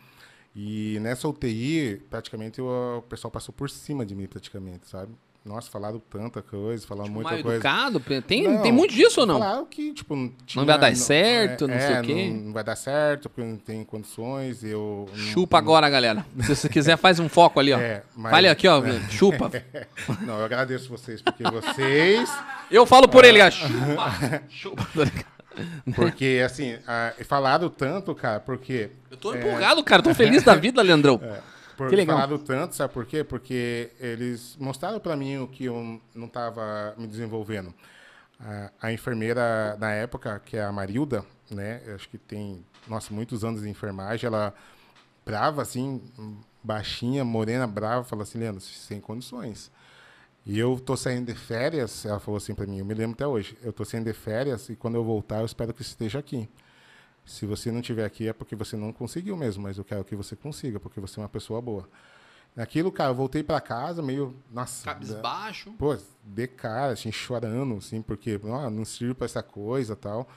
[SPEAKER 2] E nessa UTI, praticamente, o, o pessoal passou por cima de mim, praticamente, sabe? Nossa, falaram tanta coisa, falaram
[SPEAKER 1] Tipo,
[SPEAKER 2] muita
[SPEAKER 1] mal
[SPEAKER 2] coisa.
[SPEAKER 1] educado? Tem,
[SPEAKER 2] Não,
[SPEAKER 1] tem muito disso ou não?
[SPEAKER 2] Falaram que, tipo, não, tinha-
[SPEAKER 1] vai dar certo, não sei o quê.
[SPEAKER 2] Não, não vai dar certo, porque não tem condições, eu... não-
[SPEAKER 1] Chupa agora, galera. Se você quiser, faz um foco ali, ó.
[SPEAKER 2] É, mas-
[SPEAKER 1] Fale aqui, ó. Chupa.
[SPEAKER 2] Não, eu agradeço vocês, porque vocês...
[SPEAKER 1] Eu falo por ele, cara. Chupa. Chupa.
[SPEAKER 2] Porque, assim, ah, falaram tanto, cara, porque...
[SPEAKER 1] Eu tô empolgado, cara. Tô feliz da vida, Leandrão.
[SPEAKER 2] Por,
[SPEAKER 1] Que legal.
[SPEAKER 2] Falaram tanto, sabe por quê? Porque eles mostraram pra mim o que eu não tava me desenvolvendo. A, a enfermeira, na época, que é a Marilda, né? Acho que tem, nossa, muitos anos de enfermagem, ela brava, assim, baixinha, morena, brava, falou assim, Leandro, sem condições. E eu tô saindo de férias, ela falou assim pra mim, eu me lembro até hoje, eu tô saindo de férias e quando eu voltar eu espero que você esteja aqui. Se você não estiver aqui é porque você não conseguiu mesmo, mas eu quero que você consiga, porque você é uma pessoa boa. Naquilo, cara, eu voltei pra casa meio, nossa,
[SPEAKER 1] Cabisbaixo.
[SPEAKER 2] pô, de cara, assim, chorando, assim, porque ó, não sirvo pra essa coisa tal.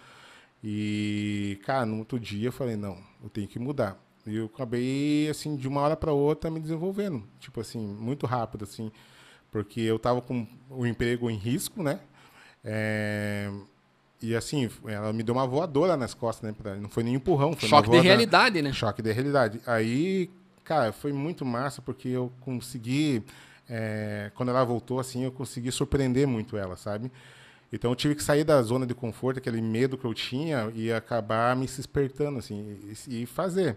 [SPEAKER 2] E, cara, no outro dia eu falei, não, eu tenho que mudar. E eu acabei, assim, de uma hora para outra me desenvolvendo. Tipo assim, muito rápido, assim. Porque eu tava com o emprego em risco, né? É, E assim, ela me deu uma voadora nas costas, né? Não foi nem empurrão, foi uma
[SPEAKER 1] Choque de realidade, né?
[SPEAKER 2] Choque de realidade. Aí, cara, foi muito massa porque eu consegui. é, quando ela voltou, assim, eu consegui surpreender muito ela, sabe? Então eu tive que sair da zona de conforto, aquele medo que eu tinha, e acabar me despertando, assim, e, e fazer.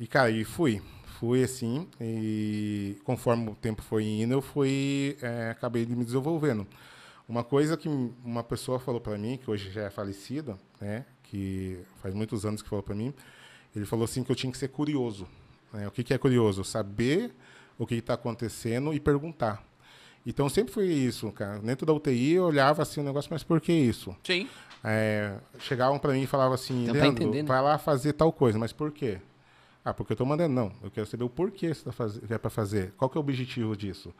[SPEAKER 2] E, cara, e fui. Fui assim, e conforme o tempo foi indo, eu fui. é, acabei de me desenvolvendo. Uma coisa que uma pessoa falou para mim, que hoje já é falecida, né, que faz muitos anos que falou para mim, ele falou assim que eu tinha que ser curioso. né? O que, que é curioso? Saber o que está acontecendo e perguntar. Então sempre foi isso, cara. Dentro da UTI eu olhava assim o negócio, mas por que isso?
[SPEAKER 1] Sim.
[SPEAKER 2] É, chegavam para mim e falavam assim, Leandro,
[SPEAKER 1] entender, né?
[SPEAKER 2] vai lá fazer tal coisa, mas por quê? Ah, porque eu estou mandando. Não, eu quero saber o porquê você tá faz... é para fazer. Qual que é o objetivo disso?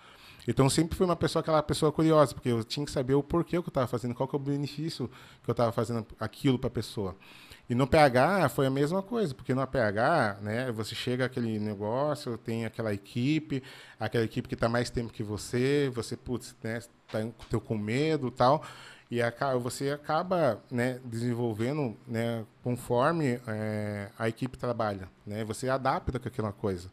[SPEAKER 2] Então sempre fui uma pessoa, aquela pessoa curiosa, porque eu tinha que saber o porquê que eu estava fazendo, qual que é o benefício que eu estava fazendo aquilo para a pessoa. E no PH foi a mesma coisa, porque no PH, né, você chega àquele negócio, tem aquela equipe, aquela equipe que está mais tempo que você, você, putz, né, tá com medo tal, e você acaba né, desenvolvendo né, conforme eh, a equipe trabalha, né, você adapta com aquela coisa.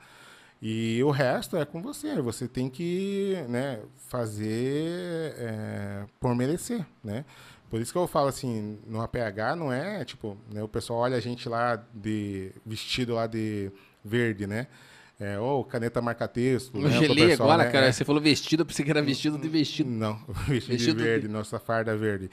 [SPEAKER 2] E o resto é com você. Você tem que né, fazer é, por merecer, né? Por isso que eu falo assim, no APH não é, tipo, né, o pessoal olha a gente lá de vestido lá de verde, né? É, ou caneta marca-texto.
[SPEAKER 1] Eu
[SPEAKER 2] né,
[SPEAKER 1] gelei agora,
[SPEAKER 2] né?
[SPEAKER 1] cara.
[SPEAKER 2] É.
[SPEAKER 1] Você falou vestido, eu pensei que era vestido de vestido.
[SPEAKER 2] Não, vestido,
[SPEAKER 1] Vestido
[SPEAKER 2] de
[SPEAKER 1] de-
[SPEAKER 2] verde, nossa farda verde.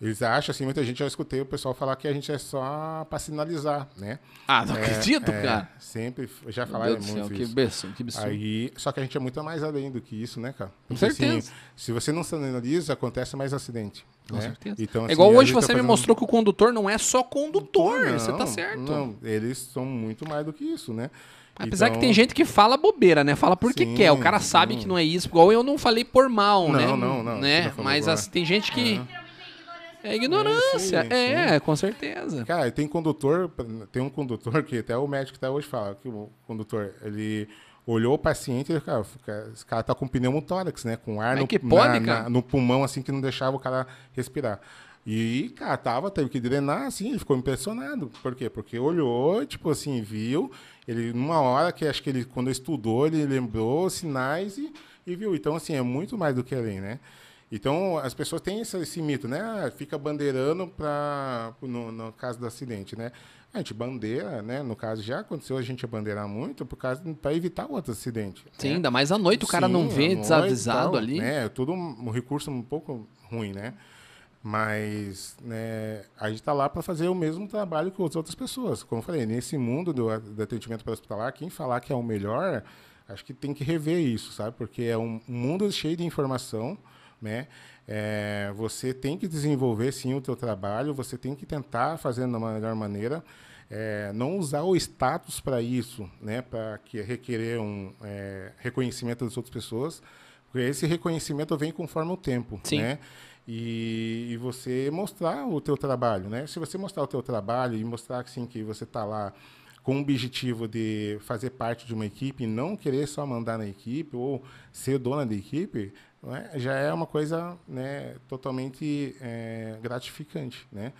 [SPEAKER 2] Eles acham assim, muita gente, eu escutei o pessoal falar que a gente é só para sinalizar, né?
[SPEAKER 1] Ah, não acredito,
[SPEAKER 2] É,
[SPEAKER 1] cara.
[SPEAKER 2] Sempre, já falaram muito
[SPEAKER 1] céu, que
[SPEAKER 2] isso.
[SPEAKER 1] absurdo, que absurdo.
[SPEAKER 2] Aí, só que a gente é muito mais além do que isso, né, cara?
[SPEAKER 1] Com
[SPEAKER 2] Porque, assim,
[SPEAKER 1] certeza.
[SPEAKER 2] se você não sinaliza, acontece mais acidente.
[SPEAKER 1] Com
[SPEAKER 2] né?
[SPEAKER 1] certeza.
[SPEAKER 2] Então,
[SPEAKER 1] é
[SPEAKER 2] assim,
[SPEAKER 1] igual
[SPEAKER 2] a
[SPEAKER 1] hoje
[SPEAKER 2] tá
[SPEAKER 1] você me
[SPEAKER 2] fazendo-
[SPEAKER 1] mostrou que o condutor não é só condutor.
[SPEAKER 2] Não,
[SPEAKER 1] você tá certo.
[SPEAKER 2] Não, eles são muito mais do que isso, né?
[SPEAKER 1] Apesar que
[SPEAKER 2] Então-
[SPEAKER 1] tem gente que fala bobeira, né? Fala porque
[SPEAKER 2] Sim,
[SPEAKER 1] quer. O cara sabe
[SPEAKER 2] sim.
[SPEAKER 1] que não é isso. Igual eu não falei por mal,
[SPEAKER 2] Não,
[SPEAKER 1] né?
[SPEAKER 2] não, não,
[SPEAKER 1] Né?
[SPEAKER 2] não falou
[SPEAKER 1] Mas assim, tem gente que.
[SPEAKER 3] Literalmente é ignorância.
[SPEAKER 1] É ignorância.
[SPEAKER 2] Sim,
[SPEAKER 1] é, com certeza.
[SPEAKER 2] Cara, tem condutor, tem um condutor que até o médico até hoje fala que o condutor, ele olhou o paciente e cara, esse cara tá com pneumotórax, né? Com ar no,
[SPEAKER 1] que pode,
[SPEAKER 2] na- na- no pulmão, assim, que não deixava o cara respirar. E, cara, tava, teve que drenar, assim, ele ficou impressionado. Por quê? Porque olhou, tipo assim, viu, ele, numa hora que acho que ele, quando estudou, ele lembrou sinais e, e viu. Então, assim, é muito mais do que além, né? Então, as pessoas têm esse, esse mito, né? Ah, fica bandeirando pra, no, no caso do acidente, né? A gente bandeira, né? No caso, já aconteceu a gente bandeirar muito por causa para evitar outro acidente.
[SPEAKER 1] Sim,
[SPEAKER 2] né?
[SPEAKER 1] ainda mais à noite o cara
[SPEAKER 2] Sim,
[SPEAKER 1] não vê
[SPEAKER 2] noite
[SPEAKER 1] desavisado
[SPEAKER 2] tal,
[SPEAKER 1] ali.
[SPEAKER 2] Né? É tudo um, um recurso um pouco ruim, né? Mas né, a gente está lá para fazer o mesmo trabalho que as outras pessoas. Como eu falei, nesse mundo do, do atendimento para hospitalar, quem falar que é o melhor, acho que tem que rever isso, sabe? Porque é um mundo cheio de informação, né? É, você tem que desenvolver sim o teu trabalho, você tem que tentar fazer da melhor maneira, é, não usar o status para isso, né? Para que requerer um é, reconhecimento das outras pessoas, porque esse reconhecimento vem conforme o tempo,
[SPEAKER 1] Sim.
[SPEAKER 2] né? E, e, você mostrar o teu trabalho, né? Se você mostrar o teu trabalho e mostrar assim que você está lá com o objetivo de fazer parte de uma equipe e não querer só mandar na equipe ou ser dona da equipe, é? já é uma coisa né, totalmente é, gratificante, né?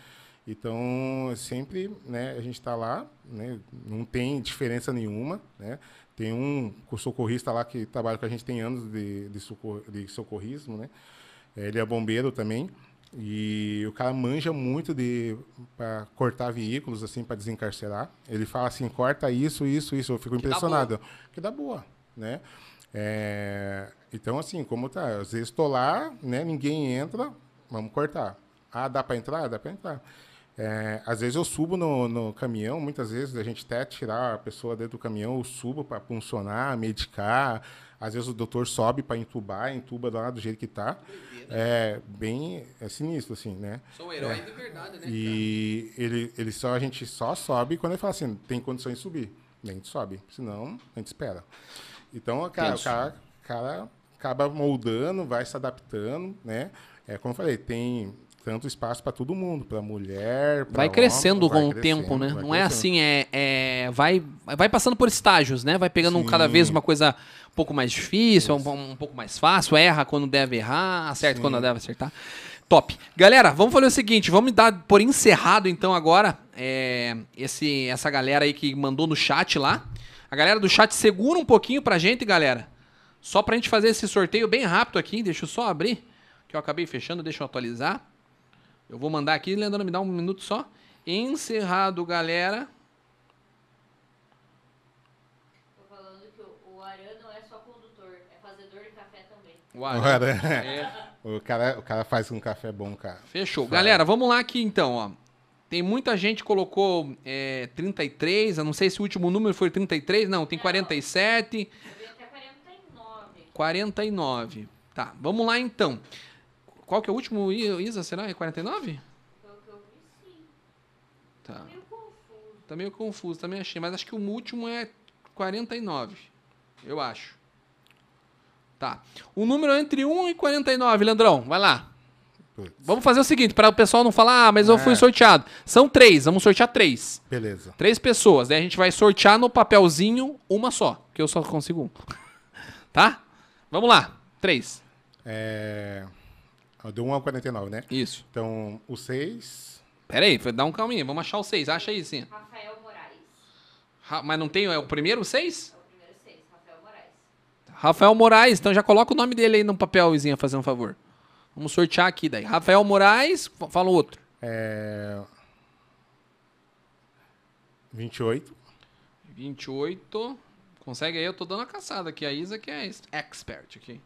[SPEAKER 2] Então, sempre né, a gente está lá, né, não tem diferença nenhuma, né? Tem um socorrista lá que trabalha com a gente tem anos de, de, socor, de socorrismo, né? Ele é bombeiro também. E o cara manja muito de para cortar veículos assim para desencarcerar. Ele fala assim, corta isso, isso, isso. Eu fico que impressionado. Dá que dá boa, né? É, então assim, como tá, às vezes estou lá, né? Ninguém entra, vamos cortar. Ah, dá para entrar, dá para entrar. É, às vezes eu subo no, no, caminhão, muitas vezes a gente até tirar a pessoa dentro do caminhão, eu subo para funcionar, medicar. Às vezes o doutor sobe para entubar, entuba lá do jeito que está. É bem é sinistro, assim, né?
[SPEAKER 1] Sou um herói é. de verdade, né?
[SPEAKER 2] E ele, ele só, a gente só sobe quando ele fala assim, tem condições de subir. a gente sobe, senão a gente espera. Então, cara, o cara, cara acaba moldando, vai se adaptando, né? É, como eu falei, tem tanto espaço para todo mundo, para mulher. Pra
[SPEAKER 1] vai crescendo homem, com vai o tempo, né? Não é assim, é, é, vai, vai passando por estágios, né? Vai pegando Sim. cada vez uma coisa um pouco mais difícil, um, um, pouco mais fácil, erra quando deve errar, acerta Sim. quando deve acertar. Top. Galera, vamos fazer o seguinte, vamos dar por encerrado então agora é, esse, essa galera aí que mandou no chat lá. A galera do chat segura um pouquinho pra gente, galera. Só pra gente fazer esse sorteio bem rápido aqui. Deixa eu só abrir, que eu acabei fechando, deixa eu atualizar. Eu vou mandar aqui, Leandro, me dá um minuto só. Encerrado, galera.
[SPEAKER 3] Tô falando que o Aran não é só condutor, é fazedor de café também.
[SPEAKER 2] O Aran. É. O, cara, o cara faz um café bom, cara.
[SPEAKER 1] Fechou. Galera, vamos lá aqui então, ó. Tem muita gente que colocou é, 33, eu não sei se o último número foi 33, não, tem não, 47.
[SPEAKER 3] Eu vi até 49.
[SPEAKER 1] 49. Tá, vamos lá então. Qual que é o último, Isa? Será? É 49?
[SPEAKER 3] Foi o que eu vi, sim.
[SPEAKER 1] Tá.
[SPEAKER 3] Tá meio confuso.
[SPEAKER 1] Tá meio confuso, também achei. Mas acho que o último é 49. Eu acho. Tá. O número é entre 1 e 49, Leandrão. Vai lá. Vamos fazer o seguinte, para o pessoal não falar, ah, mas eu fui é. sorteado. São três, vamos sortear três.
[SPEAKER 2] Beleza.
[SPEAKER 1] Três pessoas. Daí a gente vai sortear no papelzinho uma só, que eu só consigo um. tá? Vamos lá. Três.
[SPEAKER 2] É... Do 1 ao 49, né?
[SPEAKER 1] Isso.
[SPEAKER 2] Então, o 6.
[SPEAKER 1] Pera aí, dá um calminho. Vamos achar o 6. Acha aí, sim.
[SPEAKER 3] Rafael Moraes.
[SPEAKER 1] Ra mas não tem é o primeiro 6?
[SPEAKER 3] É o primeiro 6, Rafael Moraes.
[SPEAKER 1] Rafael Moraes. Então já coloca o nome dele aí no papelzinho, fazendo um favor. Vamos sortear aqui daí. Rafael Moraes, fala o outro.
[SPEAKER 2] É... 28.
[SPEAKER 1] 28. Consegue aí? Eu tô dando a caçada aqui. A Isa que é expert aqui.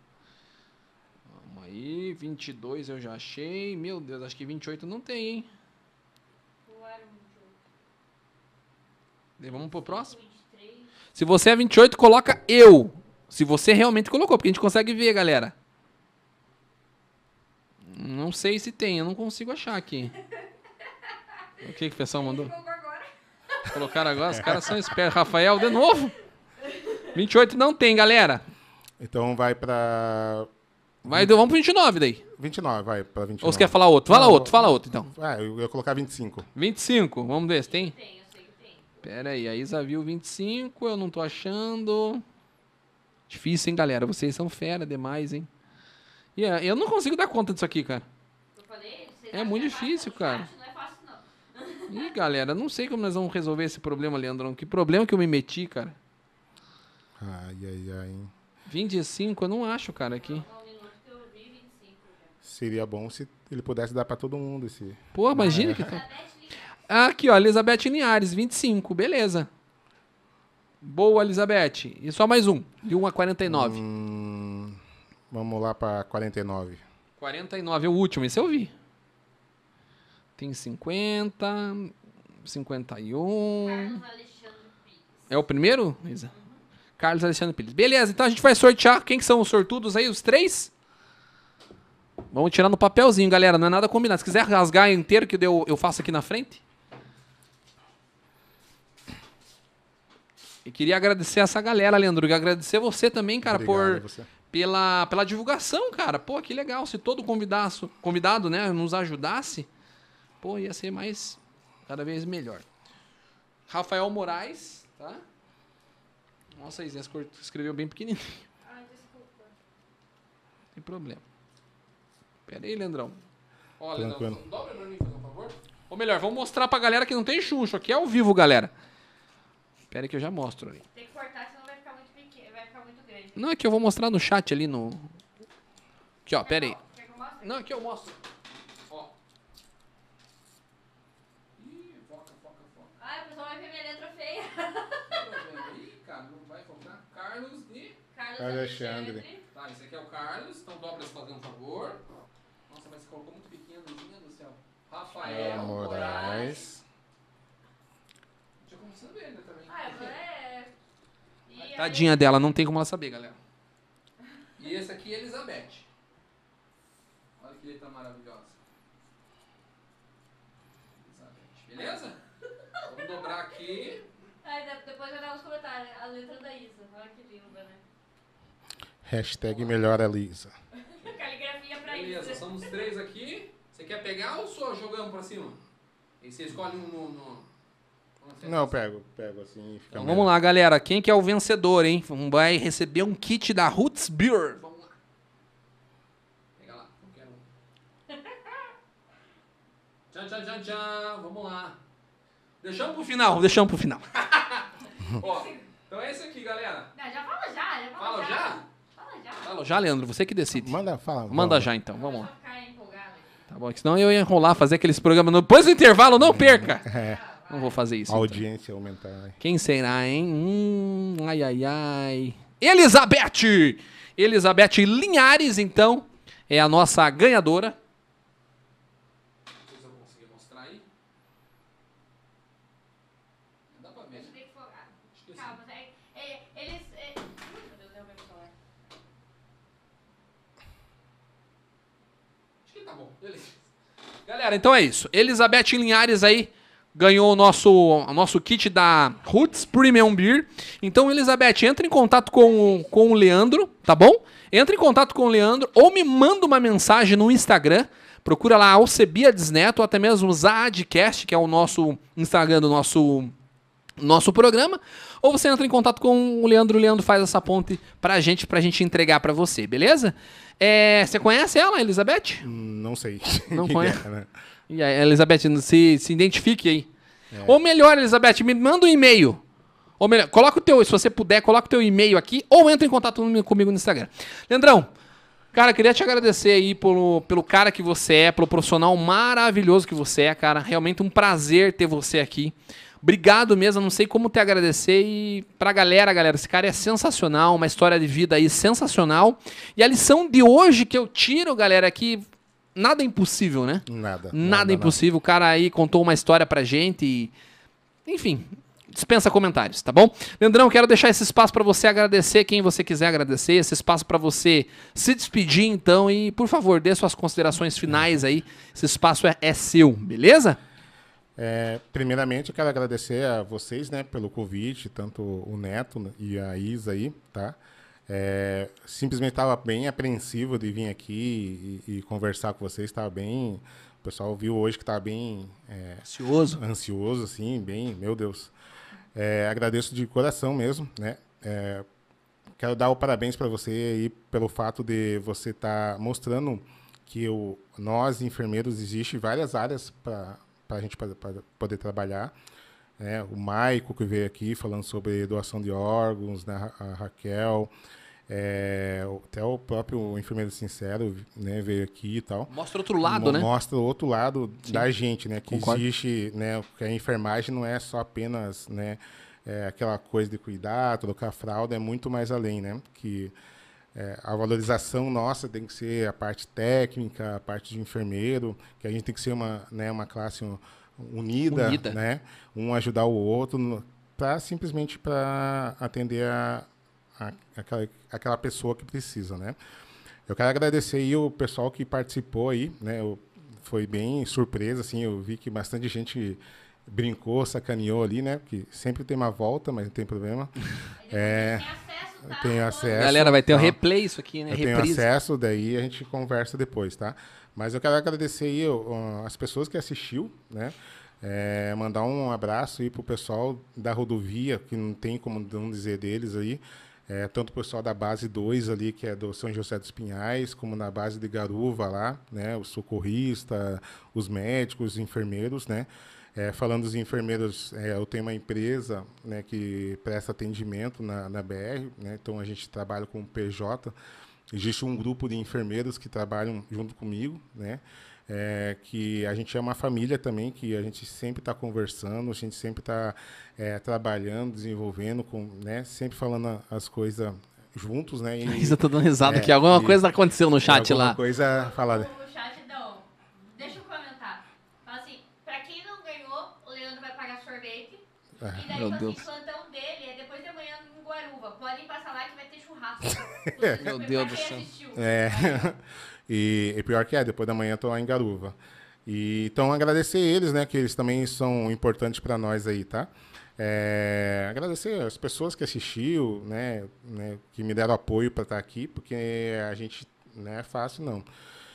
[SPEAKER 1] Vamos aí, 22 eu já achei. Meu Deus, acho que 28 não tem, hein?
[SPEAKER 3] Não era
[SPEAKER 1] 28. Vamos pro próximo? 23. Se você é 28, coloca eu. Se você realmente colocou, porque a gente consegue ver, galera. Não sei se tem, eu não consigo achar aqui. O que, que o pessoal mandou? Colocaram agora? Os caras são espertos. Rafael, de novo? 28 não tem, galera.
[SPEAKER 2] Então vai pra
[SPEAKER 1] Vai, vamos pro 29 daí.
[SPEAKER 2] 29, vai pra 29.
[SPEAKER 1] Ou você quer falar outro? Fala não, outro, fala outro então.
[SPEAKER 2] Ah, eu ia colocar 25.
[SPEAKER 1] 25, vamos ver se tem?
[SPEAKER 3] Tem, eu sei que tem.
[SPEAKER 1] Pera aí, a Isa viu 25, eu não tô achando. Difícil, hein, galera? Vocês são fera demais, hein? E yeah, eu não consigo dar conta disso aqui, cara.
[SPEAKER 3] Eu falei,
[SPEAKER 1] é muito difícil, cara.
[SPEAKER 3] Não é fácil, não.
[SPEAKER 1] Ih, galera, não sei como nós vamos resolver esse problema, Leandrão. Que problema que eu me meti, cara.
[SPEAKER 2] Ai, ai, ai.
[SPEAKER 1] 25, eu não acho, cara, aqui.
[SPEAKER 2] Seria bom se ele pudesse dar para todo mundo esse.
[SPEAKER 1] Pô, imagina é. que tá. Aqui, ó, Elizabeth Linhares, 25, beleza. Boa, Elizabeth. E só mais um, de 1 a 49.
[SPEAKER 2] Hum, vamos lá para 49.
[SPEAKER 1] 49 é o último, esse eu vi. Tem 50, 51.
[SPEAKER 3] Carlos Alexandre Pires.
[SPEAKER 1] É o primeiro, Isa? Carlos Alexandre Pires. Beleza, então a gente vai sortear. Quem que são os sortudos aí? Os três? Vamos tirar no papelzinho, galera. Não é nada combinado. Se quiser rasgar inteiro, que eu, eu faço aqui na frente. E queria agradecer essa galera, Leandro. E agradecer você também, cara,
[SPEAKER 2] Obrigado
[SPEAKER 1] por
[SPEAKER 2] você.
[SPEAKER 1] pela, pela divulgação, cara. Pô, que legal. Se todo convidaço, convidado, né, nos ajudasse, pô, ia ser mais cada vez melhor. Rafael Moraes, tá? Nossa, Isinha escreveu bem pequenininho.
[SPEAKER 3] Ai, desculpa.
[SPEAKER 1] Não tem problema. Pera aí, Leandrão. Ó, Leandrão, dobra pra mim, por favor. Ou melhor, vamos mostrar pra galera que não tem chuncho. Aqui é ao vivo, galera. Pera aí que eu já mostro ali.
[SPEAKER 3] Tem que cortar, senão vai ficar muito pequeno, vai ficar muito grande.
[SPEAKER 1] Não, é que eu vou mostrar no chat ali no... Aqui, ó, pera aí.
[SPEAKER 3] Quer que eu mostre?
[SPEAKER 1] Não, aqui eu mostro. Ó. Ih, foca, foca, foca.
[SPEAKER 3] Ai, o pessoal vai ver minha letra feia.
[SPEAKER 1] Ih, cara, não vai focar. Carlos de...
[SPEAKER 3] Carlos
[SPEAKER 2] Alexandre.
[SPEAKER 3] Alexandre.
[SPEAKER 1] Tá, esse aqui é o Carlos. Então dobra se fazendo um favor. Colocou muito pequeno, minha do céu. Rafael
[SPEAKER 2] É,
[SPEAKER 1] Moraes. Tinha como saber, né, também.
[SPEAKER 3] Ah, é. E aí-
[SPEAKER 1] Tadinha dela, não tem como ela saber, galera. E esse aqui é Elizabeth. Olha que letra maravilhosa. Elizabeth, beleza? Vamos dobrar aqui.
[SPEAKER 3] Ai, de- depois vai dar nos comentários. A letra da Isa. Olha que linda, né?
[SPEAKER 2] Hashtag melhor a Lisa.
[SPEAKER 1] Beleza, somos três aqui. Você quer pegar ou só jogamos pra cima? E você escolhe um no. no...
[SPEAKER 2] Não, pego, pego assim e fica
[SPEAKER 1] Então vamos lá, galera. Quem que é o vencedor, hein? Vai receber um kit da Roots Beer. Vamos lá. Pega lá, eu quero um. Tchan, tchan, tchan, tchan. Vamos lá. Deixamos pro final, deixamos pro final. Ó, então é esse aqui, galera.
[SPEAKER 3] Não, já fala já, já fala,
[SPEAKER 1] Fala já?
[SPEAKER 3] Já.
[SPEAKER 1] Fala já, Leandro, você que decide.
[SPEAKER 2] Manda, fala.
[SPEAKER 1] Manda
[SPEAKER 2] vamos.
[SPEAKER 1] já então, vamos lá. Tá bom, que senão eu ia enrolar, fazer aqueles programas. no- Depois do intervalo, não perca! Não vou fazer isso.
[SPEAKER 2] A
[SPEAKER 1] então.
[SPEAKER 2] audiência aumentar. né?
[SPEAKER 1] Quem será, hein? Hum, ai, ai, ai. Elizabeth! Elizabeth Linhares, então, é a nossa ganhadora. Não sei se eu consegui mostrar aí. Dá pra ver.
[SPEAKER 3] Deixa eu ter que focar.
[SPEAKER 1] Acho que sim.
[SPEAKER 3] Calma, é, é, eles. É... Ui, meu Deus, derrubei meu celular.
[SPEAKER 1] Acho que tá bom, beleza. Galera, então é isso. Elizabeth Linhares aí ganhou o nosso, o nosso kit da Roots Premium Beer. Então, Elizabeth, entra em contato com, com o Leandro, tá bom? Entra em contato com o Leandro ou me manda uma mensagem no Instagram. Procura lá Alcebiades Neto ou até mesmo Zadcast, que é o nosso Instagram do nosso nosso programa, ou você entra em contato com o Leandro, o Leandro faz essa ponte pra gente, pra gente entregar pra você, beleza? É, você conhece ela, Elizabeth?
[SPEAKER 2] Não sei.
[SPEAKER 1] Não conhece?
[SPEAKER 2] é, né?
[SPEAKER 1] E aí, Elizabeth, se, se identifique aí. Ou melhor, Elizabeth, me manda um e-mail. Ou melhor, coloca o teu, se você puder, coloca o teu e-mail aqui, ou entra em contato comigo no Instagram. Leandrão, cara, queria te agradecer aí pelo, pelo cara que você é, pelo profissional maravilhoso que você é, cara. Realmente um prazer ter você aqui. Obrigado mesmo, não sei como te agradecer. E pra galera, galera, esse cara é sensacional, uma história de vida aí sensacional. E a lição de hoje que eu tiro, galera, é que nada é impossível, né?
[SPEAKER 2] Nada.
[SPEAKER 1] Nada, impossível. O cara aí contou uma história pra gente e. Enfim, dispensa comentários, tá bom? Leandrão, quero deixar esse espaço pra você agradecer quem você quiser agradecer, esse espaço pra você se despedir, então, e por favor, dê suas considerações finais aí. Esse espaço é, é seu, beleza?
[SPEAKER 2] É, primeiramente, eu quero agradecer a vocês, né, pelo convite, tanto o Neto e a Isa aí, tá? É, simplesmente estava bem apreensivo de vir aqui e, e conversar com vocês, estava bem... O pessoal viu hoje que estava bem é,
[SPEAKER 1] Ansioso.
[SPEAKER 2] ansioso, assim, bem, meu Deus. É, agradeço de coração mesmo, né? É, quero dar o parabéns para você aí pelo fato de você estar mostrando que o, nós, enfermeiros, existe várias áreas para a gente pra- pra poder trabalhar. né? O Maico, que veio aqui falando sobre doação de órgãos, né? A Raquel, é, até o próprio enfermeiro sincero né? veio aqui e tal.
[SPEAKER 1] Mostra outro lado,
[SPEAKER 2] Mo-
[SPEAKER 1] né?
[SPEAKER 2] Mostra o outro lado da gente, né? Que
[SPEAKER 1] Concordo.
[SPEAKER 2] existe, né? Que a enfermagem não é só apenas, né? é, aquela coisa de cuidar, trocar fralda, é muito mais além, né? Que é, a valorização nossa tem que ser a parte técnica, a parte de enfermeiro, que a gente tem que ser uma, né, uma classe unida, unida. né? Um ajudar o outro, para simplesmente para atender a, a, aquela, aquela pessoa que precisa, né? Eu quero agradecer aí o pessoal que participou aí, né? Eu, foi bem surpresa, assim, eu vi que bastante gente brincou, sacaneou ali, né? Porque sempre tem uma volta, mas não tem problema.
[SPEAKER 3] é, eu
[SPEAKER 2] tenho acesso.
[SPEAKER 1] Galera, vai ter o um replay isso aqui, né?
[SPEAKER 2] Eu tenho acesso, daí a gente conversa depois, tá? Mas eu quero agradecer aí uh, as pessoas que assistiu, né? É, mandar um abraço aí pro pessoal da rodovia, que não tem como não dizer deles aí. É, tanto o pessoal da base 2 ali, que é do São José dos Pinhais, como na base de Garuva lá, né? O socorrista, os médicos, os enfermeiros, né? É, falando dos enfermeiros, é, eu tenho uma empresa né, que presta atendimento na, na BR, né, então a gente trabalha com o PJ. Existe um grupo de enfermeiros que trabalham junto comigo, né, é, que a gente é uma família também, que a gente sempre está conversando, a gente sempre está é, trabalhando, desenvolvendo, com, né, sempre falando as coisas juntos, né?
[SPEAKER 1] E, Isa tá dando risada é, que alguma coisa aconteceu no chat
[SPEAKER 2] alguma
[SPEAKER 1] lá.
[SPEAKER 2] coisa falada.
[SPEAKER 3] E daí, Meu tipo assim, Deus. plantão dele é depois de amanhã em Guaruva. Podem passar lá que vai ter churrasco.
[SPEAKER 1] Meu Deus do céu.
[SPEAKER 2] É. E, e, pior que é, depois da manhã eu tô lá em Garuva. E, então, agradecer eles, né? Que eles também são importantes para nós aí, tá? É, agradecer as pessoas que assistiu, né, né que me deram apoio para estar tá aqui, porque a gente não é fácil não.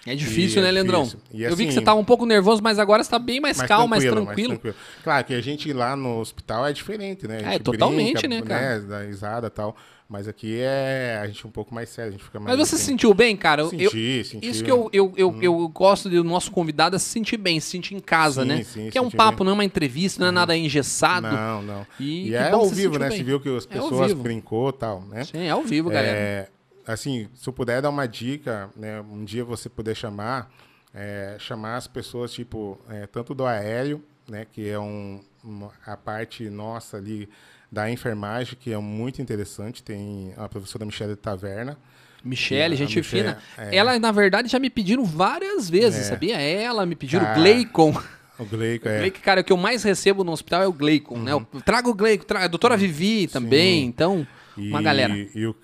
[SPEAKER 1] É difícil, e né, é Leandrão? Difícil. E, eu vi que assim, você estava um pouco nervoso, mas agora está bem mais, mais calmo, mais tranquilo. mais tranquilo.
[SPEAKER 2] Claro que a gente lá no hospital é diferente, né?
[SPEAKER 1] é, totalmente, brinca, né, cara? Né,
[SPEAKER 2] da risada e tal. Mas aqui é a gente é um pouco mais sério, a gente fica mais.
[SPEAKER 1] Mas você se sentiu bem, cara?
[SPEAKER 2] Senti,
[SPEAKER 1] eu,
[SPEAKER 2] senti.
[SPEAKER 1] Isso que eu, eu, eu, hum. eu gosto do nosso convidado é se sentir bem, se sentir em casa, sim, né? Sim, que é um papo, bem. não é uma entrevista, não é nada engessado.
[SPEAKER 2] Não, não. E, e é ao vivo, né? Bem. Você viu que as é pessoas é brincou e tal, né?
[SPEAKER 1] Sim, é ao vivo, galera.
[SPEAKER 2] É, assim, se eu puder dar uma dica, né? Um dia você puder chamar é, chamar as pessoas, tipo, é, tanto do aéreo, né, que é um, uma, a parte nossa ali da enfermagem, que é muito interessante, tem a professora Michelle Taverna,
[SPEAKER 1] Michelle, gente Michelle, fina. É. Ela, na verdade, já me pediram várias vezes, é. sabia? Ela me pediram ah, Gleicon.
[SPEAKER 2] O Gleicon, é.
[SPEAKER 1] Gleicon, cara, o que eu mais recebo no hospital é o Gleicon, né? uhum. né? Eu trago o Gleicon, trago a doutora Vivi também, Sim. então, uma galera.
[SPEAKER 2] E o,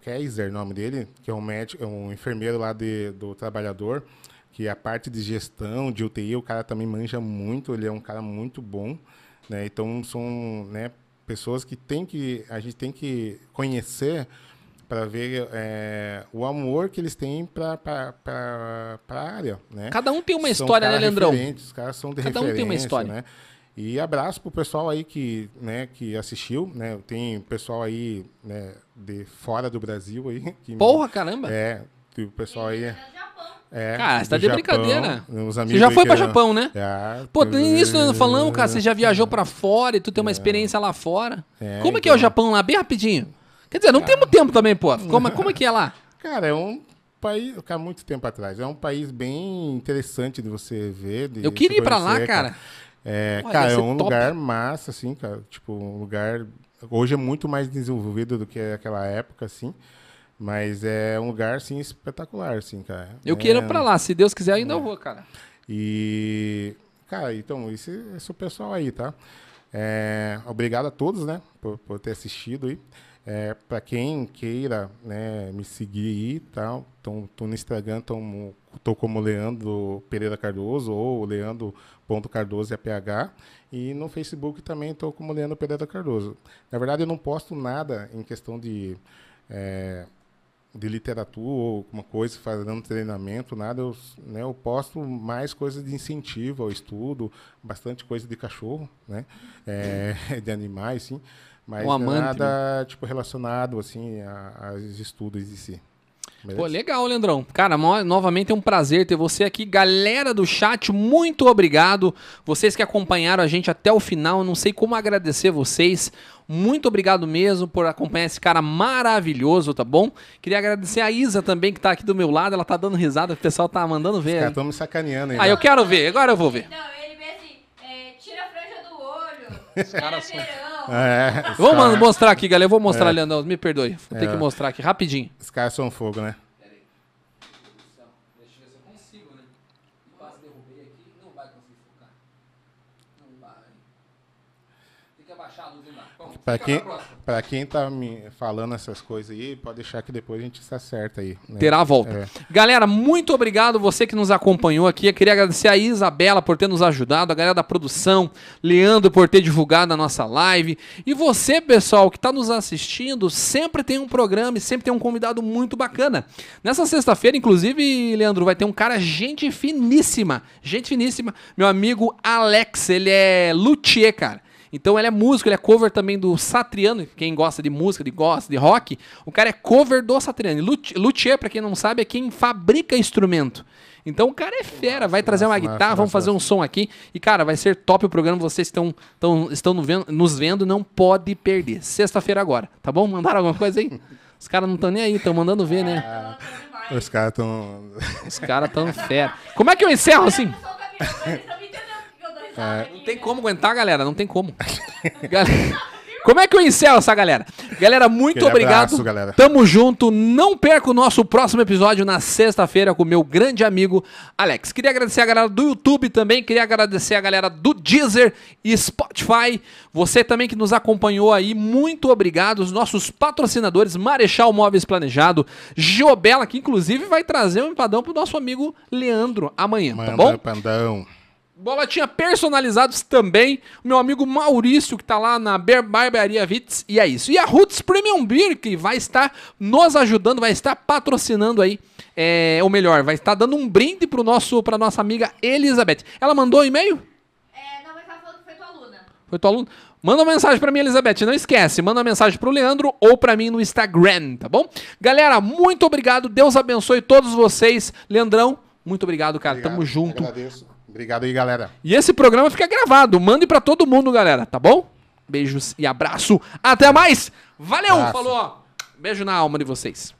[SPEAKER 2] Keiser, o nome dele, que é um médico, é um enfermeiro lá de, do trabalhador, que a parte de gestão, de UTI, o cara também manja muito, ele é um cara muito bom, né? Então são, né, pessoas que tem que a gente tem que conhecer para ver é, o amor que eles têm para a área, né?
[SPEAKER 1] Cada um tem uma história, né, Leandrão?
[SPEAKER 2] Os caras são de Cada um tem uma história, né? E abraço pro pessoal aí que, né, que assistiu, né? Tem pessoal aí, né, de fora do Brasil aí. Que,
[SPEAKER 1] Porra, caramba!
[SPEAKER 2] É, o pessoal aí.
[SPEAKER 1] É, cara, você tá de Japão, brincadeira. Você já foi para Japão, né? É, Pô, nisso nós falamos, cara, você já viajou para fora e tu tem uma é. experiência lá fora. É, como é que é o então. Japão lá, bem rapidinho? Quer dizer, não cara. temos tempo também, pô. Como, como é que é lá?
[SPEAKER 2] Cara, é um país, cara, muito tempo atrás. É um país bem interessante de você ver. De
[SPEAKER 1] Eu queria ir para lá, cara.
[SPEAKER 2] É, Olha, cara, é um top. lugar massa, assim, cara. Tipo, um lugar. Hoje é muito mais desenvolvido do que aquela época, assim. Mas é um lugar, assim, espetacular, assim, cara.
[SPEAKER 1] Eu
[SPEAKER 2] é...
[SPEAKER 1] quero ir pra lá. Se Deus quiser, ainda é. vou, cara.
[SPEAKER 2] E... Cara, então, esse, esse é o pessoal aí, tá? É, obrigado a todos, né, por, por ter assistido aí. É, para quem queira né, me seguir aí, tá? Tô, tô no Instagram, tô, tô como Leandro Pereira Cardoso ou Leandro.cardoso APH. E no Facebook também tô como Leandro Pereira Cardoso. Na verdade, eu não posto nada em questão de. É, de literatura ou alguma coisa, fazendo treinamento, nada, eu, né, eu posto mais coisas de incentivo ao estudo, bastante coisa de cachorro, né, é, de animais, sim, mas um amante, nada né? tipo relacionado assim a, a estudos em si.
[SPEAKER 1] Beleza? Pô, legal, Leandrão. Cara, novamente é um prazer ter você aqui. Galera do chat, muito obrigado. Vocês que acompanharam a gente até o final, não sei como agradecer vocês. Muito obrigado mesmo por acompanhar esse cara maravilhoso, tá bom? Queria agradecer a Isa também, que tá aqui do meu lado. Ela tá dando risada, o pessoal tá mandando ver. Os
[SPEAKER 2] caras estão me sacaneando aí.
[SPEAKER 1] Ah, eu quero ver, agora eu vou ver.
[SPEAKER 3] Não, ele vê assim, é, tira a franja do olho, Os caras são...
[SPEAKER 2] É,
[SPEAKER 1] man- mostrar aqui, galera. Eu vou mostrar,
[SPEAKER 2] É.
[SPEAKER 1] Leandrão. Me perdoe. Vou ter
[SPEAKER 2] É.
[SPEAKER 1] que mostrar aqui rapidinho.
[SPEAKER 2] Os caras são fogo, né?
[SPEAKER 1] Deixa eu ver se eu consigo, né? Quase derrubei aqui. Não vai conseguir focar. Não vai. Tem que abaixar a luz fica
[SPEAKER 2] quem,
[SPEAKER 1] pra
[SPEAKER 2] quem tá me falando essas coisas aí, pode deixar que depois a gente se acerta aí. né?
[SPEAKER 1] Terá a volta.
[SPEAKER 2] É.
[SPEAKER 1] Galera, muito obrigado você que nos acompanhou aqui. Eu queria agradecer a Isabela por ter nos ajudado, a galera da produção, Leandro por ter divulgado a nossa live. E você, pessoal, que está nos assistindo, sempre tem um programa e sempre tem um convidado muito bacana. Nessa sexta-feira, inclusive, Leandro, vai ter um cara gente finíssima, gente finíssima, meu amigo Alex, ele é luthier, cara. Então ele é músico, ele é cover também do Satriano, quem gosta de música, de gosta de rock, o cara é cover do Satriano. Lut- Luthier, pra quem não sabe, é quem fabrica instrumento. Então o cara é fera, vai trazer uma guitarra, vamos fazer um som aqui. E cara, vai ser top o programa, vocês estão, estão, estão nos vendo, não pode perder. Sexta-feira agora, tá bom? Mandaram alguma coisa aí? Os caras não estão nem aí, estão mandando ver, né?
[SPEAKER 2] Os caras estão.
[SPEAKER 1] Os caras tão fera. Como é que eu encerro assim?
[SPEAKER 3] Aqui,
[SPEAKER 1] Não tem como aguentar, galera. Não tem como. Galera, como é que eu encerro essa galera? Galera, muito
[SPEAKER 2] Aquele
[SPEAKER 1] obrigado.
[SPEAKER 2] abraço, galera.
[SPEAKER 1] Tamo junto. Não perca o nosso próximo episódio na sexta-feira com o meu grande amigo Alex. Queria agradecer a galera do YouTube também. Queria agradecer a galera do Deezer e Spotify. Você também que nos acompanhou aí. Muito obrigado. Os nossos patrocinadores, Marechal Móveis Planejado, Giobela, que inclusive vai trazer um empadão pro nosso amigo Leandro amanhã,
[SPEAKER 2] Manda,
[SPEAKER 1] tá bom?
[SPEAKER 2] pandão.
[SPEAKER 1] Bolotinha personalizados também. O meu amigo Maurício, que tá lá na Barbearia Vitz. E é isso. E a Roots Premium Beer, que vai estar nos ajudando, vai estar patrocinando aí. É, ou melhor, vai estar dando um brinde pro nosso, pra nossa amiga Elizabeth. Ela mandou um e-mail?
[SPEAKER 3] É, não, mas ela falou que foi tua aluna.
[SPEAKER 1] Foi tua aluna? Manda uma mensagem pra mim, Elizabeth. Não esquece. Manda uma mensagem pro Leandro ou pra mim no Instagram, tá bom? Galera, muito obrigado. Deus abençoe todos vocês. Leandrão, muito obrigado, cara. Tamo
[SPEAKER 2] Obrigado,
[SPEAKER 1] junto.
[SPEAKER 2] Agradeço. Obrigado aí, galera.
[SPEAKER 1] E esse programa fica gravado. Mande para todo mundo, galera, tá bom? Beijos e abraço. Até mais. Valeu,
[SPEAKER 2] abraço.
[SPEAKER 1] falou. Beijo na alma de vocês.